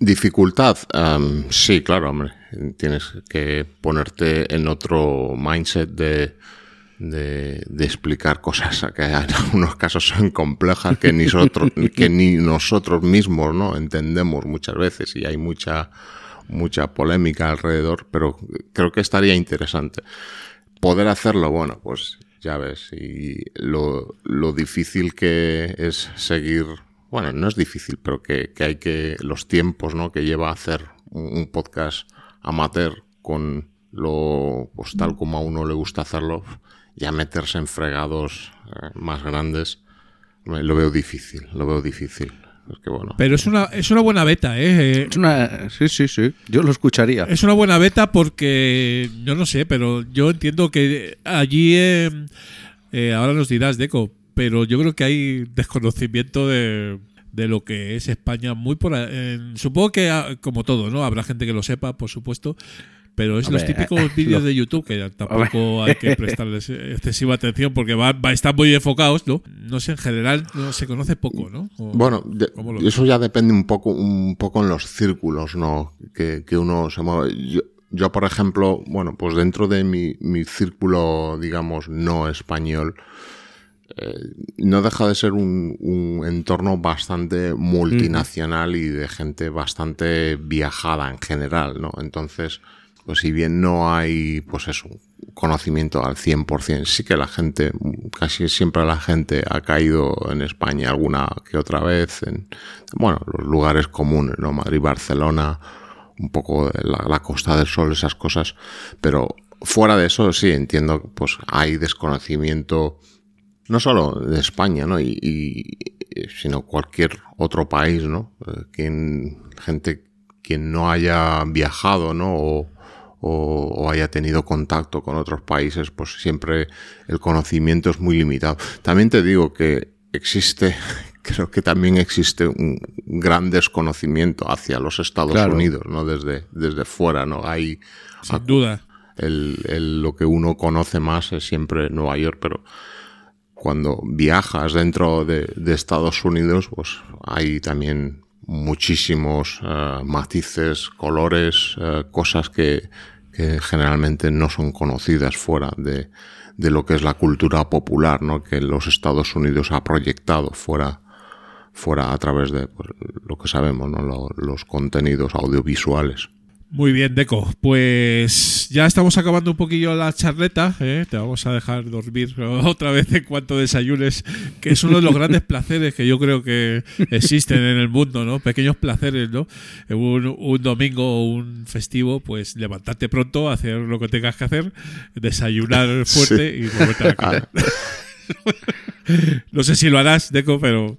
F: Dificultad, Am, sí, claro, hombre. Tienes que ponerte en otro mindset de, de, de explicar cosas que en algunos casos son complejas que ni nosotros, que ni nosotros mismos no entendemos muchas veces y hay mucha mucha polémica alrededor, pero creo que estaría interesante. Poder hacerlo, bueno, pues ya ves, y lo, difícil que es seguir, bueno, no es difícil, pero que, hay que, los tiempos, ¿no? Que lleva hacer un, podcast amateur con lo, pues tal como a uno le gusta hacerlo, ya meterse en fregados eh, más grandes, lo veo difícil, lo veo difícil. Es que bueno.
A: Pero es una, es una buena beta, ¿eh? Eh,
B: Es una, sí, sí, sí. Yo lo escucharía.
A: Es una buena beta porque, yo no sé, pero yo entiendo que allí, eh, eh, ahora nos dirás, Deco, pero yo creo que hay desconocimiento de, de lo que es España muy por... en- supongo que, ah, como todo, ¿no? Habrá gente que lo sepa, por supuesto, pero es los típicos vídeos
B: lo-
A: de YouTube que tampoco hay que prestarles excesiva atención porque va, va- están muy enfocados, ¿no? No sé, en general no, se conoce poco, ¿no? O-
F: Bueno, de- eso ya depende un poco, un poco en los círculos, ¿no? Que, que uno se mueve. Yo, yo, por ejemplo, bueno, pues dentro de mi, mi círculo, digamos, no español, eh, no deja de ser un, un entorno bastante multinacional y de gente bastante viajada en general, ¿no? Entonces, pues si bien no hay, pues eso, conocimiento al 100%, sí que la gente, casi siempre la gente ha caído en España alguna que otra vez, en, bueno, los lugares comunes, ¿no? Madrid, Barcelona, un poco la, la Costa del Sol, esas cosas, pero fuera de eso sí entiendo, pues hay desconocimiento no solo de España, ¿no? Y, y- sino cualquier otro país, ¿no? Eh, Quien, gente quien no haya viajado, ¿no? O- o haya tenido contacto con otros países, pues siempre el conocimiento es muy limitado. También te digo que existe, creo que también existe un gran desconocimiento hacia los Estados
B: Claro.
F: Unidos, ¿no? Desde, desde fuera, ¿no? Hay,
A: Sin duda.
F: el, el- lo que uno conoce más es siempre Nueva York, pero cuando viajas dentro de, de Estados Unidos, pues hay también muchísimos eh, matices, colores, eh, cosas que, que generalmente no son conocidas fuera de, de lo que es la cultura popular, ¿no? Que los Estados Unidos ha proyectado fuera fuera a través de pues, lo que sabemos, ¿no? Lo- los contenidos audiovisuales.
A: Muy bien, Deco. Pues ya estamos acabando un poquillo la charleta. ¿eh? Te vamos a dejar dormir otra vez en cuanto desayunes, que es uno de los grandes placeres que yo creo que existen en el mundo, ¿no? Pequeños placeres, ¿no? Un, un domingo o un festivo, pues levantarte pronto, hacer lo que tengas que hacer, desayunar fuerte y volverte a la cama. no sé si lo harás, Deco, pero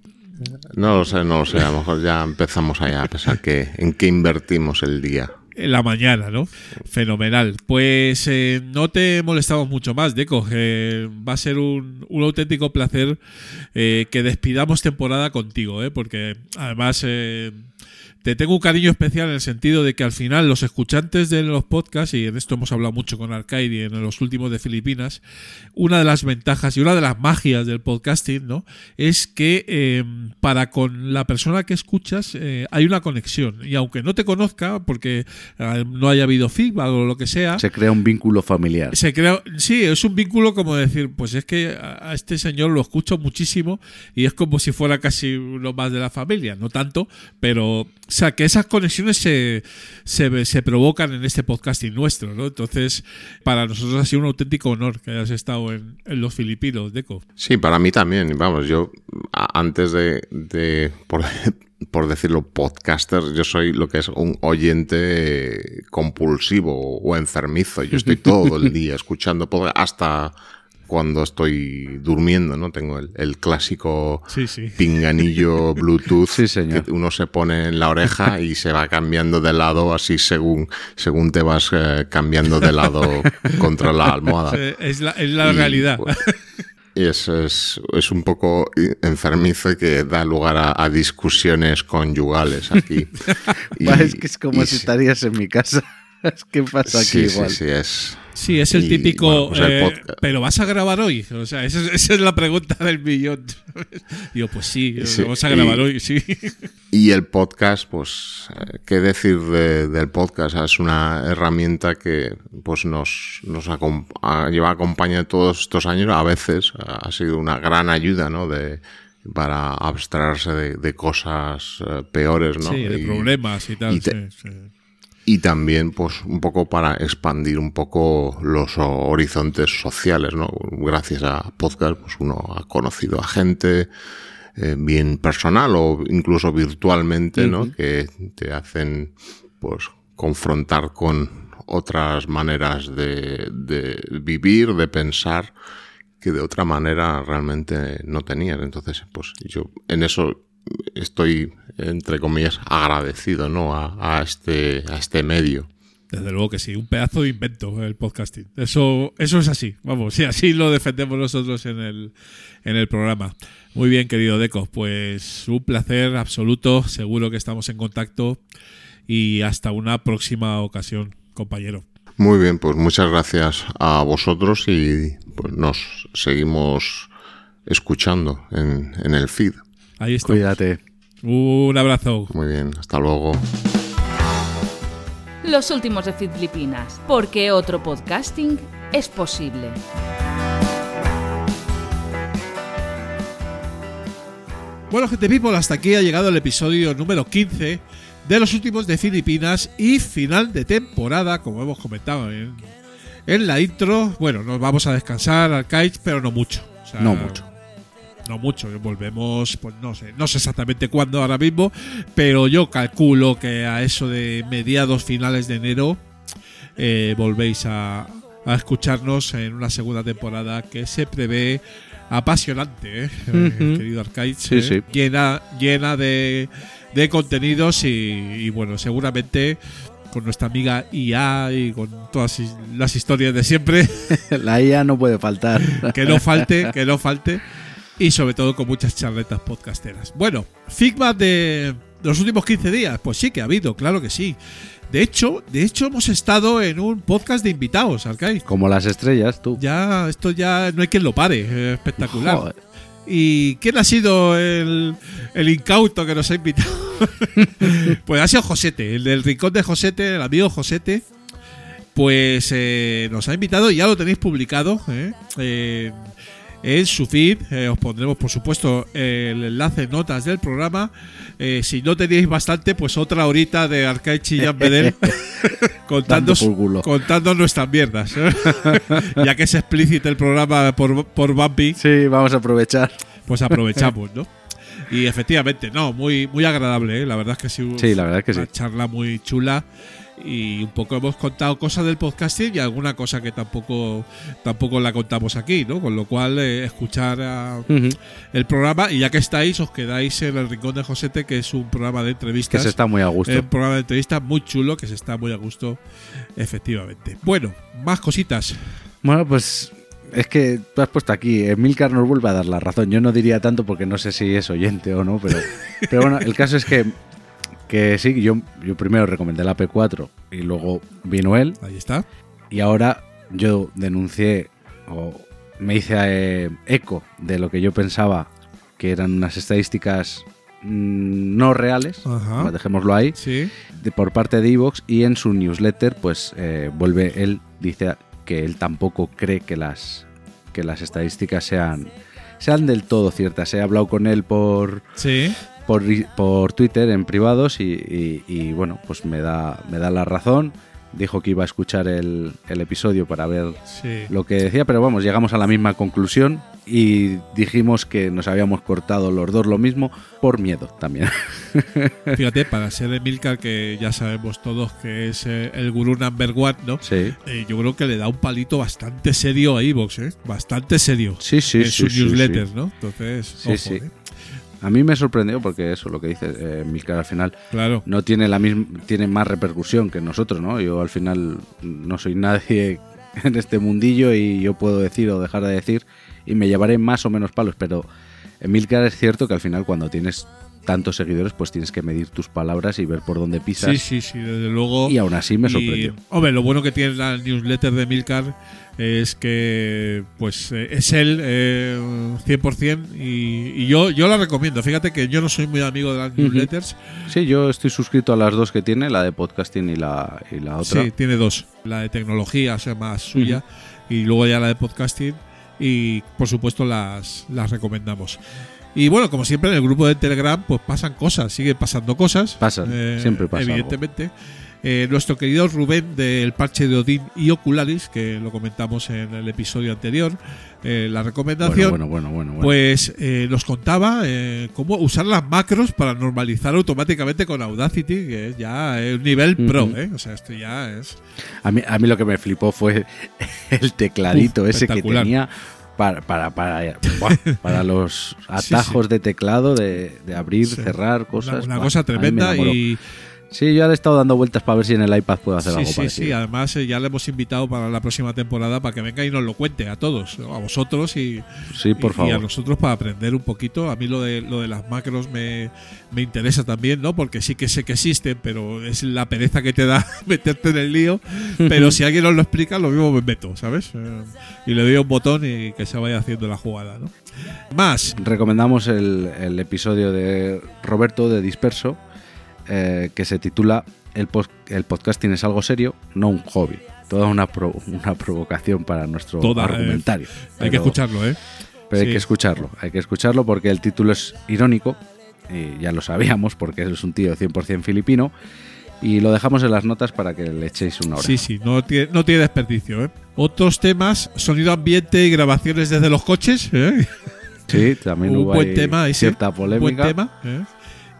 F: No lo sé, no lo sé. A lo mejor ya empezamos allá a pensar que, en qué invertimos el día.
A: En la mañana, ¿no? Fenomenal. Pues eh, no te molestamos mucho más, Deco. Eh, va a ser un, un auténtico placer eh, que despidamos temporada contigo, ¿eh? Porque además eh, te tengo un cariño especial en el sentido de que al final los escuchantes de los podcasts, y en esto hemos hablado mucho con Arcaidi en los últimos de Filipinas, una de las ventajas y una de las magias del podcasting, ¿no? Es que eh, para con la persona que escuchas eh, hay una conexión. Y aunque no te conozca, porque eh, no haya habido feedback o lo que sea,
B: Se crea un vínculo familiar.
A: se crea, sí, es un vínculo como decir, pues es que a a este señor lo escucho muchísimo y es como si fuera casi uno más de la familia, no tanto, pero, o sea, que esas conexiones se, se, se provocan en este podcasting nuestro, ¿no? Entonces, para nosotros ha sido un auténtico honor que hayas estado en, en los Filipinos, Deco.
F: Sí, para mí también. Vamos, yo antes de, de por, por decirlo, podcaster, yo soy lo que es un oyente compulsivo o enfermizo. Yo estoy todo el día escuchando podcast hasta cuando estoy durmiendo, ¿no? Tengo el, el clásico
A: Sí, sí.
F: pinganillo Bluetooth
B: Sí, señor.
F: que uno se pone en la oreja y se va cambiando de lado así según, según te vas eh, cambiando de lado contra la almohada.
A: Es la, es la
F: Y,
A: realidad.
F: pues, Y eso es, es un poco enfermizo y que da lugar a, a discusiones conyugales aquí. Y-
B: es que es como si estarías en mi casa. Es que pasa aquí
F: sí, sí,
B: igual.
F: sí, es.
A: Sí, es el
F: Y,
A: típico.
F: bueno, pues el
A: eh, pero vas a grabar hoy. O sea, esa es, esa es la pregunta del millón. Digo, pues sí,
F: Sí,
A: vamos a grabar
F: y-
A: hoy, sí.
F: Y el podcast, pues, eh, ¿qué decir de- del podcast? Es una herramienta que pues nos, nos acom- lleva acompañando todos estos años. A veces ha sido una gran ayuda, ¿no? De, para abstraerse de, de cosas eh, peores, ¿no?
A: Sí, de
F: Y-
A: problemas y tal.
F: y te-
A: sí, sí.
F: Y también, pues, un poco para expandir un poco los horizontes sociales, ¿no? Gracias a podcast, pues uno ha conocido a gente eh, bien personal o incluso virtualmente, ¿no? Que te hacen, pues, confrontar con otras maneras de, de vivir, de pensar, que de otra manera realmente no tenías. Entonces, pues, yo en eso estoy, entre comillas, agradecido, ¿no? A, a este, a este medio.
A: Desde luego que sí, un pedazo de invento el podcasting. Eso, eso es así, vamos, y así lo defendemos nosotros en el, en el programa. Muy bien, querido Deco, pues un placer absoluto, seguro que estamos en contacto y hasta una próxima ocasión, compañero.
F: Muy bien, pues muchas gracias a vosotros y pues nos seguimos escuchando en, en el feed.
A: Ahí está.
B: Cuídate.
A: Un abrazo.
F: Muy bien, hasta luego.
C: Los últimos de Filipinas, porque otro podcasting es posible.
A: Bueno, gente people, hasta aquí ha llegado el episodio número 15 de los últimos de Filipinas y final de temporada, como hemos comentado en, en la intro. Bueno, nos vamos a descansar al Kite, pero no mucho. O sea,
B: No mucho.
A: No mucho, volvemos, pues no sé, no sé exactamente cuándo ahora mismo, pero yo calculo que a eso de mediados finales de enero eh, volvéis a, a escucharnos en una segunda temporada que se prevé apasionante, ¿eh? Eh,
B: Ujú.
A: querido
B: Sí,
A: ¿eh?
B: sí.
A: llena, llena de, de contenidos y, y, bueno, seguramente con nuestra amiga IA y con todas las historias de siempre,
B: La IA no puede faltar.
A: que no falte, que no falte. Y sobre todo con muchas charletas podcasteras. Bueno, feedback de los últimos 15 días. Pues sí que ha habido, claro que sí. De hecho, de hecho hemos estado en un podcast de invitados, Arcade.
B: Como las estrellas, tú.
A: Ya, esto ya no hay quien lo pare. eh, espectacular.
B: Joder.
A: ¿Y quién ha sido el, el incauto que nos ha invitado? pues ha sido Josete, el del rincón de Josete, el amigo Josete. Pues eh, nos ha invitado y ya lo tenéis publicado ¿eh? En su feed. Eh, os pondremos, por supuesto, el enlace en notas del programa. Eh, si no tenéis bastante, pues otra horita de Arcade Chillán Bedel contando, contando nuestras mierdas. ¿eh? ya que es explícito el programa por, por Bumpy
B: Sí, vamos a aprovechar.
A: pues aprovechamos, ¿no? Y efectivamente, no, muy, muy agradable, ¿eh? la verdad es que sí.
B: Sí, la verdad es que
A: una
B: sí.
A: charla muy chula y un poco hemos contado cosas del podcasting y alguna cosa que tampoco tampoco la contamos aquí, ¿no? Con lo cual eh, escuchar a- el programa y ya que estáis os quedáis en el rincón de Josete que es un programa de
B: Que
A: entrevistas.
B: se está muy a gusto.
A: Un programa de entrevistas muy chulo que se está muy a gusto, efectivamente. Bueno, más cositas.
B: Bueno, pues es que tú has puesto aquí, Emilcar nos vuelve a dar la razón. Yo no diría tanto porque no sé si es oyente o no, pero, pero bueno, el caso es que, que sí, yo, yo primero recomendé la P4 y luego vino él
A: Ahí está.
B: y ahora yo denuncié o me hice eh, eco de lo que yo pensaba que eran unas estadísticas mm, no reales,
A: Ajá.
B: dejémoslo ahí,
A: Sí.
B: de- por parte de Evox y en su newsletter pues eh, vuelve él dice que él tampoco cree que las que las estadísticas sean sean del todo ciertas he hablado con él por
A: Sí.
B: Por, por Twitter en privados y, y- y, bueno pues me da me da la razón dijo que iba a escuchar el, el episodio para ver
A: Sí.
B: lo que decía, pero vamos, llegamos a la misma conclusión y dijimos que nos habíamos cortado los dos lo mismo por miedo también.
A: Fíjate, para ser Emilcar, que ya sabemos todos que es eh, el gurú number one, ¿no?
B: Sí,
A: Eh, yo creo que le da un palito bastante serio a Evox, ¿eh? Bastante serio.
B: sí, sí.
A: en
B: sí,
A: sus
B: sí,
A: newsletters. ¿no? Entonces,
B: Sí,
A: ojo,
B: sí.
A: ¿eh?
B: A mí me sorprendió porque eso, lo que dice eh, Milcar al final,
A: Claro.
B: no tiene la misma, tiene más repercusión que nosotros, ¿no? Yo al final no soy nadie en este mundillo y yo puedo decir o dejar de decir y me llevaré más o menos palos, pero Milcar es cierto que al final cuando tienes tantos seguidores pues tienes que medir tus palabras y ver por dónde pisas
A: Sí, sí, sí, desde luego.
B: y aún así me
A: Y,
B: sorprendió.
A: hombre, lo bueno que tiene la newsletter de Milcar es que pues eh, es él eh, 100% y, y yo, yo la recomiendo. Fíjate que yo no soy muy amigo de las newsletters.
B: Sí, yo estoy suscrito a las dos que tiene, la de podcasting y la, y la otra.
A: Sí, tiene dos. La de tecnología, o sea, más suya, y luego ya la de podcasting. Y por supuesto las, las recomendamos. Y bueno, como siempre en el grupo de Telegram, pues pasan cosas, siguen pasando cosas.
B: Pasan, siempre pasa algo.
A: Eh, nuestro querido Rubén del parche de Odín y Ocularis, que lo comentamos en el episodio anterior, eh, la recomendación.
B: Bueno, bueno, bueno.
A: Pues eh, nos contaba eh, cómo usar las macros para normalizar automáticamente con Audacity, que es ya un nivel pro. ¿eh? O sea, esto ya es.
B: A mí, a mí lo que me flipó fue el tecladito
A: Uf,
B: ese que tenía para, para, para, para los atajos de teclado, de, de abrir,
A: Sí.
B: cerrar
A: Una,
B: cosas.
A: una
B: Buah,
A: cosa tremenda y
B: Sí, yo ya le he estado dando vueltas para ver si en el iPad puedo hacer
A: sí,
B: algo
A: sí,
B: parecido.
A: sí. Además, eh, ya le hemos invitado para la próxima temporada para que venga y nos lo cuente a todos, a vosotros y,
B: Sí, por
A: y- y
B: favor.
A: a nosotros para aprender un poquito. A mí lo de lo de las macros me, me interesa también, ¿no? Porque sí que sé que existen, pero es la pereza que te da meterte en el lío. Pero si alguien nos lo explica, lo mismo me meto, ¿sabes? Eh, y le doy un botón y que se vaya haciendo la jugada, ¿no? Más,
B: Recomendamos el, el episodio de Roberto de Disperso, eh, que se titula el, el podcasting es algo serio, no un hobby. Toda una, pro- una provocación para nuestro
A: Toda, eh,
B: argumentario.
A: hay que escucharlo, ¿eh?
B: Pero hay que escucharlo, hay que escucharlo porque el título es irónico, y ya lo sabíamos porque es un tío 100% filipino, y lo dejamos en las notas para que le echéis una hora.
A: Sí, sí, no tiene, no tiene desperdicio, ¿eh? Otros temas, sonido ambiente y grabaciones desde los coches, ¿eh?
B: Sí, también
A: un
B: hubo
A: buen tema ese,
B: cierta
A: un
B: polémica.
A: buen tema. ¿eh?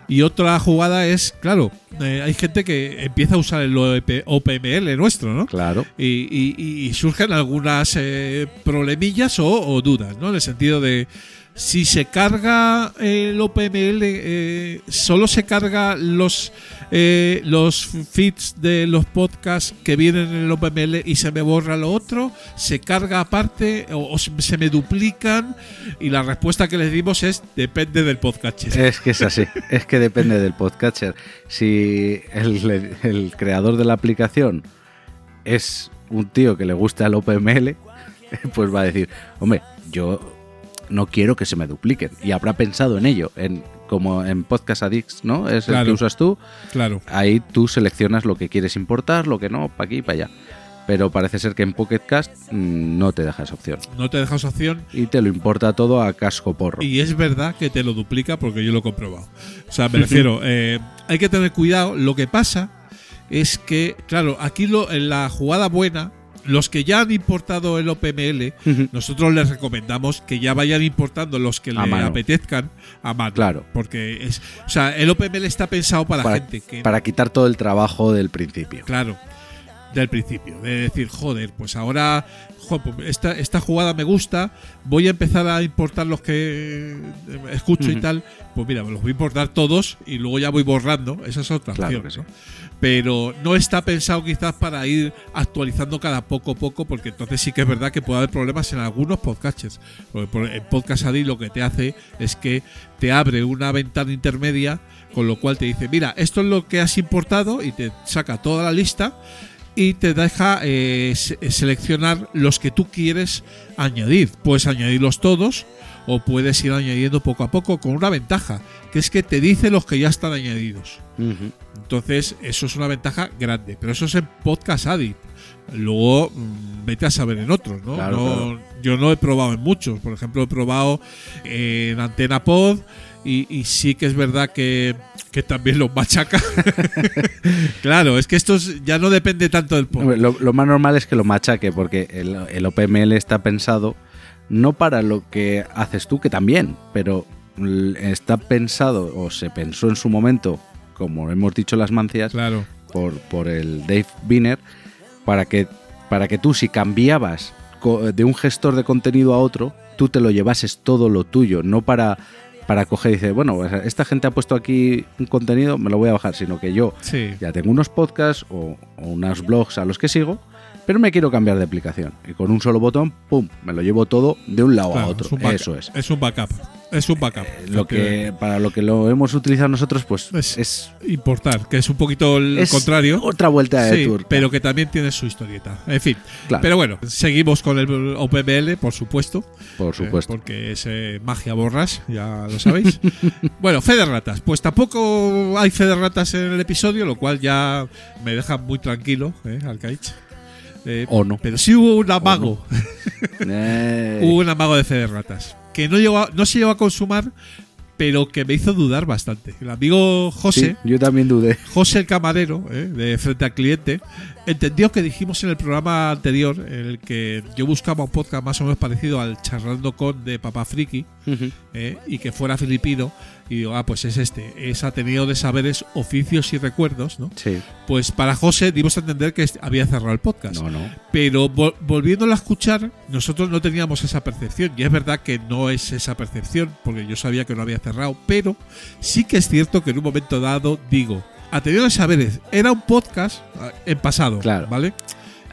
A: Y otra jugada es, claro, eh, hay gente que empieza a usar el OP OPML nuestro, ¿no?
B: Claro,
A: Y, y- y surgen algunas eh, problemillas o, o dudas, ¿no? En el sentido de si se carga el OPML, eh, solo se carga los eh, los feeds de los podcasts que vienen en el OPML y se me borra lo otro, se carga aparte o, se me duplican y la respuesta que les dimos es depende del podcast.
B: es que es así, es que depende del podcatcher. Si el, el creador de la aplicación es un tío que le gusta el OPML, pues va a decir, hombre, yo no quiero que se me dupliquen. Y habrá pensado en ello, en como en Podcast Addicts, ¿no? Es el que usas tú.
A: Claro.
B: Ahí tú seleccionas lo que quieres importar, lo que no, para aquí y para allá. Pero parece ser que en Pocket Cast mm, no te deja esa opción.
A: No te deja esa opción
B: Y te lo importa todo a casco porro.
A: Y es verdad que te lo duplica porque yo lo he comprobado. O sea, me refiero, eh, hay que tener cuidado. Lo que pasa es que, claro, aquí lo, en la jugada buena, los que ya han importado el OPML,
B: Ujú.
A: nosotros les recomendamos que ya vayan importando los que
B: A
A: le
B: mano.
A: apetezcan a mano.
B: Claro.
A: Porque es, o sea, el OPML está pensado para,
B: para,
A: gente que
B: para quitar todo el trabajo del principio.
A: Claro, del principio. De decir, joder, pues ahora pues esta, esta jugada me gusta, voy a empezar a importar los que eh, escucho y tal. Pues mira, los voy a importar todos y luego ya voy borrando. Esa es otra
B: Claro
A: opción,
B: que sí.
A: ¿no? Pero no está pensado quizás para ir actualizando cada poco a poco, porque entonces sí que es verdad que puede haber problemas en algunos podcasts. Porque por- en Podcast Addict lo que te hace es que te abre una ventana intermedia, con lo cual te dice, mira, esto es lo que has importado y te saca toda la lista y te deja eh, se- seleccionar los que tú quieres añadir. Puedes añadirlos todos o puedes ir añadiendo poco a poco con una ventaja, que es que te dice los que ya están añadidos. Entonces, eso es una ventaja grande, pero eso es en Podcast Addict. Luego, mm, vete a saber en otros, ¿no?
B: Claro,
A: No-
B: claro.
A: Yo no he probado en muchos. Por ejemplo, he probado en Antena Pod y, y sí que es verdad que, que también los machaca. claro, es que esto es- ya no depende tanto del podcast.
B: Lo, lo más normal es que lo machaque, porque el, el OPML está pensado no para lo que haces tú, que también, pero está pensado o se pensó en su momento, como hemos dicho las mancias,
A: Claro,
B: por, por el Dave Biner, para que, para que tú si cambiabas de un gestor de contenido a otro, tú te lo llevases todo lo tuyo, no para, para coger y decir, bueno, pues, esta gente ha puesto aquí un contenido, me lo voy a bajar, sino que yo
A: sí.
B: ya tengo unos podcasts o, o unos blogs a los que sigo, pero me quiero cambiar de aplicación. Y con un solo botón, ¡pum!, me lo llevo todo de un lado
A: Claro,
B: a otro.
A: es un
B: Eso es.
A: Es un backup. Es un backup.
B: Lo que, para lo que lo hemos utilizado nosotros, pues
A: Es-
B: es,
A: importar, que es un poquito el
B: es
A: contrario.
B: otra vuelta de
A: Sí,
B: turca.
A: pero que también tiene su historieta. En fin.
B: Claro.
A: Pero bueno, seguimos con el OPML, por supuesto.
B: por supuesto.
A: Eh, porque es eh, magia borras, ya lo sabéis. bueno, fe de ratas. Pues tampoco hay fe de ratas en el episodio, lo cual ya me deja muy tranquilo, ¿eh, Alcaich? Eh,
B: O no.
A: Pero sí hubo un amago,
B: Eh,
A: hubo un amago de fe de ratas. Que no, llegó a- no se llegó a consumar, pero que me hizo dudar bastante. El amigo José,
B: sí, yo también dudé.
A: José el camarero, ¿eh? de frente al cliente, entendió que dijimos en el programa anterior, en el que yo buscaba un podcast más o menos parecido al Charlando con de Papá Friki, ¿eh? y que fuera filipino, y digo, ah, pues es este, es Ateneo de Saberes, Oficios y Recuerdos, ¿no?
B: Sí.
A: Pues para José dimos a entender que est- había cerrado el podcast.
B: No, no.
A: Pero vol- volviéndolo a escuchar, nosotros no teníamos esa percepción. Y es verdad que no es esa percepción, porque yo sabía que no había cerrado. Pero sí que es cierto que en un momento dado digo, Ateneo de Saberes era un podcast ah, en pasado,
B: Claro.
A: ¿vale?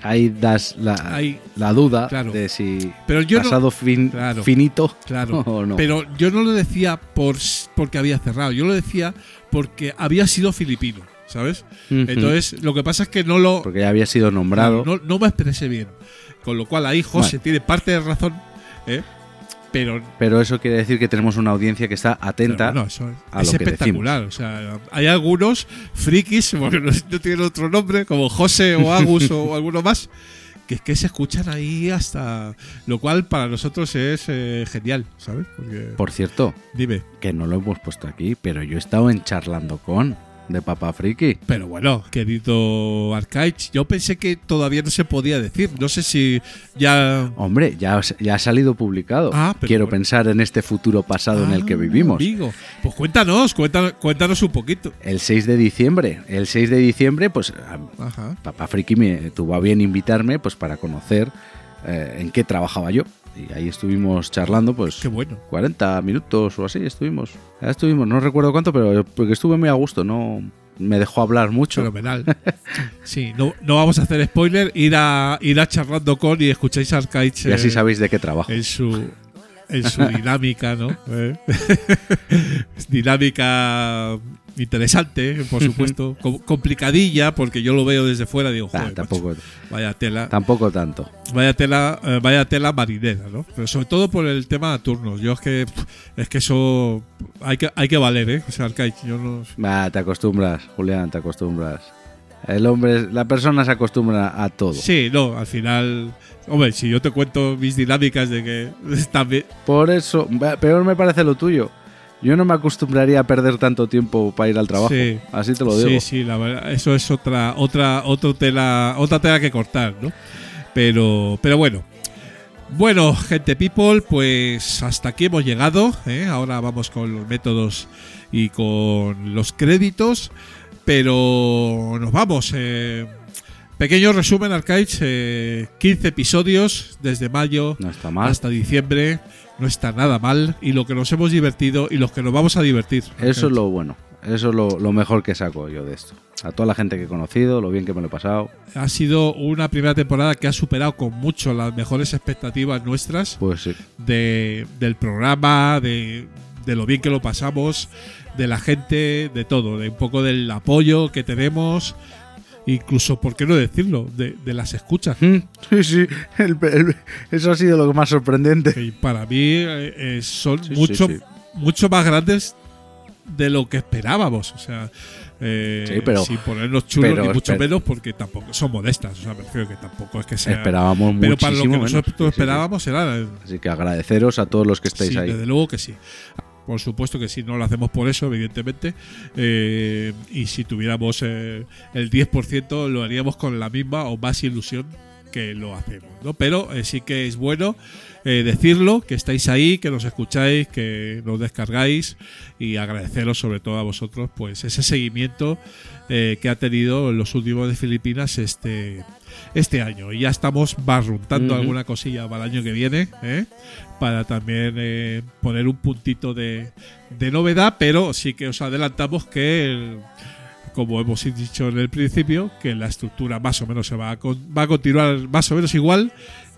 B: Ahí das la,
A: Ahí,
B: la duda
A: Claro.
B: de si
A: pero yo no,
B: pasado fin,
A: Claro.
B: finito
A: Claro.
B: o no.
A: Pero yo no lo decía por porque había cerrado, yo lo decía porque había sido filipino, ¿sabes? Entonces, lo que pasa es que no lo
B: Porque ya había sido nombrado.
A: no, no me expresé bien. Con lo cual ahí José tiene parte de razón, ¿eh? Pero
B: Pero eso quiere decir que tenemos una audiencia que está atenta.
A: Bueno, eso
B: a
A: es
B: lo que
A: espectacular. O sea, hay algunos frikis, bueno, no, no tienen otro nombre, como José o Agus o alguno más, que es que se escuchan ahí hasta. Lo cual para nosotros es eh, genial, ¿sabes? Porque.
B: Por cierto,
A: Dime.
B: que no lo hemos puesto aquí, pero yo he estado en charlando con de Papá Friki.
A: Pero bueno, querido Arcaich, yo pensé que todavía no se podía decir. No sé si ya.
B: Hombre, ya, ya ha salido publicado.
A: Ah, pero
B: Quiero
A: bueno.
B: pensar en este futuro pasado en el que
A: Ah,
B: vivimos.
A: amigo. Pues cuéntanos, cuéntanos, cuéntanos un poquito.
B: El 6 de diciembre. El 6 de diciembre, pues
A: Ajá.
B: Papá Friki me tuvo a bien invitarme pues para conocer eh, en qué trabajaba yo. Y ahí estuvimos charlando, pues
A: Qué bueno.
B: 40 minutos o así estuvimos. Ya estuvimos, no recuerdo cuánto, pero porque estuve muy a gusto, no me dejó hablar mucho.
A: Fenomenal. Sí, no, no vamos a hacer spoiler, ir a, ir a charlando con y escucháis Arcaich
B: y así
A: eh,
B: sabéis de qué trabajo.
A: en su en su dinámica, ¿no? Eh. dinámica interesante, por supuesto, Com- complicadilla, porque yo lo veo desde fuera, digo,
B: Ah,
A: joder,
B: tampoco,
A: macho, vaya tela,
B: tampoco tanto.
A: vaya tela, eh, vaya tela marinera, ¿no? Pero sobre todo por el tema de turnos. Yo es que es que eso hay que hay que valer, ¿eh? O sea, Arcaich, yo no
B: Va, te acostumbras, Julián, te acostumbras. El hombre, la persona se acostumbra a todo.
A: Sí, no, al final. Hombre, si yo te cuento mis dinámicas de que también.
B: Por eso, peor me parece lo tuyo. Yo no me acostumbraría a perder tanto tiempo para ir al trabajo.
A: Sí.
B: Así te lo digo.
A: Sí, sí, la verdad, eso es otra, otra, otra tela, otra tela que cortar, ¿no? Pero, pero bueno. Bueno, gente people, pues hasta aquí hemos llegado. ¿eh? Ahora vamos con los métodos y con los créditos. Pero nos vamos. eh. Pequeño resumen, Arcade. eh, 15 episodios desde mayo
B: No está mal.
A: hasta diciembre. No está nada mal. Y lo que nos hemos divertido y los que nos vamos a divertir.
B: Eso es lo bueno. Eso es lo, lo mejor que saco yo de esto. A toda la gente que he conocido, lo bien que me lo he pasado.
A: Ha sido una primera temporada que ha superado con mucho las mejores expectativas nuestras
B: Pues sí.
A: de, del programa, de, de lo bien que lo pasamos, de la gente, de todo, de un poco del apoyo que tenemos, incluso, ¿por qué no decirlo?, de, de las escuchas.
B: Mm, Sí, sí. el- el- eso ha sido lo más sorprendente.
A: Que para mí eh, eh, son
B: Sí,
A: mucho,
B: sí, sí.
A: mucho más grandes de lo que esperábamos. O sea, eh,
B: Sí, pero-
A: sin ponernos chulos
B: pero
A: ni mucho
B: esper-
A: menos, porque tampoco son modestas. O sea, me refiero que tampoco es que sea.
B: Esperábamos
A: Pero para lo que
B: muchísimo menos.
A: nosotros
B: Sí, sí,
A: esperábamos era.
B: Así que agradeceros a todos los que estáis
A: sí,
B: ahí.
A: desde luego que sí. Por supuesto que sí, no lo hacemos por eso, evidentemente. Eh, y si tuviéramos eh, el 10%, lo haríamos con la misma o más ilusión que lo hacemos, ¿no? Pero eh, sí que es bueno eh, decirlo, que estáis ahí, que nos escucháis, que nos descargáis y agradeceros sobre todo a vosotros pues ese seguimiento que ha tenido en los últimos de Filipinas este, este año. Y ya estamos barruntando alguna cosilla para el año que viene, ¿eh? para también eh, poner un puntito de, de novedad, pero sí que os adelantamos que... el- como hemos dicho en el principio, que la estructura más o menos se va a, con- va a continuar más o menos igual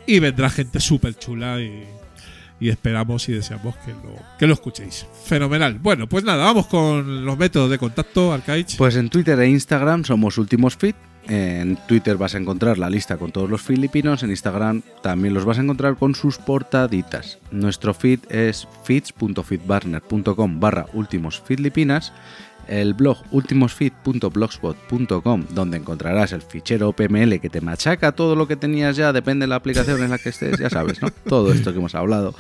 A: y vendrá gente súper chula y, y esperamos y deseamos que lo, que lo escuchéis. Fenomenal. Bueno, pues nada, vamos con los métodos de contacto, Arcaich.
B: Pues en Twitter e Instagram somos Últimos Fit. En Twitter vas a encontrar la lista con todos los filipinos. En Instagram también los vas a encontrar con sus portaditas. Nuestro feed es feeds.feedburner.com barra últimos filipinas. El blog ultimosfeed.blogspot.com donde encontrarás el fichero PML que te machaca todo lo que tenías ya, depende de la aplicación en la que estés, ya sabes, ¿no? Todo esto que hemos hablado.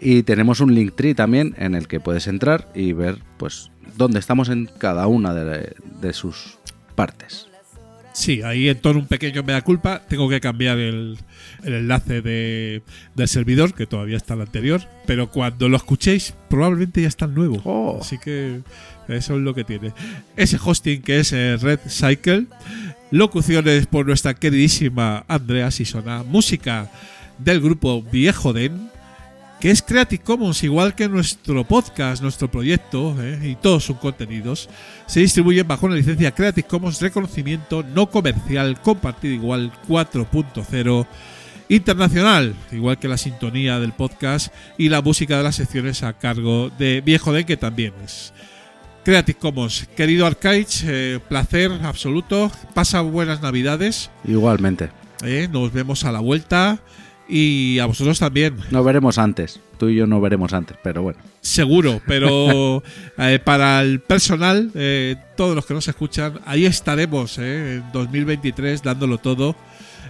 B: Y tenemos un Linktree también en el que puedes entrar y ver pues dónde estamos en cada una de, de sus partes.
A: Sí, ahí en tono un pequeño mea culpa. Tengo que cambiar el, el enlace de, del servidor, que todavía está el anterior. Pero cuando lo escuchéis, probablemente ya está el nuevo.
B: Oh.
A: Así que eso es lo que tiene. Ese hosting que es eh, Red Cycle. Locuciones por nuestra queridísima Andrea Sisona. Música del grupo Viejo Den. Que es Creative Commons, igual que nuestro podcast, nuestro proyecto eh, y todos sus contenidos se distribuyen bajo una licencia Creative Commons reconocimiento no comercial compartido igual 4.0 internacional, igual que la sintonía del podcast y la música de las secciones a cargo de Viejo Den, que también es Creative Commons. Querido Arcaich, eh, placer absoluto. Pasa buenas navidades.
B: Igualmente.
A: eh, nos vemos a la vuelta y a vosotros también.
B: Nos veremos antes. Tú y yo no veremos antes, pero bueno.
A: Seguro, pero eh, para el personal, eh, todos los que nos escuchan, ahí estaremos eh, en 2023 dándolo todo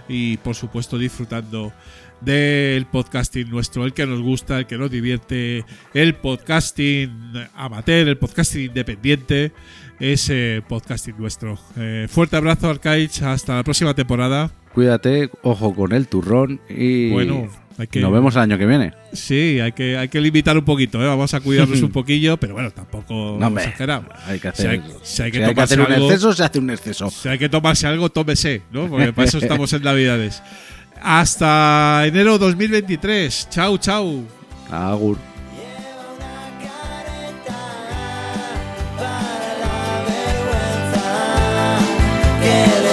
A: y por supuesto disfrutando del podcasting nuestro, el que nos gusta, el que nos divierte, el podcasting amateur, el podcasting independiente, ese podcasting nuestro. Eh, fuerte abrazo, Arcaich, hasta la próxima temporada.
B: Cuídate, ojo con el turrón y
A: Bueno, hay que...
B: nos vemos el año que viene.
A: Sí, hay que, hay que limitar un poquito, ¿eh? vamos a cuidarnos un poquillo, pero bueno, tampoco
B: No,
A: exageramos.
B: Hay que
A: Si hay, si hay que
B: si hay que un
A: algo,
B: exceso, se hace un exceso.
A: si hay que tomarse algo, tómese, ¿no? Porque para eso estamos en Navidades. Hasta enero 2023. Chao, chao.
B: Agur. yeah